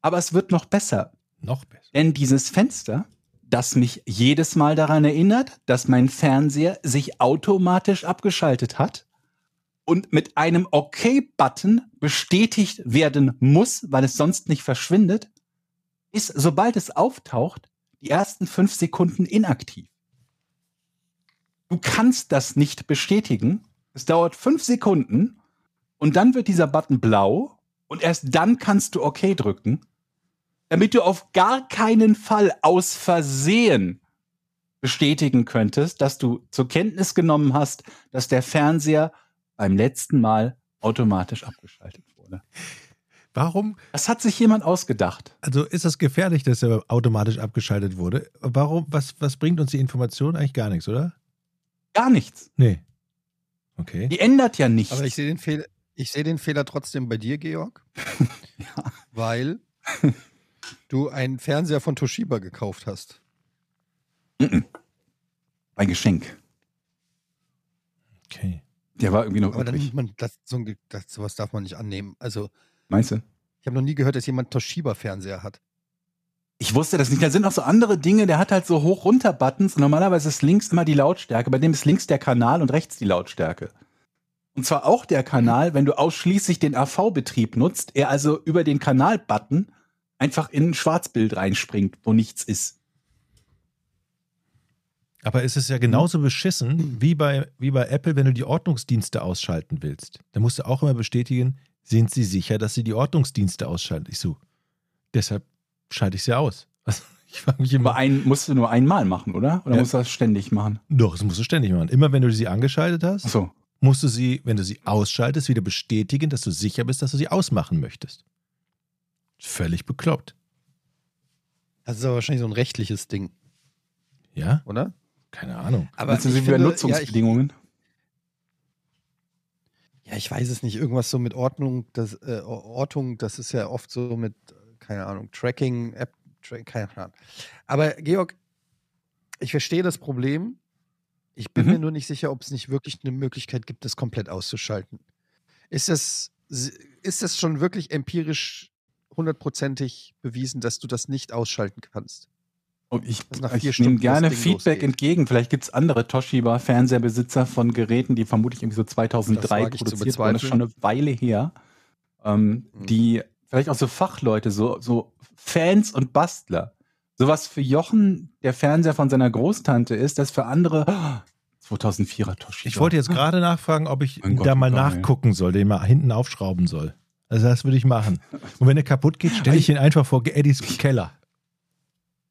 Aber es wird noch besser.
Noch besser.
Denn dieses Fenster das mich jedes Mal daran erinnert, dass mein Fernseher sich automatisch abgeschaltet hat und mit einem OK-Button bestätigt werden muss, weil es sonst nicht verschwindet, ist, sobald es auftaucht, die ersten fünf Sekunden inaktiv. Du kannst das nicht bestätigen. Es dauert fünf Sekunden und dann wird dieser Button blau und erst dann kannst du OK drücken damit du auf gar keinen Fall aus Versehen bestätigen könntest, dass du zur Kenntnis genommen hast, dass der Fernseher beim letzten Mal automatisch abgeschaltet wurde.
Warum?
Das hat sich jemand ausgedacht.
Also ist das gefährlich, dass er automatisch abgeschaltet wurde? Warum? Was, was bringt uns die Information? Eigentlich gar nichts, oder?
Gar nichts.
Nee. Okay.
Die ändert ja nichts.
Aber ich sehe den, Fehl ich seh den Fehler trotzdem bei dir, Georg.
ja.
Weil du einen Fernseher von Toshiba gekauft hast.
Ein Geschenk.
Okay.
Der war irgendwie noch
Aber dann
übrig.
nimmt man das, so ein, das, sowas darf man nicht annehmen. Also,
Meinst du?
ich habe noch nie gehört, dass jemand Toshiba-Fernseher hat.
Ich wusste das nicht. Da sind noch so andere Dinge. Der hat halt so hoch-runter-Buttons. Und normalerweise ist links immer die Lautstärke. Bei dem ist links der Kanal und rechts die Lautstärke. Und zwar auch der Kanal, wenn du ausschließlich den AV-Betrieb nutzt, er also über den Kanal-Button einfach in ein Schwarzbild reinspringt, wo nichts ist.
Aber es ist ja genauso beschissen wie bei, wie bei Apple, wenn du die Ordnungsdienste ausschalten willst. Da musst du auch immer bestätigen, sind sie sicher, dass sie die Ordnungsdienste ausschalten? Ich so, deshalb schalte ich sie aus. Also, ich frage mich
Aber
immer,
einen musst du nur einmal machen, oder? Oder
Ja.
musst du das ständig machen?
doch, das musst du ständig machen. Immer wenn du sie angeschaltet hast,
Achso.
musst du sie, wenn du sie ausschaltest, wieder bestätigen, dass du sicher bist, dass du sie ausmachen möchtest. Völlig bekloppt.
Das ist aber wahrscheinlich so ein rechtliches Ding,
Ja?
oder?
Keine Ahnung.
Aber ich
sie wieder Nutzungsbedingungen?
Ja ich, ja, ich weiß es nicht. Irgendwas so mit Ordnung, das, äh, Ortung, das ist ja oft so mit, keine Ahnung, Tracking, App, tra keine Ahnung. Aber Georg, ich verstehe das Problem. Ich bin
Mhm.
mir nur nicht sicher, ob es nicht wirklich eine Möglichkeit gibt, das komplett auszuschalten. Ist das, ist das schon wirklich empirisch hundertprozentig bewiesen, dass du das nicht ausschalten kannst?
Und ich, ich nehme gerne Feedback
losgeht.
entgegen. Vielleicht gibt es andere Toshiba-Fernseherbesitzer von Geräten, die vermutlich irgendwie so
Das
2003
wage ich zu
produziert wurden. Das ist schon eine Weile her. Ähm,
Mhm.
Die vielleicht auch so Fachleute, so, so Fans und Bastler. Sowas für Jochen, der Fernseher von seiner Großtante ist, das für andere ah, 2004er Toshiba.
Ich wollte jetzt gerade nachfragen, ob ich
Mein Gott,
da mal
wie geil.
nachgucken soll, den mal hinten aufschrauben soll. Also das würde ich machen. Und wenn der kaputt geht, stelle ich ihn einfach vor Eddies Keller.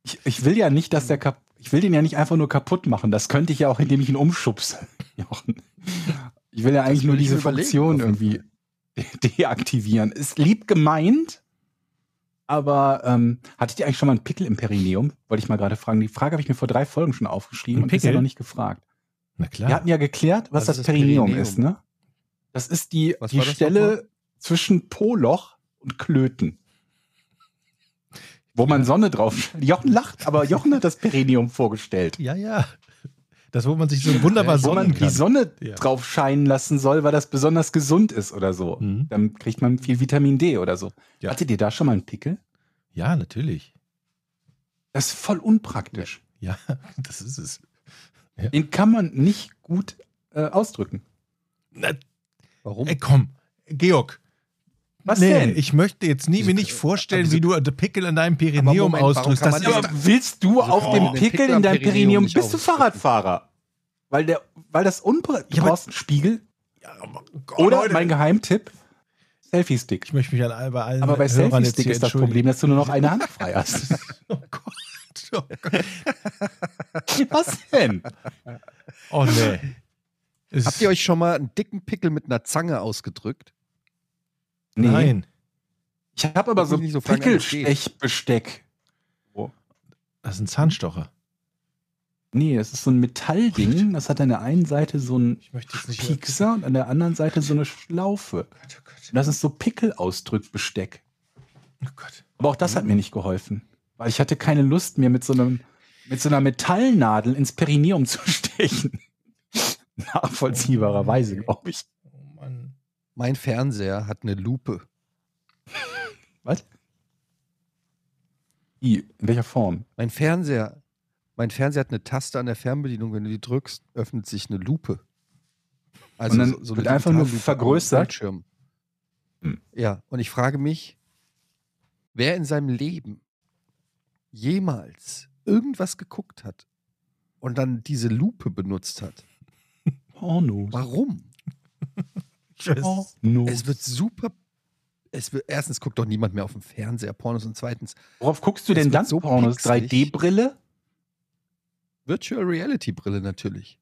Ich, ich will ja nicht, dass der kap ich will den ja nicht einfach nur kaputt machen. Das könnte ich ja auch, indem ich ihn umschubse. Ich will ja eigentlich nur diese Funktion irgendwie de deaktivieren. Ist lieb gemeint, aber ähm, hattet ihr eigentlich schon mal einen Pickel im Perineum? Wollte ich mal gerade fragen. Die Frage habe ich mir vor drei Folgen schon aufgeschrieben
Ein
und bisher noch nicht gefragt.
Na
Wir
klar.
hatten ja geklärt, was,
Was
das,
ist das
Perineum,
Perineum?
ist, ne? Das ist die,
Was
die Stelle? Zwischen Poloch und Klöten. Wo man Sonne drauf. Jochen lacht, aber Jochen hat das Perineum vorgestellt.
Ja, ja. Das, wo man sich so wunderbar
Wo man
sonnen
die
kann.
Sonne
Ja.
drauf scheinen lassen soll, weil das besonders gesund ist oder so.
Mhm.
Dann kriegt man viel Vitamin D oder so.
Ja.
Hattet ihr da schon mal einen Pickel?
Ja, natürlich.
Das ist voll unpraktisch.
Ja, das ist es.
Den kann man nicht gut äh, ausdrücken.
Na,
Warum?
ey, komm, Georg.
Was
nee,
denn?
ich möchte jetzt nie mir nicht vorstellen, wie du den Pickel an deinem Perineum
Moment,
ausdrückst. Das aber,
willst du auf
kann
dem Pickel
Pickel
in deinem
Perineum
bist du? Fahrradfahrer? Weil der, weil das unpra du
Ja,
brauchst einen Spiegel
Ja, aber-
oder
Leute,
mein Geheimtipp Selfie-Stick.
ich möchte mich an all- bei allen
Aber bei Selfie-Stick ist das. Problem, dass du nur noch eine Hand frei hast.
Oh Gott. Oh, Gott.
Was denn?
oh nee.
Habt ihr euch schon mal einen dicken Pickel mit einer Zange ausgedrückt?
Nein,
Ich habe aber so
so das.
Pickelstechbesteck.
das ist ein Zahnstocher.
Nee, das ist so ein Metallding. Das hat an der einen Seite so einen Piekser und an der anderen Seite so eine Schlaufe. Und das ist so Pickelausdrückbesteck.
Oh Gott.
Aber auch das hat mir nicht geholfen. Weil ich hatte keine Lust, mir mit so, einem, mit so einer Metallnadel ins Perineum zu stechen. Nachvollziehbarerweise, glaube ich.
Oh Mann.
Mein Fernseher hat eine Lupe.
Was? Wie? In welcher Form?
Mein Fernseher, mein Fernseher hat eine Taste an der Fernbedienung. Wenn du die drückst, öffnet sich eine Lupe. Also
Und dann wird einfach nur vergrößert?
Bildschirm.
Hm.
Ja, und ich frage mich, wer in seinem Leben jemals irgendwas geguckt hat und dann diese Lupe benutzt hat.
Pornos.
Warum?
Pornos.
Es wird super. Es wird, erstens guckt doch niemand mehr auf dem Fernseher Pornos und zweitens
Worauf guckst du denn dann
so
Pornos?
pixelig.
3D-Brille?
Virtual Reality Brille natürlich.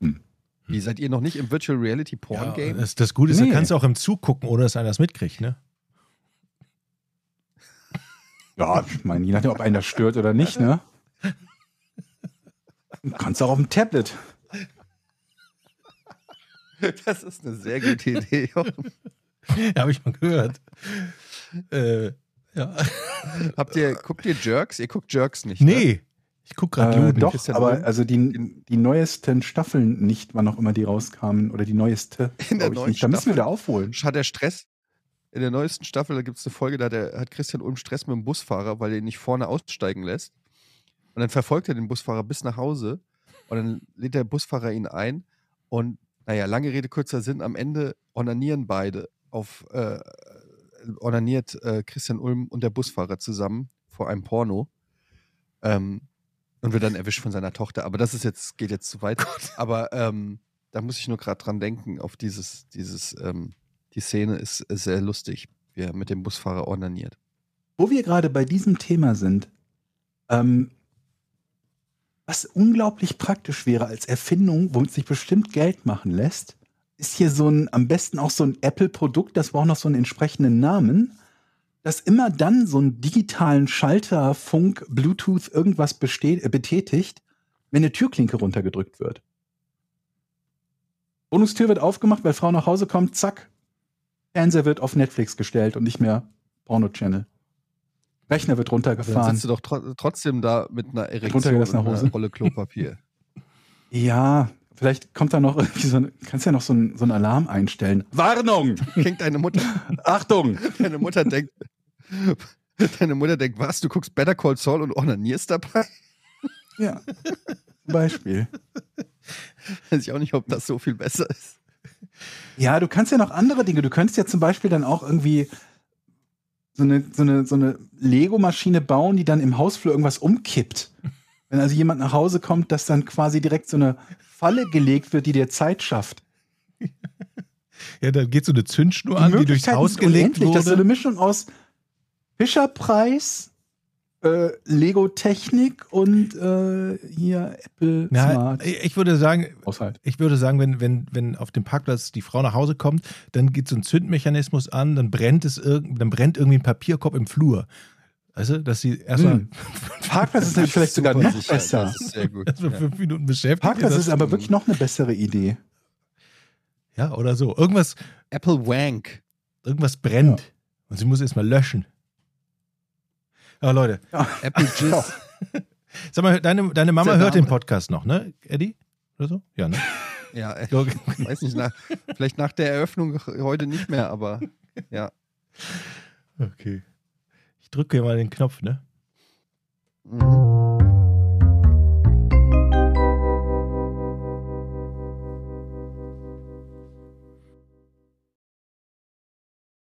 Hm.
Wie seid ihr noch nicht im Virtual Reality Porn
ja,
Game?
das, das Gute ist,
Nee.
du kannst auch im Zug gucken, ohne dass einer das mitkriegt, ne?
Ja, ich meine, je nachdem, ob einen das stört oder nicht, ne? Du kannst auch auf dem Tablet.
Das ist eine sehr gute Idee. Jochen.
Ja, habe ich mal gehört. Äh, ja.
Habt ihr, guckt ihr Jerks? Ihr guckt Jerks nicht. Ne?
Nee, ich gucke gerade
Äh, doch,
Christian
aber also die, die neuesten Staffeln nicht, wann auch immer die rauskamen. Oder die neueste.
In der neuen
nicht. Da müssen wir wieder aufholen.
Hat er Stress? In der neuesten Staffel, da gibt es eine Folge, da hat, der, hat Christian Ulm Stress mit dem Busfahrer, weil er ihn nicht vorne aussteigen lässt. Und dann verfolgt er den Busfahrer bis nach Hause und dann lädt der Busfahrer ihn ein. Und naja, lange Rede, kurzer Sinn, am Ende onanieren beide auf, äh, onaniert äh, Christian Ulm und der Busfahrer zusammen vor einem Porno. Ähm, und wird dann erwischt von seiner Tochter. Aber das ist jetzt, geht jetzt zu weit. Aber ähm, da muss ich nur gerade dran denken, auf dieses, dieses, ähm, die Szene ist, ist sehr lustig, wie er mit dem Busfahrer ordiniert.
Wo wir gerade bei diesem Thema sind, ähm, was unglaublich praktisch wäre als Erfindung, womit sich bestimmt Geld machen lässt, ist hier so ein, am besten auch so ein Apple-Produkt, das braucht noch so einen entsprechenden Namen, das immer dann so einen digitalen Schalter, Funk, Bluetooth, irgendwas besteht, äh, betätigt, wenn eine Türklinke runtergedrückt wird. Wohnungstür wird aufgemacht, weil Frau nach Hause kommt, zack, Fernseher wird auf Netflix gestellt und nicht mehr Porno-Channel. Rechner wird
Aber dann
runtergefahren.
sitzt du doch tro trotzdem da mit einer Erektion und einer
Hose.
Rolle Klopapier.
Ja, vielleicht kommt da noch irgendwie so ein, kannst ja noch so ein, so ein Alarm einstellen. Warnung!
Klingt deine Mutter,
Achtung!
deine Mutter denkt, Deine Mutter denkt, was, du guckst Better Call Saul und onanierst dabei?
Ja. Beispiel.
Weiß ich auch nicht, ob das so viel besser ist.
Ja, du kannst ja noch andere Dinge. Du könntest ja zum Beispiel dann auch irgendwie so eine, so eine, so eine Lego-Maschine bauen, die dann im Hausflur irgendwas umkippt. Wenn also jemand nach Hause kommt, dass dann quasi direkt so eine Falle gelegt wird, die dir Zeit schafft.
Ja, da geht so eine Zündschnur an, die durchs Haus gelegt
unendlich. Das ist so eine. Mischung aus Fischerpreis, äh, Lego-Technik und äh, hier Apple
Na,
Smart.
ich würde sagen,
Haushalt.
ich würde sagen, wenn, wenn, wenn auf dem Parkplatz die Frau nach Hause kommt, dann geht so ein Zündmechanismus an, dann brennt es irgend, dann brennt irgendwie ein Papierkorb im Flur. Weißt du, dass sie erstmal
Hm. Parkplatz ist nämlich vielleicht sogar noch
sicher,
besser.
Das ist sehr gut.
erstmal
Ja.
fünf Minuten beschäftigt.
Parkplatz ist aber wirklich noch eine bessere Idee.
Ja, oder so. Irgendwas,
Apple Wank.
irgendwas brennt. Und sie muss erstmal löschen. Aber Leute,
Apple Jizz.
sag mal, deine, deine Mama hört den. Podcast noch, ne, Eddie? Oder so? Ja, ne?
Ja,
Okay.
weiß nicht, nach, vielleicht nach der Eröffnung heute nicht mehr, aber ja.
okay. Ich drücke hier mal den Knopf, ne?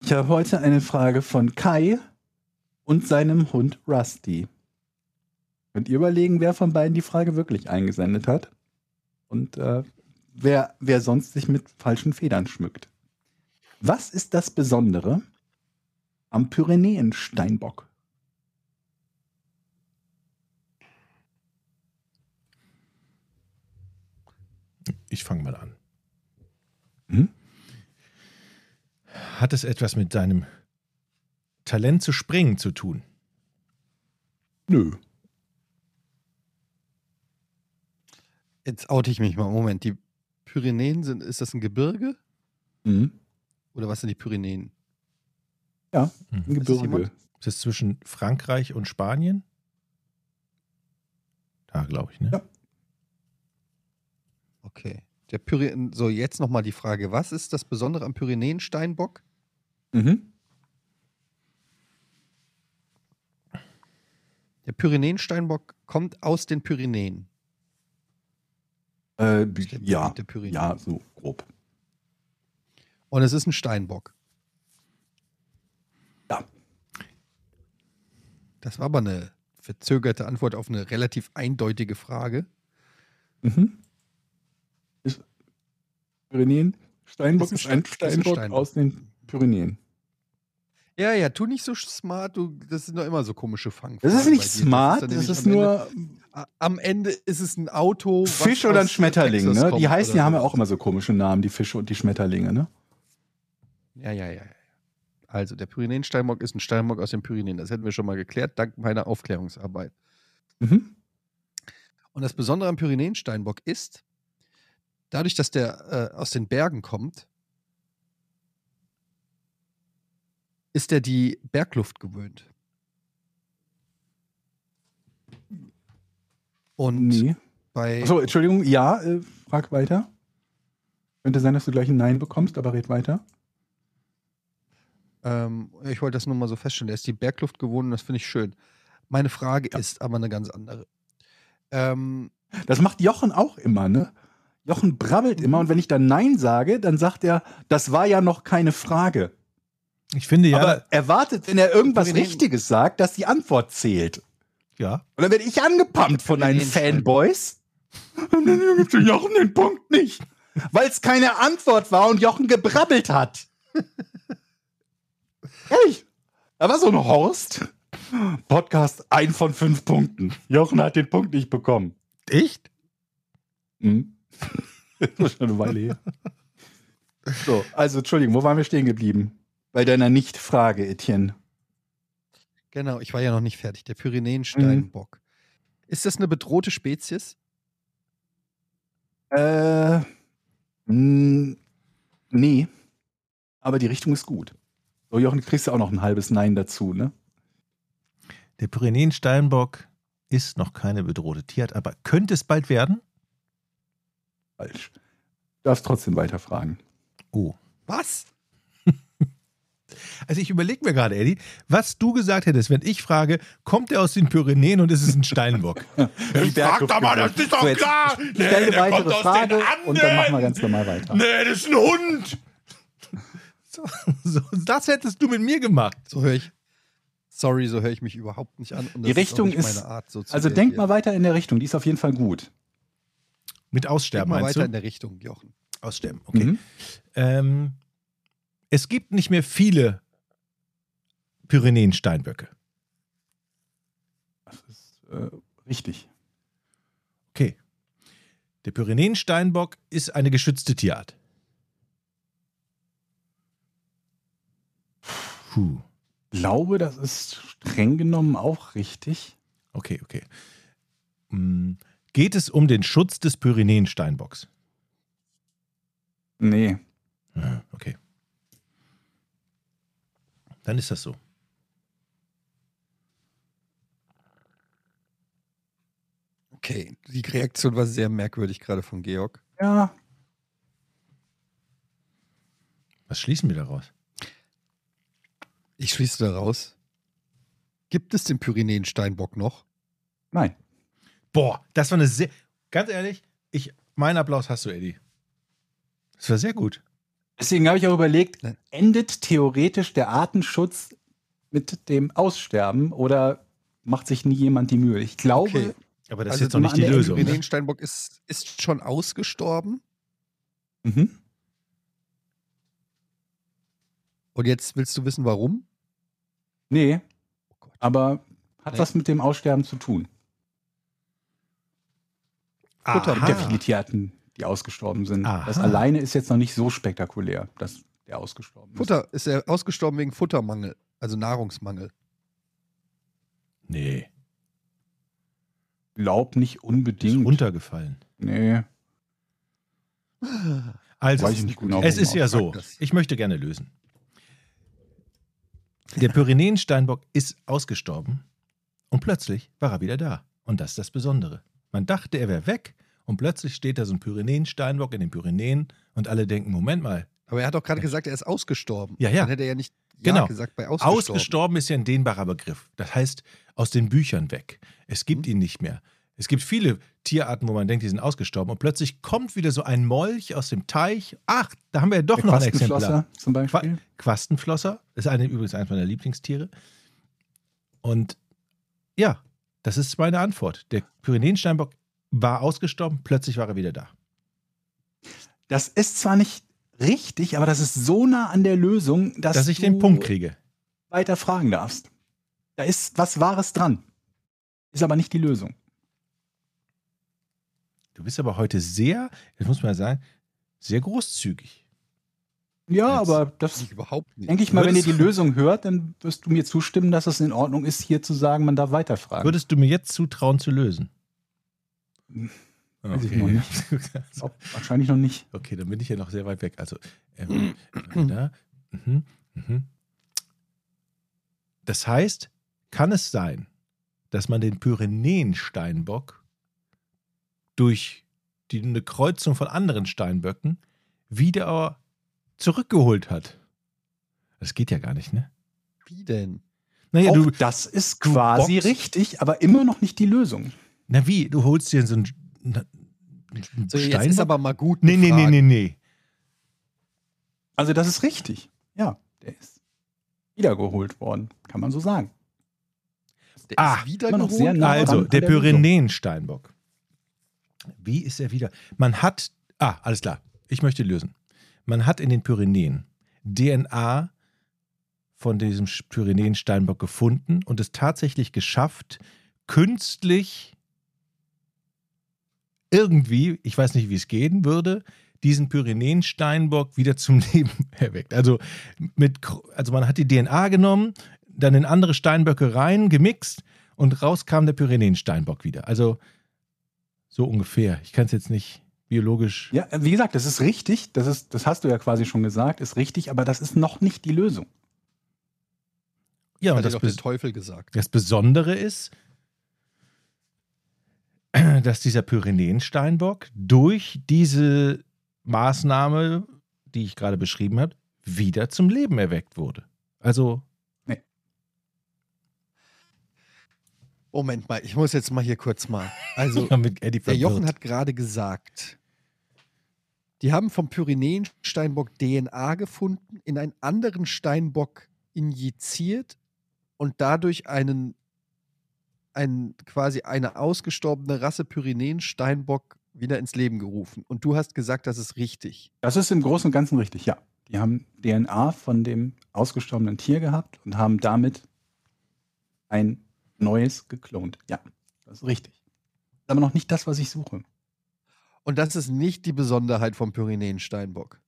Ich habe heute eine Frage von Kai und seinem Hund Rusty. Könnt ihr überlegen, wer von beiden die Frage wirklich eingesendet hat? Und äh, wer, wer sonst sich mit falschen Federn schmückt. Was ist das Besondere am Pyrenäensteinbock?
Ich fange mal an.
Mhm.
Hat es etwas mit deinem Talent zu springen zu tun?
Nö.
Jetzt oute ich mich mal. Moment, die Pyrenäen sind, ist das ein Gebirge?
Mhm.
Oder was sind die Pyrenäen?
Ein
Hm.
Gebirge.
jemand?
Ist es zwischen Frankreich und Spanien? Da glaube ich, ne?
Ja.
Okay. Der Pyren so, jetzt nochmal die Frage: Was ist das Besondere am Pyrenäensteinbock?
Mhm.
Der Pyrenäensteinbock kommt aus den Pyrenäen.
Äh, ja.
Pyrenäen.
Ja, so grob.
Und es ist ein Steinbock.
Ja.
Das war aber eine verzögerte Antwort auf eine relativ eindeutige Frage.
Mhm. Ist Pyrenäen? Steinbock
Ist ein
ein
Stein- ist ein
Steinbock
Steinbock.
aus den Pyrenäen.
Ja, ja, tu nicht so smart, du, das sind doch immer so komische Fangfragen.
Das ist nicht smart, das ist
am
nur
Ende, am Ende ist es ein Auto.
Fisch oder ein
aus
Schmetterling,
Texas
ne? Die heißen, die haben ja auch immer so komische Namen, die Fische und die Schmetterlinge, ne?
Ja, ja, ja. ja. Also, der Pyrenäensteinbock ist ein Steinbock aus den Pyrenäen. Das hätten wir schon mal geklärt, dank meiner Aufklärungsarbeit.
Mhm.
Und das Besondere am Pyrenäensteinbock ist, dadurch, dass der äh, aus den Bergen kommt, ist er die Bergluft gewöhnt. Und
Nee.
bei
Achso, Entschuldigung, ja, äh, frag weiter. Könnte sein, dass du gleich ein Nein bekommst, aber red weiter.
Ähm, ich wollte das nur mal so feststellen. Er ist die Bergluft gewohnt und das finde ich schön. Meine Frage
Ja.
ist aber eine ganz andere. Ähm,
Das macht Jochen auch immer, ne? Jochen brabbelt immer und wenn ich dann Nein sage, dann sagt er, das war ja noch keine Frage.
Ich finde ja,
Aber er wartet, wenn er irgendwas Richtiges sagt, dass die Antwort zählt.
ja.
Und dann werde ich angepumpt von deinen. Fanboys. Und dann gibt Jochen den Punkt nicht. Weil es keine Antwort war und Jochen gebrabbelt hat. Ehrlich. Da war so ein Horst. Podcast ein von fünf Punkten. Jochen hat den Punkt nicht bekommen.
Echt?
Hm. Das ist schon eine Weile her. So, also Entschuldigung, wo waren wir stehen geblieben? Bei deiner Nicht-Frage, Etienne.
genau, ich war ja noch nicht fertig. Der Pyrenäensteinbock. Ist das eine bedrohte Spezies?
Äh, mh, nee. Aber die Richtung ist gut. So, Jochen, du kriegst ja auch noch ein halbes Nein dazu, ne?
Der Pyrenäensteinbock ist noch keine bedrohte Tierart, aber könnte es bald werden?
Falsch. Du darfst trotzdem weiterfragen.
Oh.
Was?
Also ich überlege mir gerade, Eddie, was du gesagt hättest, wenn ich frage, kommt er aus den Pyrenäen und ist es ein Steinbock?
Die
Frag doch mal, das ist doch
So,
klar! Nee,
Stell eine weitere
kommt aus
Frage und dann machen wir ganz normal weiter.
Nee, das ist ein Hund! So, so, das hättest du mit mir gemacht.
So höre ich. Sorry, so höre ich mich überhaupt nicht an. Und
Die Richtung
ist, auch nicht
ist-
meine Art, so zu
Also denk mal weiter in der Richtung, die ist auf jeden Fall gut.
Mit
Denk
Aussterben
mal
meinst
weiter in
du?
der Richtung, Jochen.
Aussterben, okay.
Mhm.
Ähm, es gibt nicht mehr viele Pyrenäen-Steinböcke.
Das ist äh, richtig.
Okay. Der Pyrenäen-Steinbock ist eine geschützte Tierart. Puh.
glaube, das ist streng genommen auch richtig.
Okay, okay. Hm, Geht es um den Schutz des Pyrenäen-Steinbocks?
Nee.
Ja, okay. Dann ist das so.
Okay, die Reaktion war sehr merkwürdig gerade von Georg.
Ja,
Was schließen wir daraus?
Ich schließe daraus. Gibt es den Pyrenäen-Steinbock noch?
nein.
Boah, das war eine sehr. Ganz ehrlich, ich, mein Applaus hast du, Eddie. Das war sehr gut.
Deswegen habe ich auch überlegt, endet theoretisch der Artenschutz mit dem Aussterben oder macht sich nie jemand die Mühe? Ich glaube,
Okay.
Aber das
Also
ist jetzt noch nicht die Lösung. Ne?
Pyrenäen-Steinbock ist, ist schon ausgestorben.
mhm.
Und jetzt willst du wissen, warum?
nee,
Oh
aber hat
Nee.
was mit dem Aussterben zu tun.
Futter-
Aha.
Der viele Tierarten, die ausgestorben sind.
Aha.
Das alleine ist jetzt noch nicht so spektakulär, dass der ausgestorben ist.
Futter ist er ausgestorben wegen Futtermangel, also Nahrungsmangel.
Nee,
Glaub nicht
ist
unbedingt.
runtergefallen.
Nee.
Also,
Weiß ich nicht genau,
es
warum
ist ja so.
Das.
Ich möchte gerne lösen. Der Pyrenäen-Steinbock ist ausgestorben und plötzlich war er wieder da. Und das ist das Besondere. Man dachte, er wäre weg und plötzlich steht da so ein Pyrenäen-Steinbock in den Pyrenäen und alle denken, Moment mal,
Aber er hat doch gerade gesagt, er ist ausgestorben.
Ja, ja.
Dann hätte er ja nicht ja
Genau.
gesagt bei ausgestorben.
Ausgestorben ist ja ein dehnbarer Begriff. Das heißt, aus den Büchern weg. Es gibt ihn nicht mehr. Es gibt viele Tierarten, wo man denkt, die sind ausgestorben. Und plötzlich kommt wieder so ein Molch aus dem Teich. Ach, da haben wir ja doch
Der
noch ein Exemplar.
Quastenflosser zum Beispiel.
Qua Quastenflosser ist eine, übrigens eines meiner Lieblingstiere. Und ja, das ist meine Antwort. Der Pyrenäensteinbock war ausgestorben, plötzlich war er wieder da.
Das ist zwar nicht richtig, aber das ist so nah an der Lösung, dass,
Dass ich
du
den Punkt kriege.
weiter fragen darfst. Da ist was Wahres dran. Ist aber nicht die Lösung.
Du bist aber heute sehr, das muss man ja sagen, sehr großzügig.
Ja,
Jetzt-
aber das
Ich überhaupt nicht.
denke ich mal, wenn ihr die
Würdest-
Lösung hört, dann wirst du mir zustimmen, dass es in Ordnung ist, hier zu sagen, man darf weiterfragen.
Würdest du mir jetzt zutrauen zu lösen?
Weiß ich noch nicht. Wahrscheinlich noch nicht.
Okay, dann bin ich ja noch sehr weit weg. Also, ähm, da. Mhm, mhm. Das heißt, kann es sein, dass man den Pyrenäen-Steinbock durch die, eine Kreuzung von anderen Steinböcken wieder zurückgeholt hat? Das geht ja gar nicht, ne?
Wie denn?
Naja,
Auch
du,
das ist quasi
boxt-
richtig, aber immer noch nicht die Lösung.
Na wie, du holst dir so einen, einen
So, jetzt
Steinbock?
ist aber mal gut.
nee, nee, nee, nee, nee.
Also das ist richtig. Ja, der ist wiedergeholt worden, kann man so sagen.
Der
Ah,
ist wieder
immer noch
geholt.
sehr nah
Also, der
der.
Pyrenäen-Steinbock. Wie ist er wieder? Man hat, ah, alles klar, ich möchte lösen. Man hat in den Pyrenäen DNA von diesem Pyrenäen-Steinbock gefunden und es tatsächlich geschafft, künstlich irgendwie, ich weiß nicht, wie es gehen würde, diesen Pyrenäen-Steinbock wieder zum Leben erweckt. Also, mit, also man hat die DNA genommen, dann in andere Steinböcke rein, gemixt und raus kam der Pyrenäen-Steinbock wieder. Also so ungefähr. Ich kann es jetzt nicht biologisch.
Ja, wie gesagt, das ist richtig. Das, ist, das hast du ja quasi schon gesagt, ist richtig, aber das ist noch nicht die Lösung.
Ja, und das,
doch der
Bes
Teufel gesagt.
das Besondere ist, dass dieser Pyrenäen-Steinbock durch diese Maßnahme, die ich gerade beschrieben habe, wieder zum Leben erweckt wurde. Also,
Moment mal, ich muss jetzt mal hier kurz mal. Also, der Jochen hat gerade gesagt, die haben vom Pyrenäen-Steinbock DNA gefunden, in einen anderen Steinbock injiziert und dadurch einen, einen quasi eine ausgestorbene Rasse Pyrenäen-Steinbock wieder ins Leben gerufen. Und du hast gesagt, das ist richtig.
Das ist im Großen und Ganzen richtig, ja. Die haben DNA von dem ausgestorbenen Tier gehabt und haben damit ein neues geklont. Ja, das ist richtig. Ist aber noch nicht das, was ich suche.
Und das ist nicht die Besonderheit vom Pyrenäen-Steinbock.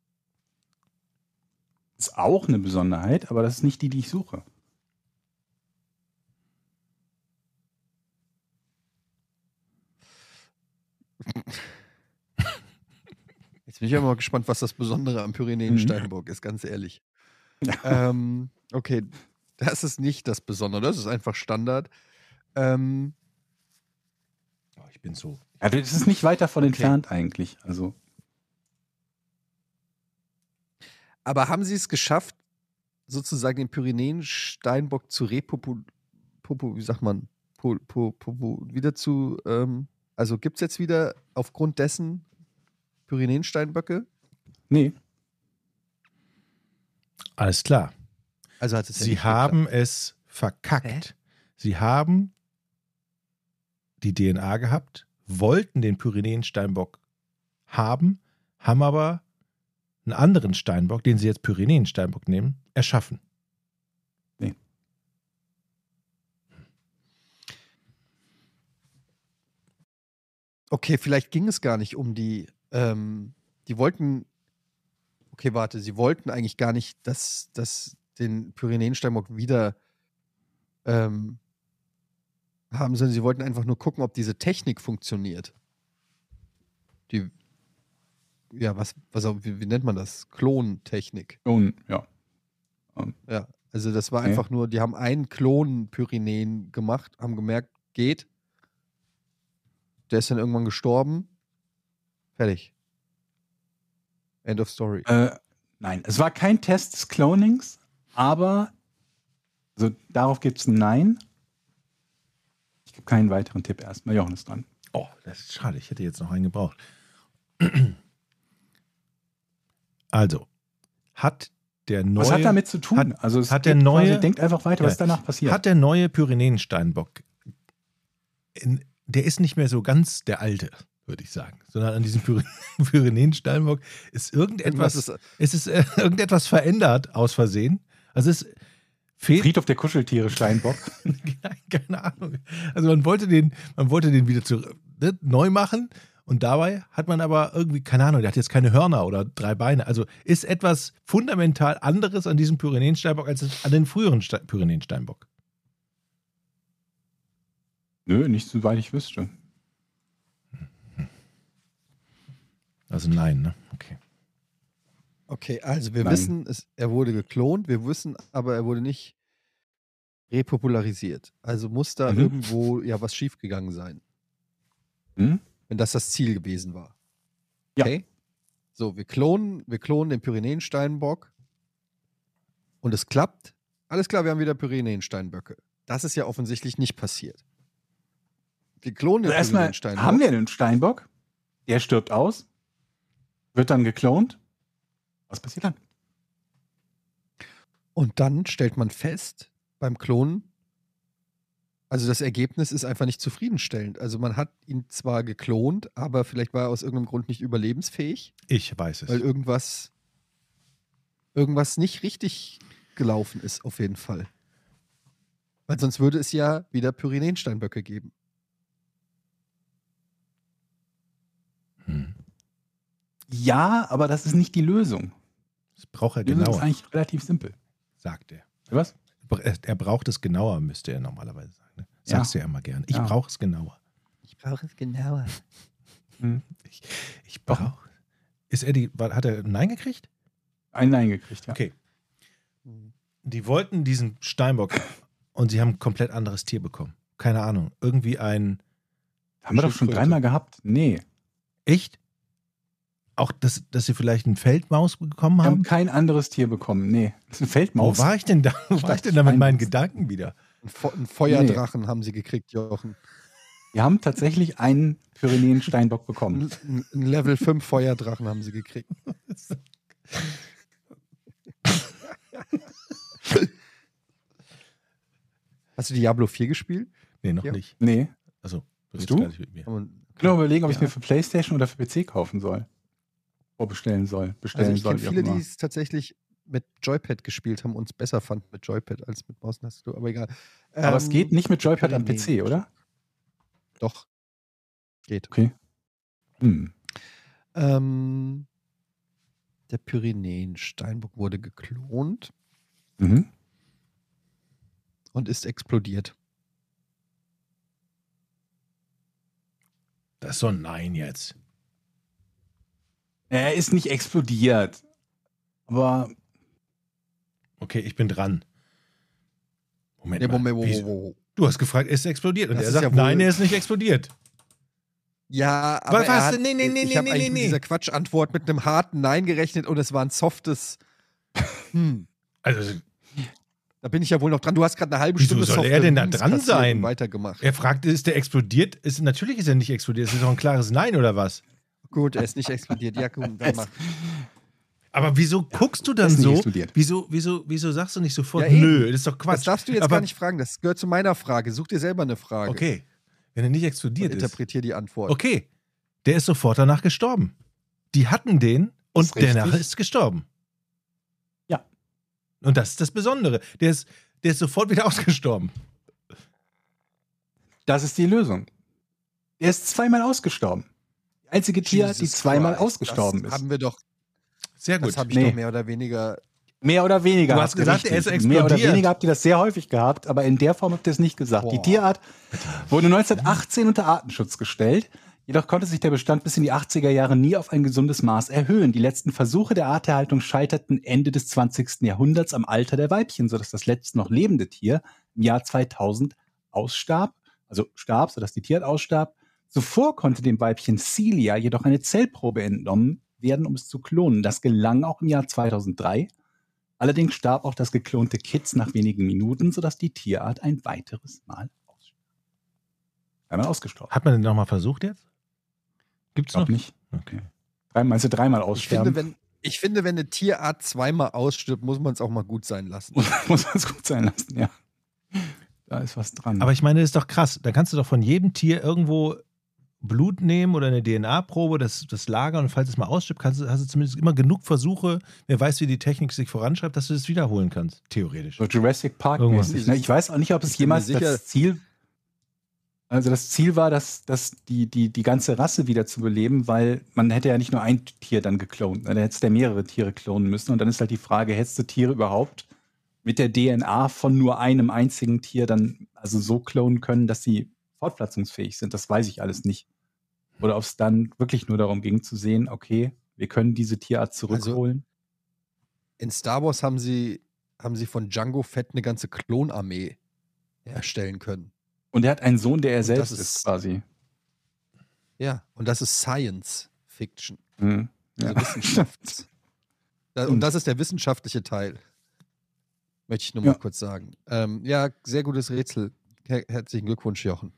Ist auch eine Besonderheit, aber das ist nicht die, die ich suche.
Jetzt bin ich ja mal gespannt, was das Besondere am Pyrenäen-Steinbock ist, ganz ehrlich. ähm, okay, das ist nicht das Besondere, das ist einfach Standard. Ähm,
Oh, ich bin so.
Ja, das ist nicht weit davon
Okay.
entfernt eigentlich. Also,
aber haben sie es geschafft, sozusagen den Pyrenäen-Steinbock zu repopu, popu, wie sagt man, po, po, popu, wieder zu, ähm, also gibt es jetzt wieder aufgrund dessen Pyrenäen-Steinböcke?
nee.
Alles klar.
Also hat es ja
Sie
nicht
haben es verkackt.
Hä?
Sie haben die DNA gehabt, wollten den Pyrenäen-Steinbock haben, haben aber einen anderen Steinbock, den sie jetzt Pyrenäen-Steinbock nehmen, erschaffen.
Okay, vielleicht ging es gar nicht um die, ähm, die wollten, okay, warte, sie wollten eigentlich gar nicht, dass, dass den Pyrenäen-Steinbock wieder ähm, haben, sondern sie wollten einfach nur gucken, ob diese Technik funktioniert. Die, ja, was, was, auch- wie, wie nennt man das? Klontechnik.
Und, ja.
Ja, also das war
Okay.
einfach nur, die haben einen Klon Pyrenäen gemacht, haben gemerkt, geht. Der ist dann irgendwann gestorben. Fertig. End of story.
Äh, nein, es war kein Test des Clonings, aber also darauf gibt es ein Nein. Ich gebe keinen weiteren Tipp erstmal. Jochen ist dran.
Oh, das ist schade. Ich hätte jetzt noch einen gebraucht. Also, hat der neue.
Was hat damit zu tun?
hat-
also es
hat der neue-
quasi, denkt einfach weiter, was
Ja.
danach passiert.
Hat der neue Pyrenäen-Steinbock, in- der ist nicht mehr so ganz der alte, würde ich sagen, sondern an diesem Pyre- Pyrenäen-Steinbock ist irgendetwas,
ist,
es ist äh, irgendetwas verändert aus Versehen. Also es fehlt,
Friedhof der Kuscheltiere Steinbock.
keine Ahnung. Also man wollte den, man wollte den wieder zu, ne, neu machen und dabei hat man aber irgendwie, keine Ahnung, der hat jetzt keine Hörner oder drei Beine. Also ist etwas fundamental anderes an diesem Pyrenäen-Steinbock als an den früheren Ste Pyrenäen-Steinbock.
Nö, nicht soweit ich wüsste.
Also nein, ne? Okay.
okay, also wir
Nein.
wissen, es, er wurde geklont, wir wissen, aber er wurde nicht repopularisiert. Also muss da
Mhm.
irgendwo ja was schiefgegangen sein,
Hm?
wenn das das Ziel gewesen war.
Ja.
Okay? So, wir klonen, wir klonen den Pyrenäen-Steinbock und es klappt. Alles klar, wir haben wieder Pyrenäen-Steinböcke. Das ist ja offensichtlich nicht passiert. Wir klonen den
Also erstmal
Pyrenäen-Steinbock.
haben wir einen Steinbock, der stirbt aus, wird dann geklont. Was passiert dann?
Und dann stellt man fest, beim Klonen, also das Ergebnis ist einfach nicht zufriedenstellend. Also man hat ihn zwar geklont, aber vielleicht war er aus irgendeinem Grund nicht überlebensfähig,
Ich weiß es.
weil irgendwas, irgendwas nicht richtig gelaufen ist, auf jeden Fall. Weil sonst würde es ja wieder Pyrenäensteinböcke geben.
Hm.
Ja, aber das ist nicht die Lösung.
Das braucht er
Die Lösung ist
genauer,
eigentlich relativ simpel.
sagt er.
Was?
Er braucht es genauer, müsste er normalerweise sagen. Ne?
Ja.
Sagst du ja immer gern. Ich
Ja.
brauche es genauer.
Ich brauche es genauer.
Ich, ich brauche. Ist die, war- hat er ein Nein gekriegt?
Ein Nein gekriegt, ja.
Okay. Die wollten diesen Steinbock und sie haben ein komplett anderes Tier bekommen. Keine Ahnung. Irgendwie ein.
Haben wir doch schon dreimal gehabt? Nee.
Echt? auch, dass, dass sie vielleicht eine Feldmaus bekommen
Wir haben
haben?
kein anderes Tier bekommen. Nee, das ist eine
Wo
Feldmaus.
war ich denn da? Wo war ich denn da mit meinen. Gedanken wieder?
Ein, Fe ein Feuerdrachen haben sie gekriegt, Jochen.
Wir haben tatsächlich einen Pyrenäen-Steinbock bekommen.
Ein, ein Level 5 Feuerdrachen haben sie gekriegt. Hast du Diablo 4 gespielt?
Nee, noch
Ja.
nicht.
Nee.
Also,
Bist du?
gar
Ich kann nur überlegen, ob ich mir für Playstation oder für PC kaufen soll. Vorbestellen soll. Bestellen
Also ich kenne viele, die es tatsächlich mit Joypad gespielt haben und es besser fanden mit Joypad als mit Maustastatur, aber egal.
Aber es
Ähm,
geht nicht mit Joypad am. PC, oder?
Doch. Geht.
Okay. Hm.
Ähm, der Pyrenäen-Steinbock wurde geklont
Mhm.
und ist explodiert.
Das ist so ein Nein jetzt.
Er ist nicht explodiert. Aber
Okay, ich bin dran. Moment,
Nee,
mal.
Moment, wo, wo.
Du hast gefragt, ist er explodiert? Und
Das
er
ist
sagt,
ja
nein, er ist nicht explodiert.
Ja, aber
Was
er
hast
hat,
du? Nee, nee, nee,
ich
nee,
habe
nee,
eigentlich
nee,
mit dieser Quatschantwort mit einem harten Nein gerechnet und es war ein softes Hm.
Also,
Da bin ich ja wohl noch dran. Du hast gerade eine halbe
Wieso
Stunde
soll
softe
er denn da dran sein?
weitergemacht.
er fragt, ist der explodiert? Ist, natürlich ist er nicht explodiert. Es ist doch ein klares Nein, oder was?
Gut, er ist nicht explodiert. Ja, gut, dann mach.
Aber wieso guckst du dann so?
explodiert.
Wieso, wieso, wieso sagst du nicht sofort,
Ja,
nö, das ist doch
Das
Quatsch.
darfst du jetzt
Aber,
gar nicht fragen. Das gehört zu meiner Frage. Such dir selber eine Frage.
Okay, wenn er nicht
Und
explodiert ist.
interpretier die Antwort.
Okay, der ist sofort danach gestorben. Die hatten den und danach ist gestorben. Und das ist das Besondere. Der ist, der ist sofort wieder ausgestorben.
das ist die Lösung. Er ist zweimal ausgestorben. Die einzige Tier, die zweimal
Christ,
ausgestorben
das
ist.
Haben wir doch,
Sehr gut.
das habe ich
Nee.
doch mehr oder weniger.
Mehr oder weniger.
Du hast gesagt, er ist
richtig. Mehr oder
explodiert.
weniger habt ihr das sehr häufig gehabt, aber in der Form habt ihr es nicht gesagt. Die
Boah.
Tierart wurde 1918 unter Artenschutz gestellt. Jedoch konnte sich der Bestand bis in die 80er Jahre nie auf ein gesundes Maß erhöhen. Die letzten Versuche der Arterhaltung scheiterten Ende des 20. Jahrhunderts am Alter der Weibchen, sodass das letzte noch lebende Tier im Jahr 2000 ausstarb, also starb, sodass die Tierart ausstarb. Zuvor konnte dem Weibchen Celia jedoch eine Zellprobe entnommen werden, um es zu klonen. Das gelang auch im Jahr 2003. Allerdings starb auch das geklonte Kitz nach wenigen Minuten, sodass die Tierart ein weiteres Mal ausstarb. Einmal ausgestorben.
Hat man den nochmal versucht jetzt? Gibt's
Glaub
noch?
nicht.
Okay.
Drei, meinst du dreimal
Ich
aussterben?
finde, wenn, ich finde, wenn eine Tierart zweimal ausstirbt, muss man es auch mal gut sein lassen.
muss, man es gut sein lassen, ja. Da ist was dran.
Aber ich meine, das ist doch krass. Da kannst du doch von jedem Tier irgendwo Blut nehmen oder eine DNA-Probe, das, das lagern und falls es mal ausstirbt, kannst du, hast du zumindest immer genug Versuche, wer weiß, wie die Technik sich voranschreibt, dass du das wiederholen kannst. Theoretisch.
so Jurassic Park mäßig. Ne? Ich weiß auch nicht, ob es
Ich
jemals
sicher-
das Ziel also das Ziel war, dass, dass die, die, die ganze Rasse wieder zu beleben, weil man hätte ja nicht nur ein Tier dann geklont, ne? da hättest du ja mehrere Tiere klonen müssen. Und dann ist halt die Frage, hättest du Tiere überhaupt mit der DNA von nur einem einzigen Tier dann also so klonen können, dass sie fortpflanzungsfähig sind? Das weiß ich alles nicht. Oder ob es dann wirklich nur darum ging zu sehen, okay, wir können diese Tierart zurückholen.
In Star Wars haben sie, haben sie von Django Fett eine ganze Klonarmee erstellen können.
Und er hat einen Sohn, der er selbst
ist-
ist, quasi.
Ja, und das ist Science Fiction.
Mhm.
Also
Ja.
Wissenschaft. Und das ist der wissenschaftliche Teil. Möchte ich nur mal
Ja.
kurz sagen. Ähm, ja, sehr gutes Rätsel. Her herzlichen Glückwunsch, Jochen.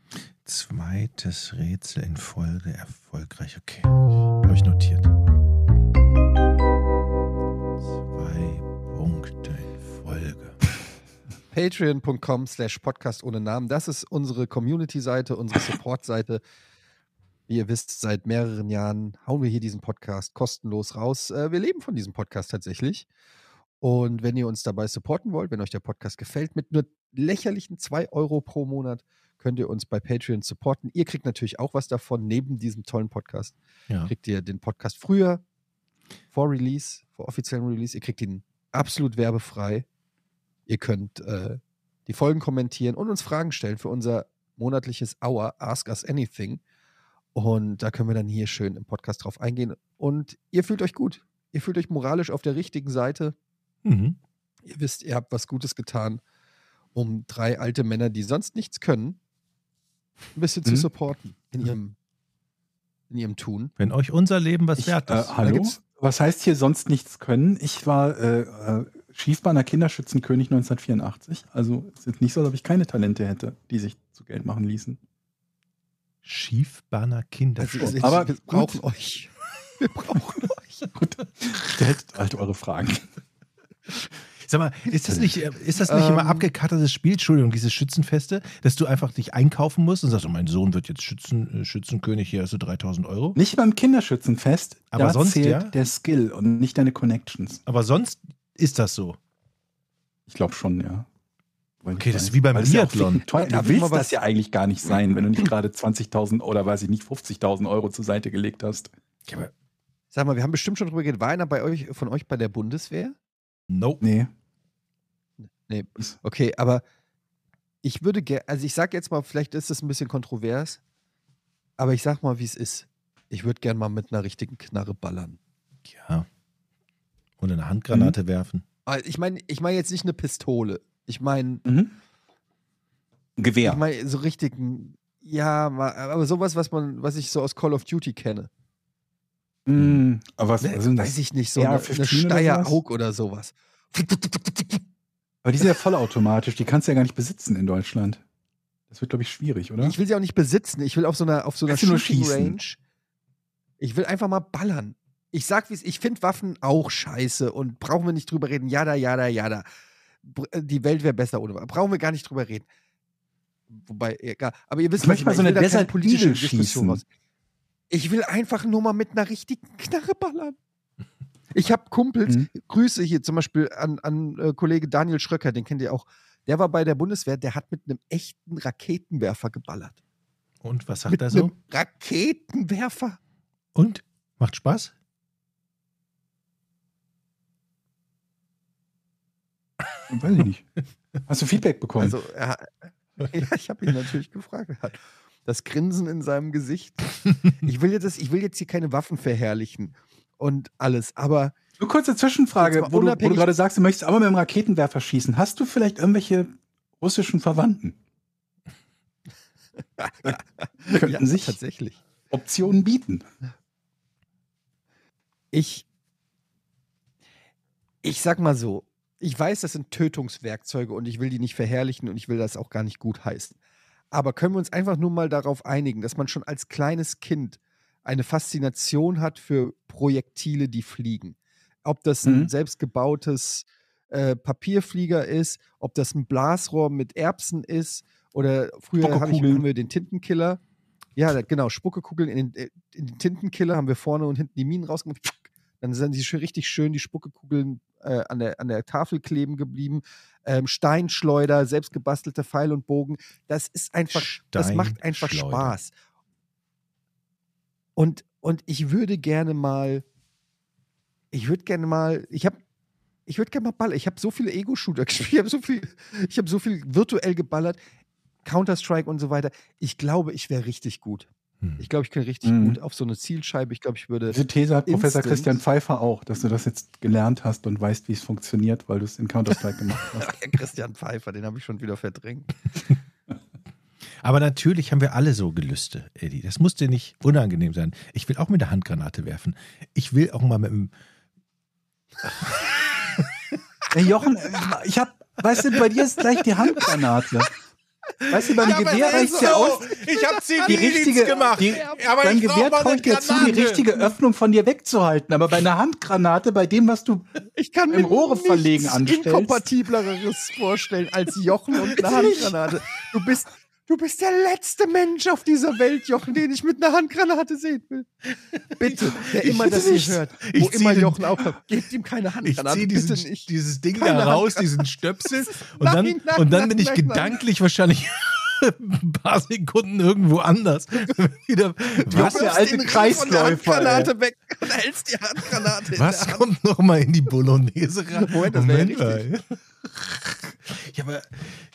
Zweites Rätsel in Folge erfolgreich. Okay. Habe ich notiert.
Patreon.com slash Podcast ohne Namen. Das ist unsere Community-Seite, unsere Support-Seite. Wie ihr wisst, seit mehreren Jahren hauen wir hier diesen Podcast kostenlos raus. Äh, wir leben von diesem Podcast tatsächlich. Und wenn ihr uns dabei supporten wollt, wenn euch der Podcast gefällt, mit nur lächerlichen 2 Euro pro Monat könnt ihr uns bei Patreon supporten. Ihr kriegt natürlich auch was davon, neben diesem tollen Podcast.
Ja.
Kriegt ihr den Podcast früher, vor Release, vor offiziellem Release. Ihr kriegt ihn absolut werbefrei. Ihr könnt äh, die Folgen kommentieren und uns Fragen stellen für unser monatliches Hour Ask Us Anything. Und da können wir dann hier schön im Podcast drauf eingehen. Und ihr fühlt euch gut. Ihr fühlt euch moralisch auf der richtigen Seite.
Mhm.
Ihr wisst, ihr habt was Gutes getan, um drei alte Männer, die sonst nichts können, ein bisschen zu
Mhm.
supporten in ihrem in ihrem Tun.
Wenn euch unser Leben was
Ich,
wert
äh,
ist.
hallo?
gibt's-
Was heißt hier sonst nichts können? Ich war äh, äh, Schießbahner Kinderschützenkönig 1984. Also es ist nicht so, als ob ich keine Talente hätte, die sich zu Geld machen ließen.
Schiefbahner.
Also,
Aber
wir
gut.
brauchen euch. Wir brauchen euch.
Gut, stellt halt eure Fragen.
Sag mal, ist das nicht, äh, ist das nicht immer
Ähm.
abgekattertes Spiel, Entschuldigung, diese Schützenfeste, dass du einfach dich einkaufen musst und sagst, oh, mein Sohn wird jetzt Schützen, äh, Schützenkönig, hier hast du 3000 Euro?
Nicht beim Kinderschützenfest,
Aber
da
sonst,
zählt
ja?
der Skill und nicht deine Connections.
Aber sonst ist das so.
Ich glaube schon, ja. Weil
Okay, das ist wie beim
ja
Biathlon.
Darf
Du willst das ja eigentlich gar nicht sein, wenn du nicht gerade 20.000 oder weiß ich nicht, 50.000 Euro zur Seite gelegt hast.
Ja,
Sag mal, wir haben bestimmt schon drüber geredet. War einer bei euch, von euch bei der Bundeswehr?
no.
Nee.
Nee. Okay, aber ich würde gerne, also ich sag jetzt mal, vielleicht ist das ein bisschen kontrovers, aber ich sag mal, wie es ist. Ich würde gerne mal mit einer richtigen Knarre ballern.
Ja. Und eine Handgranate
Mhm.
werfen.
Aber Ich meine, ich meine jetzt nicht eine Pistole. Ich meine,
Mhm. Gewehr.
ich meine so richtigen, ja, aber sowas, was man, was ich so aus Call of Duty kenne.
Mhm. Aber was, was sind das?
Weiß ich nicht, so eine, eine
AR-15 oder
Steyr
sowas?
Oder.
Aber die sind ja vollautomatisch, die kannst du ja gar nicht besitzen in Deutschland. Das wird, glaube ich, schwierig, oder?
Ich will sie auch nicht besitzen. Ich will auf so einer, auf so einer Shooting? Range. Ich will einfach mal ballern. Ich sag, wie es ich finde Waffen auch scheiße und brauchen wir nicht drüber reden. Jada, jada, jada. Br- äh, Die Welt wäre besser ohne Waffen. Brauchen wir gar nicht drüber reden. Wobei, egal. Aber ihr wisst,
Ich möchte mal so
will
eine
da
Eagle
Diskussion
schießen.
raus. Ich will einfach nur mal mit einer richtigen Knarre ballern. Ich habe Kumpels,
Mhm.
Grüße hier zum Beispiel an, an äh, Kollege Daniel Schröcker, den kennt ihr auch. Der war bei der Bundeswehr, der hat mit einem echten Raketenwerfer geballert.
Und was sagt
Mit
er so?
einem Raketenwerfer.
Und? Macht Spaß?
Weiß ich nicht. Hast du Feedback bekommen?
Also, ja, ich habe ihn natürlich gefragt. Das Grinsen in seinem Gesicht. Ich will, jetzt, ich will jetzt hier keine Waffen verherrlichen und alles, aber
Nur kurze Zwischenfrage, wo du, wo du gerade sagst, du möchtest aber mit dem Raketenwerfer schießen. Hast du vielleicht irgendwelche russischen Verwandten? Könnten
ja,
sich
tatsächlich.
Optionen bieten.
Ich, ich sag mal so, ich weiß, das sind Tötungswerkzeuge und ich will die nicht verherrlichen und ich will das auch gar nicht gut heißen. Aber können wir uns einfach nur mal darauf einigen, dass man schon als kleines Kind eine Faszination hat für Projektile, die fliegen. Ob das ein
Mhm.
selbstgebautes äh, Papierflieger ist, ob das ein Blasrohr mit Erbsen ist oder früher hab ich, haben wir den Tintenkiller. Ja, genau, Spuckekugeln in den, äh, in den Tintenkiller haben wir vorne und hinten die Minen rausgemacht. Dann sind die schön, richtig schön die Spuckekugeln äh, an, der, an der Tafel kleben geblieben. Ähm, Steinschleuder, selbstgebastelte Pfeil und Bogen. Das ist einfach, das macht einfach. Spaß. Und, und ich würde gerne mal, ich würde gerne mal, ich habe ich würde gerne mal ballern. Ich habe so viele Ego-Shooter gespielt, ich habe so viel, ich habe so viel virtuell geballert, Counter-Strike und so weiter. Ich glaube, ich wäre richtig gut.
Hm.
Ich glaube, ich könnte richtig
Mhm.
gut auf so eine Zielscheibe. Ich glaube, ich würde.
Diese These hat Professor. Christian Pfeiffer auch, dass du das jetzt gelernt hast und weißt, wie es funktioniert, weil du es in Counter-Strike gemacht hast.
Ja, Christian Pfeiffer, den habe ich schon wieder verdrängt.
Aber natürlich haben wir alle so Gelüste, Eddie. Das muss dir nicht unangenehm sein. Ich will auch mit der Handgranate werfen. Ich will auch mal mit dem.
Jochen, ich hab, weißt du, bei dir ist gleich die Handgranate. Weißt du, beim Gewehr reicht ja aus.
Ich habe
Die richtige, die, beim Gewehr traut dir zu, die richtige Öffnung von dir wegzuhalten. Aber bei einer Handgranate, bei dem, was du
Ich kann
Im
mir
Rohre verlegen anstellst.
inkompatibleres vorstellen als Jochen und eine Handgranate. Du bist, du bist der letzte Mensch auf dieser Welt, Jochen, den ich mit einer Handgranate sehen will. Bitte, der
Ich
immer das
nicht.
hört,
Ich
wo immer Jochen aufhört, gebt ihm keine
Ich
Handgranate,
ziehe
bitte
diesen, dieses Ding
Keine
da raus, diesen Stöpsel. Und dann,
nein,
und dann bin ich
nein, nein.
gedanklich wahrscheinlich ein paar Sekunden irgendwo anders. Wieder, was
der
wirfst
alte Kreisläufer,
der Handgranate weg und hältst die Handgranate
was
der Hand.
kommt noch mal in die Bolognese rein?
Moment, das wär ja.
Ja, aber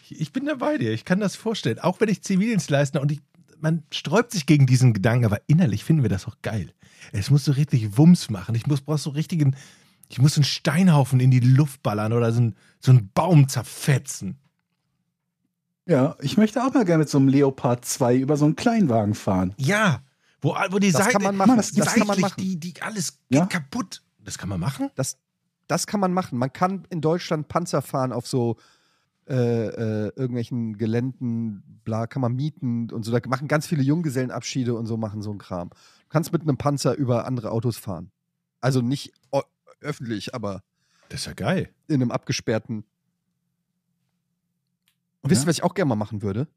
ich bin da bei dir. Ich kann das vorstellen. Auch wenn ich Zivildienst leiste und ich, man sträubt sich gegen diesen Gedanken, aber innerlich finden wir das auch geil. Es muss so richtig Wumms machen. Ich muss, brauchst so richtigen, ich muss einen Steinhaufen in die Luft ballern oder so, ein, so einen Baum zerfetzen.
Ja, ich möchte auch mal gerne mit so einem Leopard 2 über so einen Kleinwagen fahren.
Ja, Wo, wo die
Das
Seite,
kann man machen.
das-
die
Das kann man machen.
Die, die alles
Ja.
geht kaputt. Das kann man machen?
Das, das kann man machen. Man kann in Deutschland Panzer fahren auf so äh, äh, irgendwelchen Geländen, bla, kann man mieten und so. Da machen ganz viele Junggesellenabschiede und so machen so einen Kram. Du kannst mit einem Panzer über andere Autos fahren. Also nicht öffentlich, aber
Das ist ja geil.
in einem abgesperrten. Und wisst ihr, was ich auch gerne mal machen würde?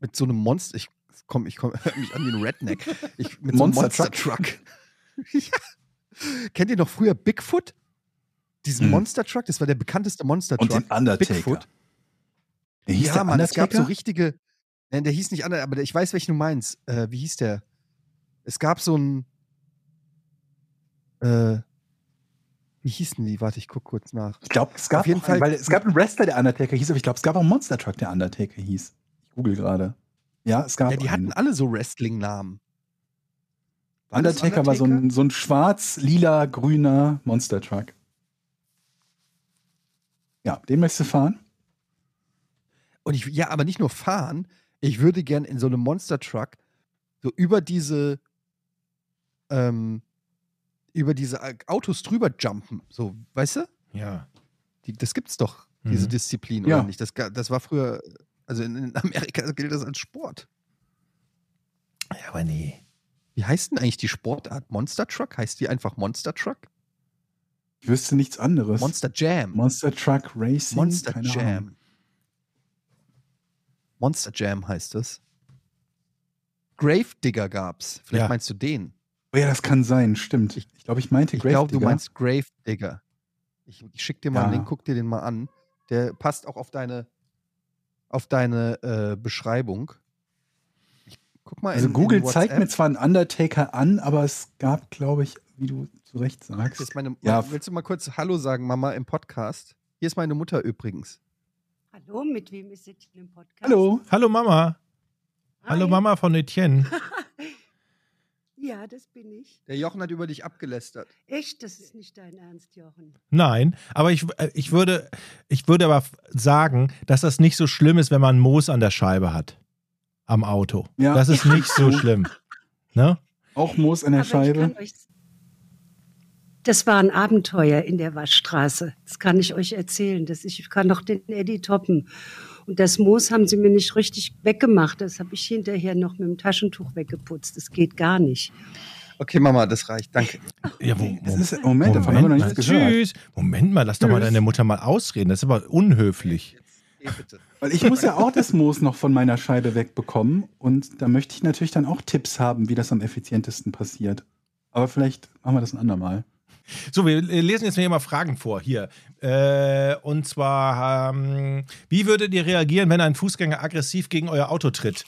Mit so einem Monster. Ich komme ich komm, mich an wie ein Redneck. Ich, mit so einem
Monster
Monster Truck. ja. Kennt ihr noch früher Bigfoot? Diesen
Mhm.
Monster Truck? Das war der bekannteste Monster
Und
Truck.
den Undertaker.
Bigfoot.
Der hieß
ja,
der
Mann, es gab so
Undertaker?
richtige. Nein, der hieß nicht Undertaker, aber ich weiß, welchen du meinst. Äh, wie hieß der? Es gab so ein. Äh, wie hießen die? Warte, ich guck kurz nach.
Ich glaube, es gab
Auf jeden Fall-
weil es gab einen Wrestler, der Undertaker hieß, aber ich glaube, es gab auch einen Monster Truck, der Undertaker hieß. Ich google gerade. Ja, es gab
Ja, die
einen.
hatten alle so Wrestling-Namen. Das
Undertaker, war so ein,
Undertaker?
so ein schwarz-lila-grüner Monster Truck. Ja, den möchtest du fahren?
Und ich, ja, aber nicht nur fahren. Ich würde gern in so einem Monster Truck so über diese, ähm, über diese Au- Autos drüber jumpen. So, weißt du?
Ja.
Die, das gibt's doch, diese
Mhm.
Disziplin,
Ja.
oder nicht? Das, das war früher, also in, in Amerika gilt das als Sport.
Ja, aber nee.
Wie heißt denn eigentlich die Sportart? Monster Truck? Heißt die einfach Monster Truck?
Ich wüsste nichts anderes.
Monster Jam.
Monster Truck Racing?
Monster
Keine
Jam.
Ahnung.
Monster Jam heißt es. Gravedigger gab's. Vielleicht
Ja.
meinst du den.
Oh ja, das kann sein, stimmt. Ich glaube, ich meinte
Ich glaube, du meinst Gravedigger. Ich, ich schick dir mal einen
Ja.
Link, guck dir den mal an. Der passt auch auf deine, auf deine äh, Beschreibung. Ich, guck mal
Also
in,
Google
in
zeigt mir zwar einen Undertaker an, aber es gab, glaube ich, wie du zu Recht
Hier
sagst.
ist meine,
Ja.
Willst du mal kurz Hallo sagen, Mama, im Podcast? Hier ist meine Mutter übrigens.
Hallo, mit wem ist jetzt im Podcast?
Hallo.
Hallo Mama.
Hi.
Hallo Mama von Etienne.
Ja, das bin ich.
Der Jochen hat über dich abgelästert.
Echt, das ist nicht dein Ernst, Jochen.
Nein, aber ich, äh, ich, würde, ich würde aber sagen, dass das nicht so schlimm ist, wenn man Moos an der Scheibe hat. Am Auto.
Ja.
Das ist nicht so schlimm. Ne?
Auch Moos an der
Aber ich
Scheibe.
kann euch das war ein Abenteuer in der Waschstraße. Das kann ich euch erzählen. Das ich kann noch den Eddie toppen. Und das Moos haben sie mir nicht richtig weggemacht. Das habe ich hinterher noch mit dem Taschentuch weggeputzt. Das geht gar nicht.
Okay, Mama, das reicht. Danke.
Ja, wo,
Das
wo,
ist, Moment, davon haben wir noch
mal,
nichts gehört.
tschüss. Moment mal, lass doch mal
Tschüss.
deine Mutter mal ausreden. Das ist aber unhöflich.
Bitte.
Weil ich muss ja auch das Moos noch von meiner Scheibe wegbekommen. Und da möchte ich natürlich dann auch Tipps haben, wie das am effizientesten passiert. Aber vielleicht machen wir das ein andermal.
So, wir lesen jetzt hier mal Fragen vor. Hier. Äh, und zwar, ähm, wie würdet ihr reagieren, wenn ein Fußgänger aggressiv gegen euer Auto tritt?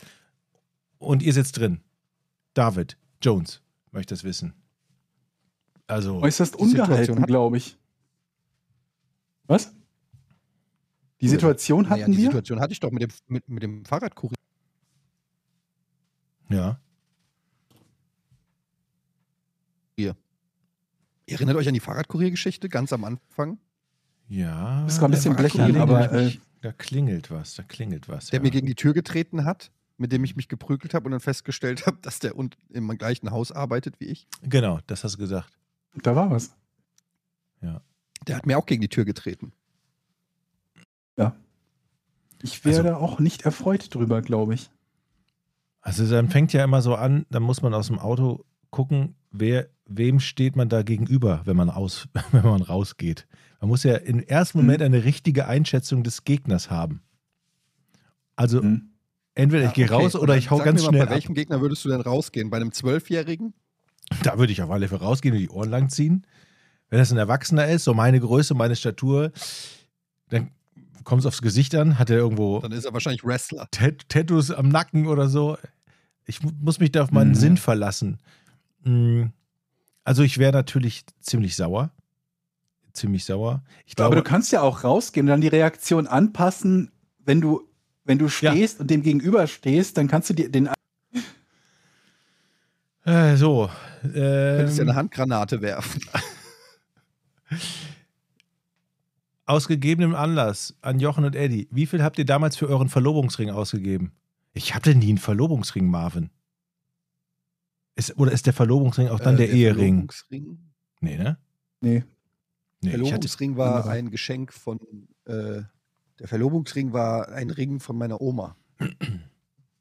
Und ihr sitzt drin. David Jones möchte das wissen. Also,
Äußerst
Die Situation
ungehalten, glaube ich. Was? Die Situation
Naja,
hatten
die
wir?
Situation hatte ich doch mit dem, mit, mit dem Fahrradkurier.
ja.
Ihr erinnert euch an die Fahrradkuriergeschichte ganz am Anfang?
Ja.
Das war ein bisschen blechern, aber, äh,
da klingelt was, da klingelt was.
Der
ja.
mir gegen die Tür getreten hat, mit dem ich mich geprügelt habe und dann festgestellt habe, dass der und im gleichen Haus arbeitet wie ich.
Genau, das hast du gesagt.
Da war was.
Der hat mir auch gegen die Tür getreten.
Ich wäre auch nicht erfreut drüber, glaube ich.
Also dann fängt ja immer so an, dann muss man aus dem Auto gucken, wer, wem steht man da gegenüber, wenn man, aus, wenn man rausgeht. Man muss ja im ersten
Mhm.
Moment eine richtige Einschätzung des Gegners haben. Also
Hm.
entweder ich gehe
Okay,
raus oder ich hau
sag
ganz
mir
schnell
mal, Bei
ab.
welchem Gegner würdest du denn rausgehen? Bei einem Zwölfjährigen?
Da würde ich auf alle Fälle rausgehen und die Ohren lang ziehen. Wenn das ein Erwachsener ist, so meine Größe, meine Statur, dann kommt es aufs Gesicht an, hat er irgendwo
Dann ist er wahrscheinlich Wrestler.
Tat Tattoos am Nacken oder so. Ich mu- muss mich da auf meinen
Mhm.
Sinn verlassen. Mm, Also ich wäre natürlich ziemlich sauer. Ziemlich sauer. Ich
Aber
glaube,
du kannst ja auch rausgehen und dann die Reaktion anpassen, wenn du, wenn du
Ja.
stehst und dem gegenüber stehst, dann kannst du dir den
äh, so.
Du könntest ja
Ähm,
eine Handgranate werfen.
aus gegebenem Anlass an Jochen und Eddie, wie viel habt ihr damals für euren Verlobungsring ausgegeben? Ich hatte nie einen Verlobungsring, Marvin. Ist, oder ist der Verlobungsring auch dann
Äh,
der, Ehering?
Verlobungsring,
Nee, ne?
Nee.
Nee, ich hatte,
Verlobungsring war
andere.
ein Geschenk von. Äh, der Verlobungsring war ein Ring von meiner Oma.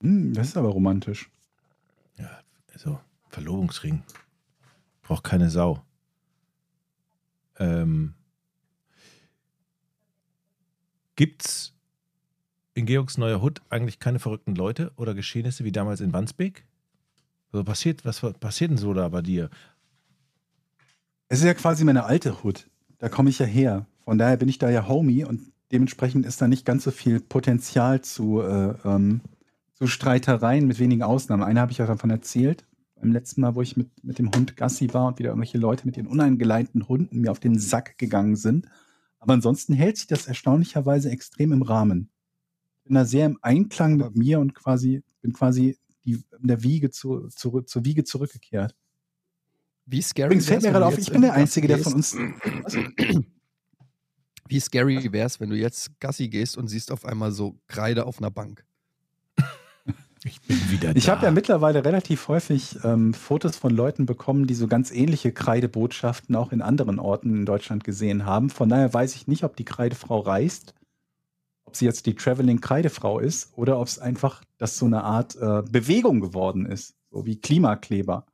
Hm, das ist aber romantisch.
ja, also Verlobungsring. Braucht keine Sau. Ähm, gibt's in Georgs neuer Hut eigentlich keine verrückten Leute oder Geschehnisse wie damals in Wandsbek? Was passiert, was passiert denn so da bei dir?
Es ist ja quasi meine alte Hut. Da komme ich ja her. Von daher bin ich da ja Homie und dementsprechend ist da nicht ganz so viel Potenzial zu, äh, ähm, zu Streitereien mit wenigen Ausnahmen. Eine habe ich ja davon erzählt. Beim letzten Mal, wo ich mit, mit dem Hund Gassi war und wieder irgendwelche Leute mit ihren uneingeleinten Hunden mir auf den Sack gegangen sind. Aber ansonsten hält sich das erstaunlicherweise extrem im Rahmen. Ich bin da sehr im Einklang mit mir und quasi bin quasi die, in der Wiege zu, zu, zur Wiege zurückgekehrt.
Wie scary
Übrigens fällt
wär's,
mir
wenn
gerade
du
auf,
jetzt
ich bin der
Gassi
Einzige, der
gehst?
von uns. Was?
Wie scary wäre es, wenn du jetzt Gassi gehst und siehst auf einmal so Kreide auf einer Bank?
Ich bin wieder
Ich
da.
habe ja mittlerweile relativ häufig ähm, Fotos von Leuten bekommen, die so ganz ähnliche Kreidebotschaften auch in anderen Orten in Deutschland gesehen haben. Von daher weiß ich nicht, ob die Kreidefrau reist, ob sie jetzt die Traveling Kreidefrau ist oder ob es einfach das so eine Art äh, Bewegung geworden ist, so wie Klimakleber,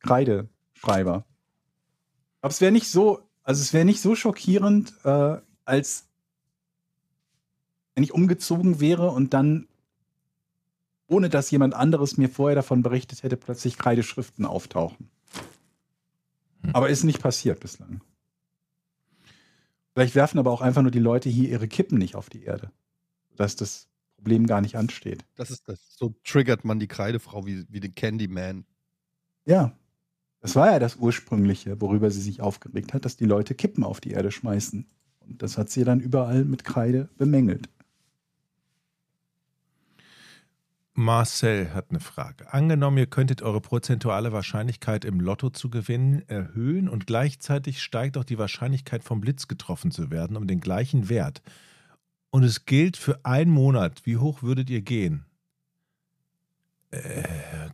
Kreideschreiber. Aber es wäre nicht so, also es wäre nicht so schockierend, äh, als wenn ich umgezogen wäre und dann ohne dass jemand anderes mir vorher davon berichtet hätte, plötzlich Kreideschriften auftauchen.
Hm.
Aber ist nicht passiert bislang. Vielleicht werfen aber auch einfach nur die Leute hier ihre Kippen nicht auf die Erde, dass das Problem gar nicht ansteht.
Das ist das. So triggert man die Kreidefrau wie, wie den Candyman.
Ja, das war ja das ursprüngliche, worüber sie sich aufgeregt hat, dass die Leute Kippen auf die Erde schmeißen. Und das hat sie dann überall mit Kreide bemängelt.
Marcel hat eine Frage. Angenommen, ihr könntet eure prozentuale Wahrscheinlichkeit im Lotto zu gewinnen erhöhen und gleichzeitig steigt auch die Wahrscheinlichkeit vom Blitz getroffen zu werden um den gleichen Wert. Und es gilt für einen Monat. Wie hoch würdet ihr gehen? Äh,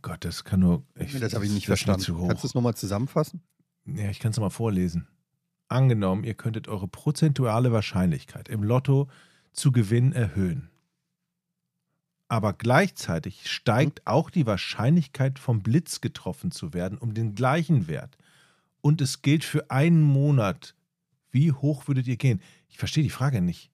Gott, das kann nur.
das habe ich nicht verstanden.
Zu hoch.
Kannst du es nochmal zusammenfassen?
Ja, ich kann es mal vorlesen. Angenommen, ihr könntet eure prozentuale Wahrscheinlichkeit im Lotto zu gewinnen erhöhen. Aber gleichzeitig steigt auch die Wahrscheinlichkeit, vom Blitz getroffen zu werden, um den gleichen Wert. Und es gilt für einen Monat. Wie hoch würdet ihr gehen? Ich verstehe die Frage nicht.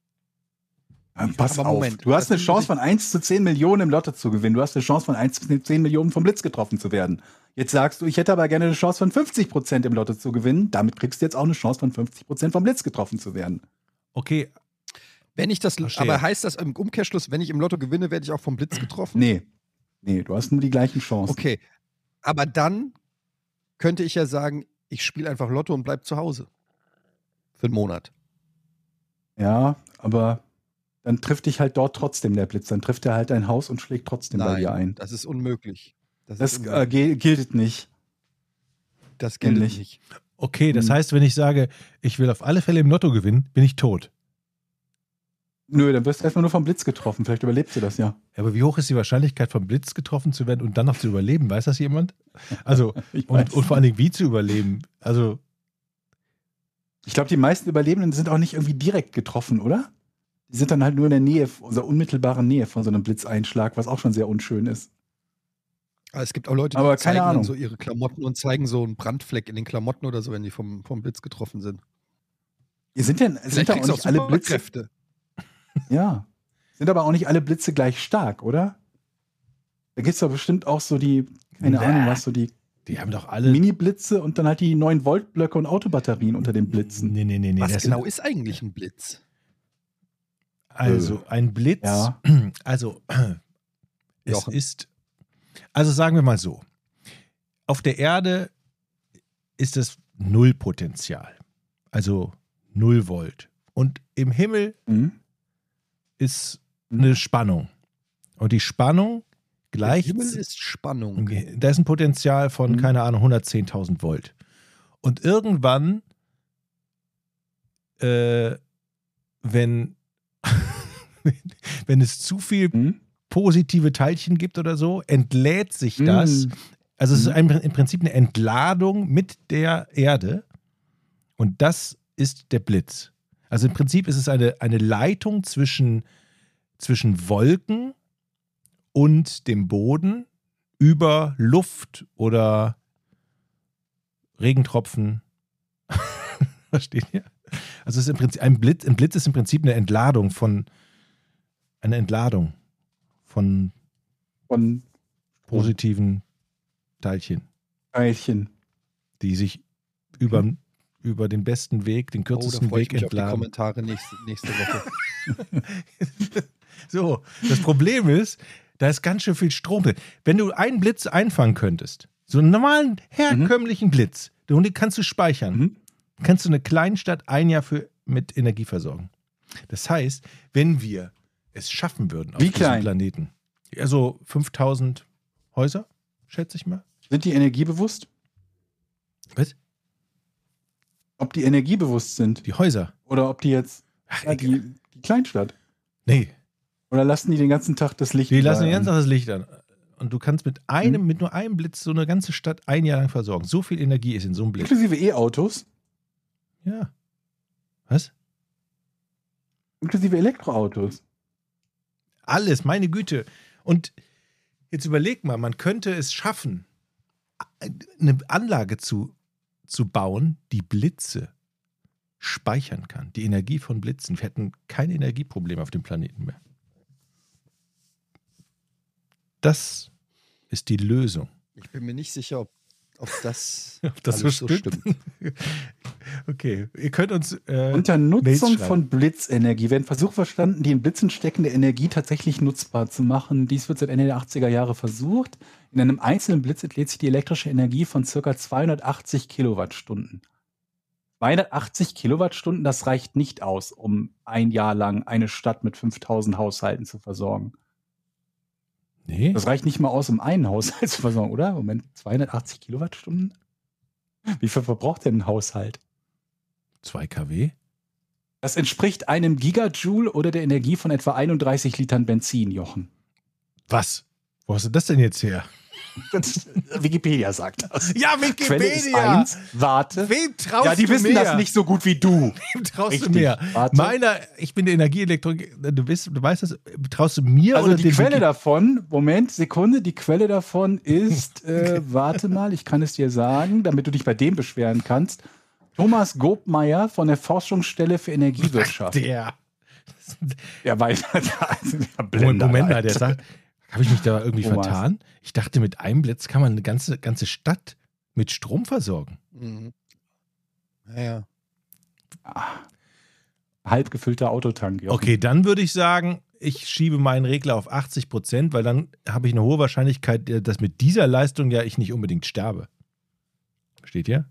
Ja, pass
aber
auf,
Moment,
du hast
das
eine Chance von 1 zu 10 Millionen im Lotto zu gewinnen. Du hast eine Chance von 1 zu 10 Millionen vom Blitz getroffen zu werden. Jetzt sagst du, ich hätte aber gerne eine Chance von 50 Prozent im Lotto zu gewinnen. Damit kriegst du jetzt auch eine Chance von 50 Prozent vom Blitz getroffen zu werden.
Okay,
Wenn ich das,
Verstehe.
aber heißt das im Umkehrschluss, wenn ich im Lotto gewinne, werde ich auch vom Blitz getroffen?
Nee. Nee, du hast nur die gleichen Chancen.
Okay. Aber dann könnte ich ja sagen, ich spiele einfach Lotto und bleib zu Hause. Für einen Monat.
Ja, aber dann trifft dich halt dort trotzdem der Blitz. Dann trifft er halt dein Haus und schlägt trotzdem bei dir ein.
das ist unmöglich. Das,
Das
ist
äh,
unmöglich.
gel- gilt nicht.
das gilt nicht.
okay, das
Hm.
heißt, wenn ich sage, ich will auf alle Fälle im Lotto gewinnen, bin ich tot.
Nö, dann wirst du erstmal nur vom Blitz getroffen. Vielleicht überlebst du das ja.
Aber wie hoch ist die Wahrscheinlichkeit, vom Blitz getroffen zu werden und dann noch zu überleben? Weiß das jemand? Also, und, und vor allen Dingen, wie zu überleben? Also,
ich glaube, die meisten Überlebenden sind auch nicht irgendwie direkt getroffen, oder? Die sind dann halt nur in der Nähe, unserer unmittelbaren Nähe von so einem Blitzeinschlag, was auch schon sehr unschön ist.
Aber es gibt auch Leute, die
Aber
zeigen
keine
dann
Ahnung.
so ihre Klamotten und zeigen so einen Brandfleck in den Klamotten oder so, wenn die vom, vom Blitz getroffen sind.
Sind denn sind da auch nicht alle Blitze?
Superkräfte.
Ja. Sind aber auch nicht alle Blitze gleich stark, oder? Da gibt es doch bestimmt auch so die, keine
Nee.
Ahnung, was so die
die haben doch alle.
Mini-Blitze und dann halt die 9-Volt-Blöcke und Autobatterien unter den Blitzen.
Nee, nee, nee, nee.
Was
das
genau ist eigentlich ein Blitz?
also, ein Blitz.
Ja.
Also, es
Jochen.
ist. Also, sagen wir mal so: Auf der Erde ist es Nullpotenzial. Also, Null Volt. Und im Himmel
Mhm.
Ist eine Spannung. Und die Spannung
Der
gleicht.
Himmel ist Spannung.
Da ist ein Potenzial von,
Mhm.
keine Ahnung, 110.000 Volt. Und irgendwann, äh, wenn, wenn es zu viel
Mhm.
positive Teilchen gibt oder so, entlädt sich das
Mhm.
Also es ist
Mhm.
ein, im Prinzip eine Entladung mit der Erde und das ist der Blitz. Also im Prinzip ist es eine, eine Leitung zwischen, zwischen Wolken und dem Boden über Luft oder Regentropfen. Versteht ihr? Also es ist im Prinzip ein Blitz, ein Blitz ist im Prinzip eine Entladung von eine Entladung von
Von
positiven Teilchen,
Teilchen.
die sich über, über den besten Weg, den
Oh,
kürzesten
ich
Weg
mich auf die. Kommentare nächste, nächste Woche.
So, das Problem ist, da ist ganz schön viel Strom drin. Wenn du einen Blitz einfangen könntest, so einen normalen, herkömmlichen Blitz, und den kannst du speichern,
Mhm.
kannst du eine Kleinstadt ein Jahr für, mit Energie versorgen. Das heißt, wenn wir es schaffen würden auf
Wie
diesem
klein?
Planeten, also 5000 Häuser, schätze ich mal.
Sind die energiebewusst?
Was?
Ob die energiebewusst sind?
Die Häuser.
Oder ob die jetzt
Ach,
ja, die, die Kleinstadt?
Nee,
Oder lassen die den ganzen Tag das Licht
die lassen den ganzen
an?
Tag das Licht an. Und du kannst mit einem,
Mhm.
mit nur einem Blitz so eine ganze Stadt ein Jahr lang versorgen. So viel Energie ist in so einem Blitz.
Inklusive E-Autos,
Ja. Was?
inklusive Elektroautos.
Alles, meine Güte. Und jetzt überleg mal, man könnte es schaffen, eine Anlage zu, zu bauen, die Blitze speichern kann. Die Energie von Blitzen. Wir hätten keine Energieprobleme auf dem Planeten mehr. Das ist die Lösung.
Ich bin mir nicht sicher, ob, ob das,
Ob das
alles
so stimmt? Okay, ihr könnt uns. Äh,
Unter Nutzung von Blitzenergie werden Versuche verstanden, die in Blitzen steckende Energie tatsächlich nutzbar zu machen. Dies wird seit Ende der 80er Jahre versucht. In einem einzelnen Blitz entlädt sich die elektrische Energie von ca. 280 Kilowattstunden. 280 Kilowattstunden, das reicht nicht aus, um ein Jahr lang eine Stadt mit 5000 Haushalten zu versorgen.
Nee,
Das reicht nicht mal aus, um einen Haushalt zu versorgen, oder? Moment, 280 Kilowattstunden? Wie viel verbraucht denn ein Haushalt?
2 kW?
Das entspricht einem Gigajoule oder der Energie von etwa 31 Litern Benzin, Jochen.
Was? Wo hast du das denn jetzt her?
Das, Wikipedia sagt das.
Ja,
Quelle ist eins. Warte.
Wem traust
Ja, die
du
wissen
mehr?
das nicht so gut wie du.
Wem traust
Richtig.
du mehr?
Warte.
Meiner, ich bin der Energieelektroniker, du, weißt, du weißt das, traust du mir
Also
oder
die Quelle
Wiki-
davon, Moment, Sekunde, die Quelle davon ist, äh, warte mal, ich kann es dir sagen, damit du dich bei dem beschweren kannst. Thomas Gobmeier von der Forschungsstelle für Energiewirtschaft.
Der.
Der weiß, also, der
Moment,
Blender,
Moment mal, der sagt, habe ich mich da irgendwie
Thomas.
vertan? Ich dachte, mit einem Blitz kann man eine ganze, ganze Stadt mit Strom versorgen.
Mhm. Naja.
halb gefüllter Autotank. Jochen.
Okay, dann würde ich sagen, ich schiebe meinen Regler auf 80 Prozent, weil dann habe ich eine hohe Wahrscheinlichkeit, äh, dass mit dieser Leistung ja ich nicht unbedingt sterbe. Versteht ihr?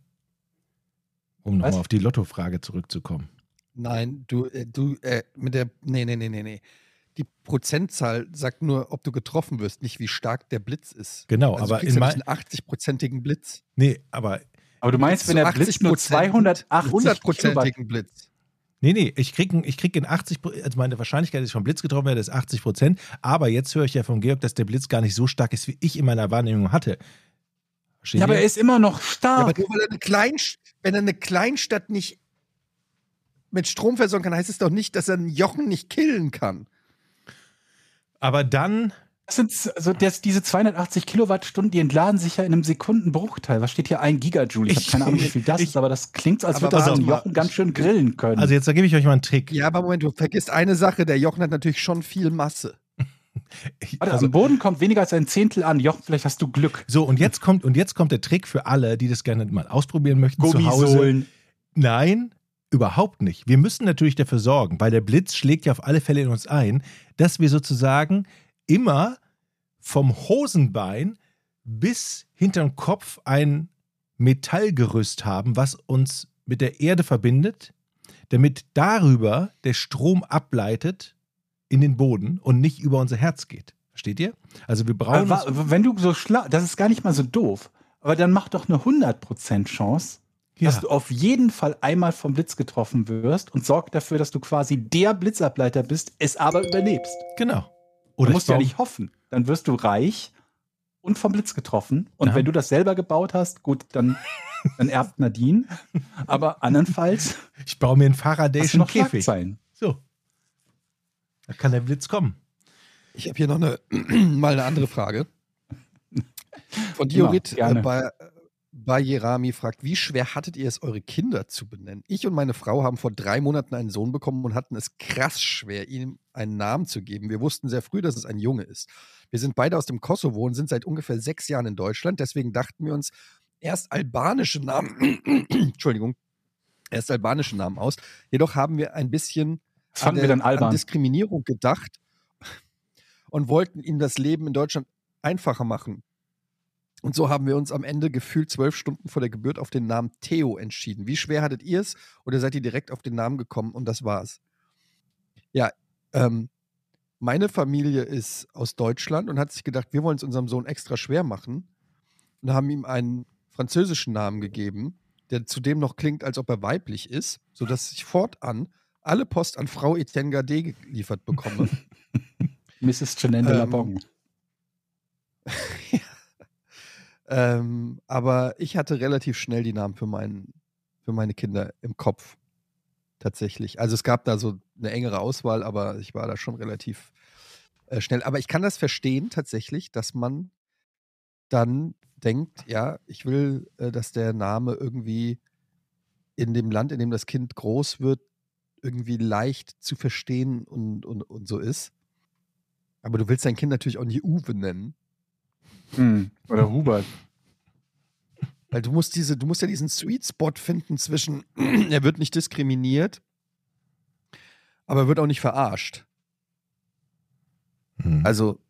Um nochmal auf die Lottofrage zurückzukommen.
Nein, du, äh, du, äh, mit der, nee, nee, nee, nee, nee. Die Prozentzahl sagt nur, ob du getroffen wirst, nicht wie stark der Blitz ist.
Genau,
Also
aber
du
in
ja nicht einen 80-prozentigen Blitz.
Nee, aber
Aber du meinst, wenn der Blitz nur 280 Kilowatt
100-prozentigen Blitz.
Nee, nee, ich kriege ich krieg in 80, Pro- also meine Wahrscheinlichkeit, dass ich vom Blitz getroffen werde, ist 80 Prozent. Aber jetzt höre ich ja von Georg, dass der Blitz gar nicht so stark ist, wie ich in meiner Wahrnehmung hatte.
Ja, aber er ist immer noch
Ja,
stark.
aber nur weil er eine wenn er eine Kleinstadt nicht mit Strom versorgen kann, heißt es doch nicht, dass er einen Jochen nicht killen kann.
Aber dann,
Das sind also das, diese 280 Kilowattstunden, die entladen sich ja in einem Sekundenbruchteil. Was steht hier? Ein Gigajoule. Ich,
Ich-
habe keine Ahnung, wie viel das
ich-
ist, aber das klingt, als würde das ein. Jochen ganz schön grillen können.
also jetzt da gebe ich euch mal einen Trick.
Ja, aber Moment, du vergisst eine Sache. Der Jochen hat natürlich schon viel Masse.
Ich,
Warte,
also,
am Boden kommt weniger als ein Zehntel an. Jochen, vielleicht hast du Glück.
so, und jetzt kommt, und jetzt kommt der Trick für alle, die das gerne mal ausprobieren möchten zu Hause.
Gummisohlen.
Nein, überhaupt nicht. Wir müssen natürlich dafür sorgen, weil der Blitz schlägt ja auf alle Fälle in uns ein, dass wir sozusagen immer vom Hosenbein bis hinterm Kopf ein Metallgerüst haben, was uns mit der Erde verbindet, damit darüber der Strom ableitet in den Boden und nicht über unser Herz geht. Versteht ihr? Also wir brauchen
Aber wenn du so schlau, das ist gar nicht mal so doof. Aber dann mach doch eine 100% Chance,
ja,
dass du auf jeden Fall einmal vom Blitz getroffen wirst und sorg dafür, dass du quasi der Blitzableiter bist, es aber überlebst.
genau.
Du
Oder
musst
ich
ja nicht hoffen. Dann wirst du reich und vom Blitz getroffen. Und
Ja.
wenn du das selber gebaut hast, gut, dann, dann erbt Nadine. Aber andernfalls
Ich baue mir einen
du
Faradayschen
noch
Käfig.
Schlagzeilen.
So. Da kann der Blitz kommen.
Ich habe hier noch eine, mal eine andere Frage. Von Diorit
gerne.
äh, bei, bei Jerami fragt, wie schwer hattet ihr es, eure Kinder zu benennen? Ich und meine Frau haben vor drei Monaten einen Sohn bekommen und hatten es krass schwer, ihm einen Namen zu geben. Wir wussten sehr früh, dass es ein Junge ist. Wir sind beide aus dem Kosovo und sind seit ungefähr sechs Jahren in Deutschland. Deswegen dachten wir uns erst albanische Namen, Entschuldigung, erst albanische Namen aus. Jedoch haben wir ein bisschen an
wir
der-. An Diskriminierung gedacht und wollten ihm das Leben in Deutschland einfacher machen. Und so haben wir uns am Ende gefühlt zwölf Stunden vor der Geburt auf den Namen Theo entschieden. Wie schwer hattet ihr es oder seid ihr direkt auf den Namen gekommen und das war's? Ja, ähm, meine Familie ist aus Deutschland und hat sich gedacht, wir wollen es unserem Sohn extra schwer machen und haben ihm einen französischen Namen gegeben, der zudem noch klingt, als ob er weiblich ist, sodass ich fortan alle Post an Frau Etienne Gardet geliefert bekomme.
Mrs. Janine de la
Ähm,
Bong.
ähm, aber ich hatte relativ schnell die Namen für, mein, für meine Kinder im Kopf. Tatsächlich. Also es gab da so eine engere Auswahl, aber ich war da schon relativ äh, schnell. Aber ich kann das verstehen tatsächlich, dass man dann denkt, ja, ich will, äh, dass der Name irgendwie in dem Land, in dem das Kind groß wird, irgendwie leicht zu verstehen und, und, und so ist. Aber du willst dein Kind natürlich auch nicht Uwe nennen.
Hm. Oder Hubert.
Weil du musst diese, du musst ja diesen Sweet Spot finden zwischen, er wird nicht diskriminiert, aber er wird auch nicht verarscht.
Hm.
Also,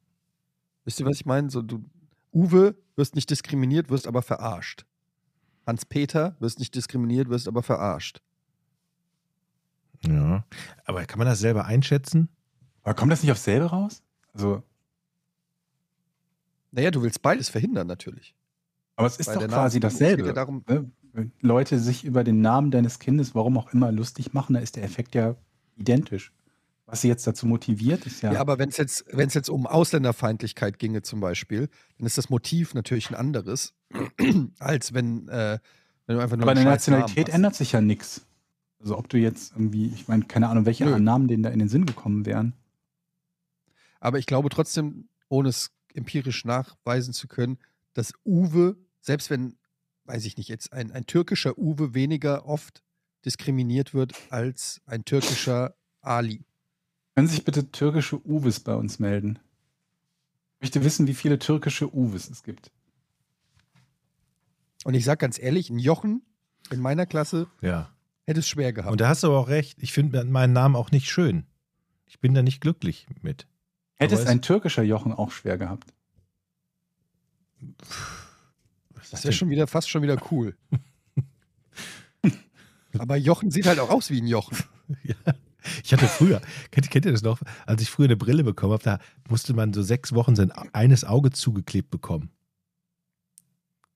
wisst ihr, was ich meine? So, du, Uwe wirst nicht diskriminiert, wirst aber verarscht. Hans-Peter wirst nicht diskriminiert, wirst aber verarscht.
ja. Aber kann man das selber einschätzen?
Aber kommt das nicht auf selber raus? Also,
Naja, du willst beides verhindern, natürlich.
aber es ist
Weil
doch quasi
Name-
dasselbe.
ja darum-
ne? Wenn Leute sich über den Namen deines Kindes, warum auch immer, lustig machen, da ist der Effekt ja identisch. Was sie jetzt dazu motiviert, ist ja.
Ja, aber wenn es jetzt, wenn's jetzt um Ausländerfeindlichkeit ginge zum Beispiel, dann ist das Motiv natürlich ein anderes, als wenn, äh, wenn du einfach nur
aber
Namen
Nationalität ändert sich ja nichts. Also ob du jetzt irgendwie, ich meine, keine Ahnung, welche
Nö.
Namen denen da in den Sinn gekommen wären.
Aber ich glaube trotzdem, ohne es empirisch nachweisen zu können, dass Uwe, selbst wenn, weiß ich nicht, jetzt ein, ein türkischer Uwe weniger oft diskriminiert wird als ein türkischer Ali.
Können sich bitte türkische Uwes bei uns melden? Ich möchte wissen, wie viele türkische Uwes es gibt.
Und ich sage ganz ehrlich, ein Jochen in meiner Klasse
Ja.
hätte es schwer gehabt.
Und da hast du aber auch recht. Ich finde meinen Namen auch nicht schön. Ich bin da nicht glücklich mit.
Hätte es ein türkischer Jochen auch schwer gehabt?
Das wäre schon wieder fast schon wieder cool. Aber Jochen sieht halt auch aus wie ein Jochen.
Ja. Ich hatte früher, kennt, kennt ihr das noch? Als ich früher eine Brille bekommen habe, da musste man so sechs Wochen sein eines Auge zugeklebt bekommen.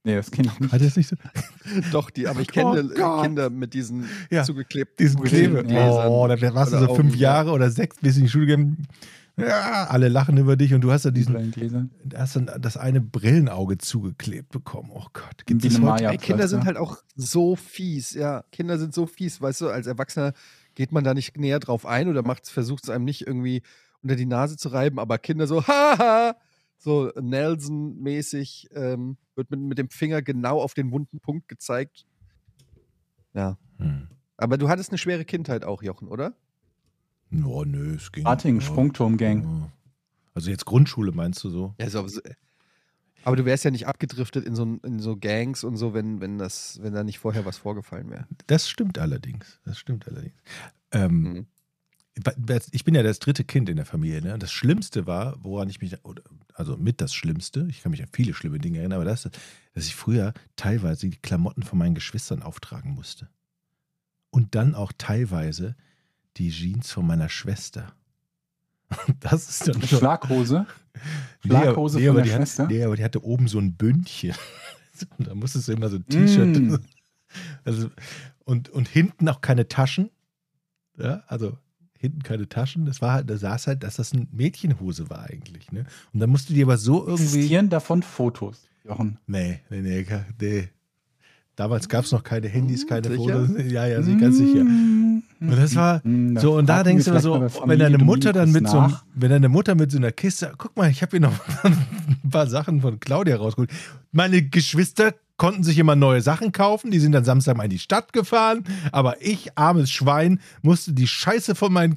Nee, das kenne ich nicht.
Hat das nicht so?
Doch, die, aber ich
Oh
kenne
Gott.
Kinder mit diesen
Ja,
zugeklebten
Diesen Klebe. Oh, da warst du so fünf
Augen,
Jahre oder sechs, bis in die Schule gegangen. Ja, alle lachen über dich und du hast dann diesen, hast dann das eine Brillenauge zugeklebt bekommen. Oh Gott, gibt es heute?
Maya.
Ey, Kinder sind
Pflaster.
halt auch so fies, ja. Kinder sind so fies, weißt du, als Erwachsener geht man da nicht näher drauf ein oder macht, versucht es einem nicht irgendwie unter die Nase zu reiben, aber Kinder so, haha, so Nelson-mäßig ähm, wird mit, mit dem Finger genau auf den wunden Punkt gezeigt. Ja.
Hm.
Aber du hattest eine schwere Kindheit auch, Jochen, oder?
Oh, nö, es ging.
Arting. Sprungturmgang.
Ja. Also jetzt Grundschule meinst du so?
Ja, so, so, aber du wärst ja nicht abgedriftet in so, in so Gangs und so, wenn, wenn, das, wenn da nicht vorher was vorgefallen wäre.
Das stimmt allerdings. Das stimmt allerdings. Ähm,
Mhm.
ich bin ja das dritte Kind in der Familie. Ne? Und das Schlimmste war, woran ich mich, also mit das Schlimmste, ich kann mich an viele schlimme Dinge erinnern, aber das, dass ich früher teilweise die Klamotten von meinen Geschwistern auftragen musste. Und dann auch teilweise die Jeans von meiner Schwester. Das ist dann schon.
Schlaghose.
Nee,
Schlaghose
nee,
von
aber
der
die
Schwester?
Hat, nee, aber die hatte oben so ein Bündchen. Und da musstest du immer so ein T-Shirt.
Mm.
Also, und, und hinten auch keine Taschen. Ja, also hinten keine Taschen. Das war halt, da saß halt, dass das eine Mädchenhose war eigentlich. Ne? Und dann musst du die aber so irgendwie.
Existieren davon Fotos, Jochen.
Nee, nee, nee, nee. Damals gab es noch keine Handys, keine
Sicher?
Fotos. Ja, ja, ganz sicher. Und das war
Mm,
so, und da denkst du immer so, wenn deine Mutter dann mit so, wenn deine Mutter mit so einer Kiste, guck mal, ich habe hier noch ein paar Sachen von Claudia rausgeholt. Meine Geschwister konnten sich immer neue Sachen kaufen, die sind dann Samstag mal in die Stadt gefahren, aber ich, armes Schwein, musste die Scheiße von meinen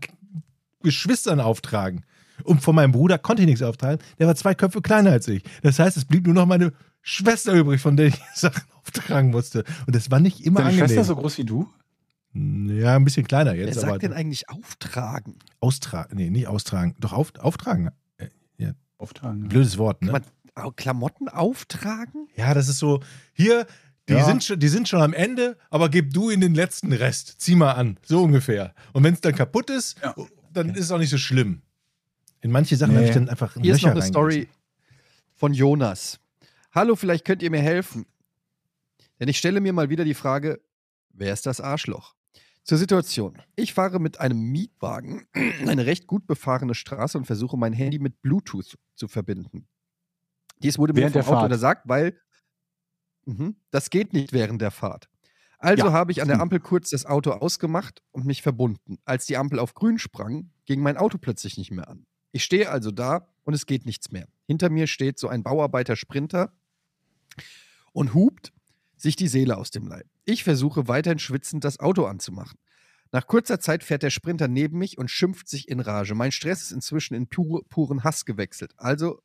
Geschwistern auftragen. Und von meinem Bruder konnte ich nichts auftragen, der war zwei Köpfe kleiner als ich. Das heißt, es blieb nur noch meine Schwester übrig, von der ich Sachen auftragen musste. Und das war nicht immer
Deine
angenehm.
Schwester so groß wie du?
Ja, ein bisschen kleiner
Wer
jetzt,
sagt
aber
denn eigentlich auftragen?
austragen, nee, nicht austragen, doch auf, auftragen.
Auftragen.
Blödes Wort, ne?
Klamotten auftragen?
Ja, das ist so, hier, die,
Ja.
sind schon, die sind schon am Ende, aber gib du in den letzten Rest. Zieh mal an, so ungefähr. Und wenn es dann kaputt ist,
Ja.
dann ist es auch nicht so schlimm. In manche Sachen
Nee.
habe ich dann einfach
Hier ist
Löcher
noch eine Story von Jonas. Hallo, vielleicht könnt ihr mir helfen. Denn ich stelle mir mal wieder die Frage, wer ist das Arschloch? Zur Situation. Ich fahre mit einem Mietwagen eine recht gut befahrene Straße und versuche mein Handy mit Bluetooth zu verbinden. Dies wurde mir
Während
vom
der
Auto
Fahrt.
untersagt, weil Mhm. das geht nicht während der Fahrt. Also
Ja.
habe ich an der
Hm.
Ampel kurz das Auto ausgemacht und mich verbunden. Als die Ampel auf grün sprang, ging mein Auto plötzlich nicht mehr an. Ich stehe also da und es geht nichts mehr. Hinter mir steht so ein Bauarbeiter-Sprinter und hupt sich die Seele aus dem Leib. Ich versuche weiterhin schwitzend das Auto anzumachen. Nach kurzer Zeit fährt der Sprinter neben mich und schimpft sich in Rage. Mein Stress ist inzwischen in pure, puren Hass gewechselt. Also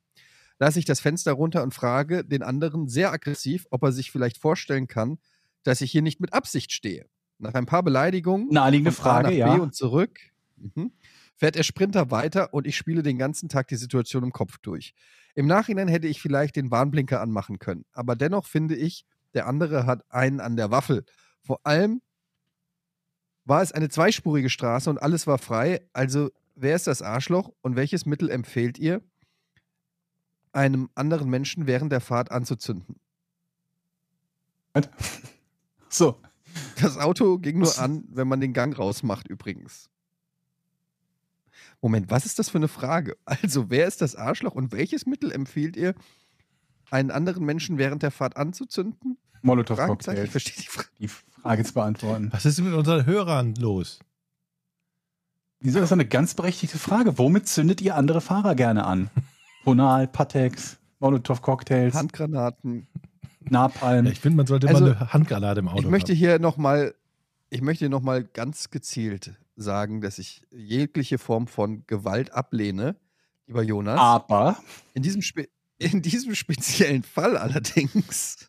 lasse ich das Fenster runter und frage den anderen sehr aggressiv, ob er sich vielleicht vorstellen kann, dass ich hier nicht mit Absicht stehe. Nach ein paar Beleidigungen
Naheliegende
von A
Frage,
nach B
ja.
und zurück. Mhm. Fährt der Sprinter weiter und ich spiele den ganzen Tag die Situation im Kopf durch. Im Nachhinein hätte ich vielleicht den Warnblinker anmachen können. Aber dennoch finde ich, der andere hat einen an der Waffel. Vor allem war es eine zweispurige Straße und alles war frei. Also, wer ist das Arschloch und welches Mittel empfehlt ihr, einem anderen Menschen während der Fahrt anzuzünden?
So.
Das Auto ging nur
Was?
an, wenn man den Gang rausmacht, übrigens. Moment, was ist das für eine Frage? Also, wer ist das Arschloch und welches Mittel empfiehlt ihr, einen anderen Menschen während der Fahrt anzuzünden? Fragezeichen, ich verstehe die Frage.
Die Frage zu beantworten.
Was ist denn mit unseren Hörern los?
Wieso ist das eine ganz berechtigte Frage? Womit zündet ihr andere Fahrer gerne an? Ponal, Patex, Molotow-Cocktails,
Handgranaten.
Napalm.
Ja, ich finde, man sollte
Also,
mal eine Handgranate im Auto
Ich möchte
haben.
hier nochmal, ich möchte hier noch mal ganz gezielt sagen, dass ich jegliche Form von Gewalt ablehne, lieber Jonas.
Aber
In diesem, spe in diesem speziellen Fall allerdings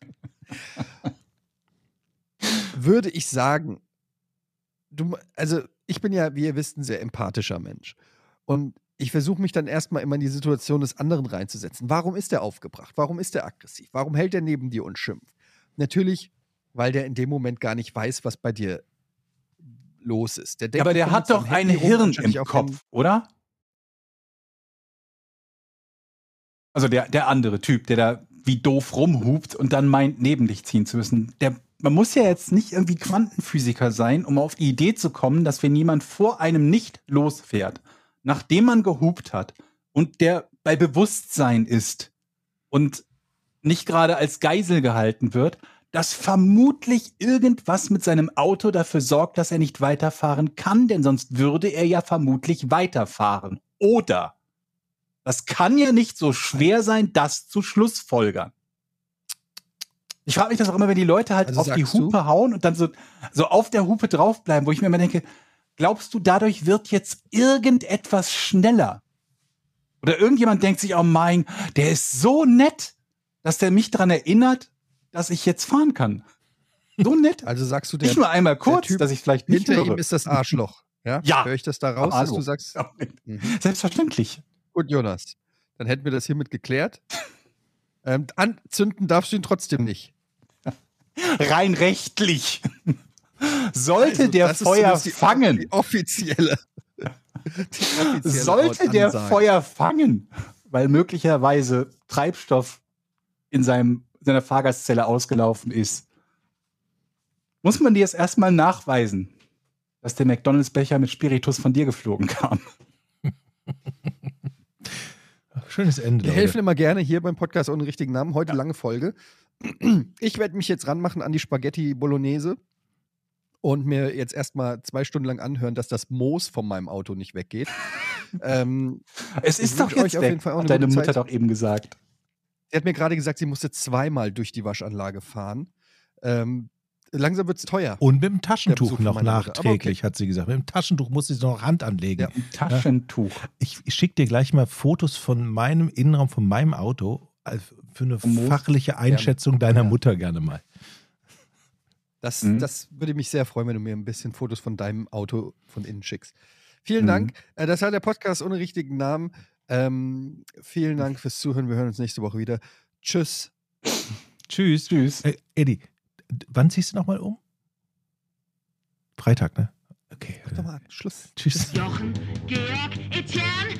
würde ich sagen, du, also ich bin ja, wie ihr wisst, ein sehr empathischer Mensch. Und ich versuche mich dann erstmal immer in die Situation des anderen reinzusetzen. Warum ist er aufgebracht? Warum ist er aggressiv? Warum hält er neben dir und schimpft? Natürlich, weil der in dem Moment gar nicht weiß, was bei dir los ist. Der denkt,
aber der hat doch ein Hirn im Kopf, oder? Also der, der andere Typ, der da wie doof rumhupt und dann meint, neben dich ziehen zu müssen. Der, man muss ja jetzt nicht irgendwie Quantenphysiker sein, um auf die Idee zu kommen, dass wenn jemand vor einem nicht losfährt, nachdem man gehupt hat und der bei Bewusstsein ist und nicht gerade als Geisel gehalten wird, dass vermutlich irgendwas mit seinem Auto dafür sorgt, dass er nicht weiterfahren kann, denn sonst würde er ja vermutlich weiterfahren. Oder das kann ja nicht so schwer sein, das zu schlussfolgern. Ich frage mich das auch immer, wenn die Leute halt
Also
auf die
sagst du-
Hupe hauen und dann so, so auf der Hupe draufbleiben, wo ich mir immer denke, glaubst du, dadurch wird jetzt irgendetwas schneller? Oder irgendjemand denkt sich, oh mein, der ist so nett, dass der mich daran erinnert, dass ich jetzt fahren kann. So nett.
Also sagst du, der
Nicht nur einmal kurz,
Typ
dass ich vielleicht nicht
hinter ihm
höre.
ist das Arschloch. Ja?
Ja.
Höre ich das da raus, dass du sagst, Mhm.
Selbstverständlich.
Gut, Jonas, dann hätten wir das hiermit geklärt. Ähm, anzünden darfst du ihn trotzdem nicht.
Rein rechtlich. Sollte
Also,
der Feuer
die-
fangen,
Die offizielle. Die offizielle
sollte der. Feuer fangen, weil möglicherweise Treibstoff in seinem, seiner Fahrgastzelle ausgelaufen ist, muss man dir es erstmal nachweisen, dass der McDonalds-Becher mit Spiritus von dir geflogen kam.
Schönes Ende.
Wir
Leute.
helfen immer gerne hier beim Podcast ohne richtigen Namen. Heute lange Folge. Ich werde mich jetzt ranmachen an die Spaghetti Bolognese und mir jetzt erstmal zwei Stunden lang anhören, dass das Moos von meinem Auto nicht weggeht. ähm,
Es ist doch jetzt weg,
auch
hat deine Mutter
Zeit.
doch eben gesagt.
sie hat mir gerade gesagt, sie musste zweimal durch die Waschanlage fahren. Ähm, langsam wird es teuer.
Und mit dem Taschentuch noch nachträglich, hat sie gesagt. Mit dem Taschentuch muss sie noch Hand anlegen.
Ja.
Ein Taschentuch.
Ich, ich schicke dir gleich mal Fotos von meinem Innenraum, von meinem Auto, für eine
Moos?
fachliche Einschätzung deiner
Ja.
Mutter gerne mal.
Das,
Mhm.
das würde mich sehr freuen, wenn du mir ein bisschen Fotos von deinem Auto von innen schickst. Vielen
Mhm.
Dank. Äh, das war der Podcast ohne richtigen Namen. Ähm, vielen Dank fürs Zuhören. Wir hören uns nächste Woche wieder. Tschüss.
Tschüss.
Tschüss.
Äh, Eddie, d- wann ziehst du nochmal um? Freitag, ne? Okay.
Mach doch mal Schluss.
Tschüss.
Jochen, Georg, Etienne!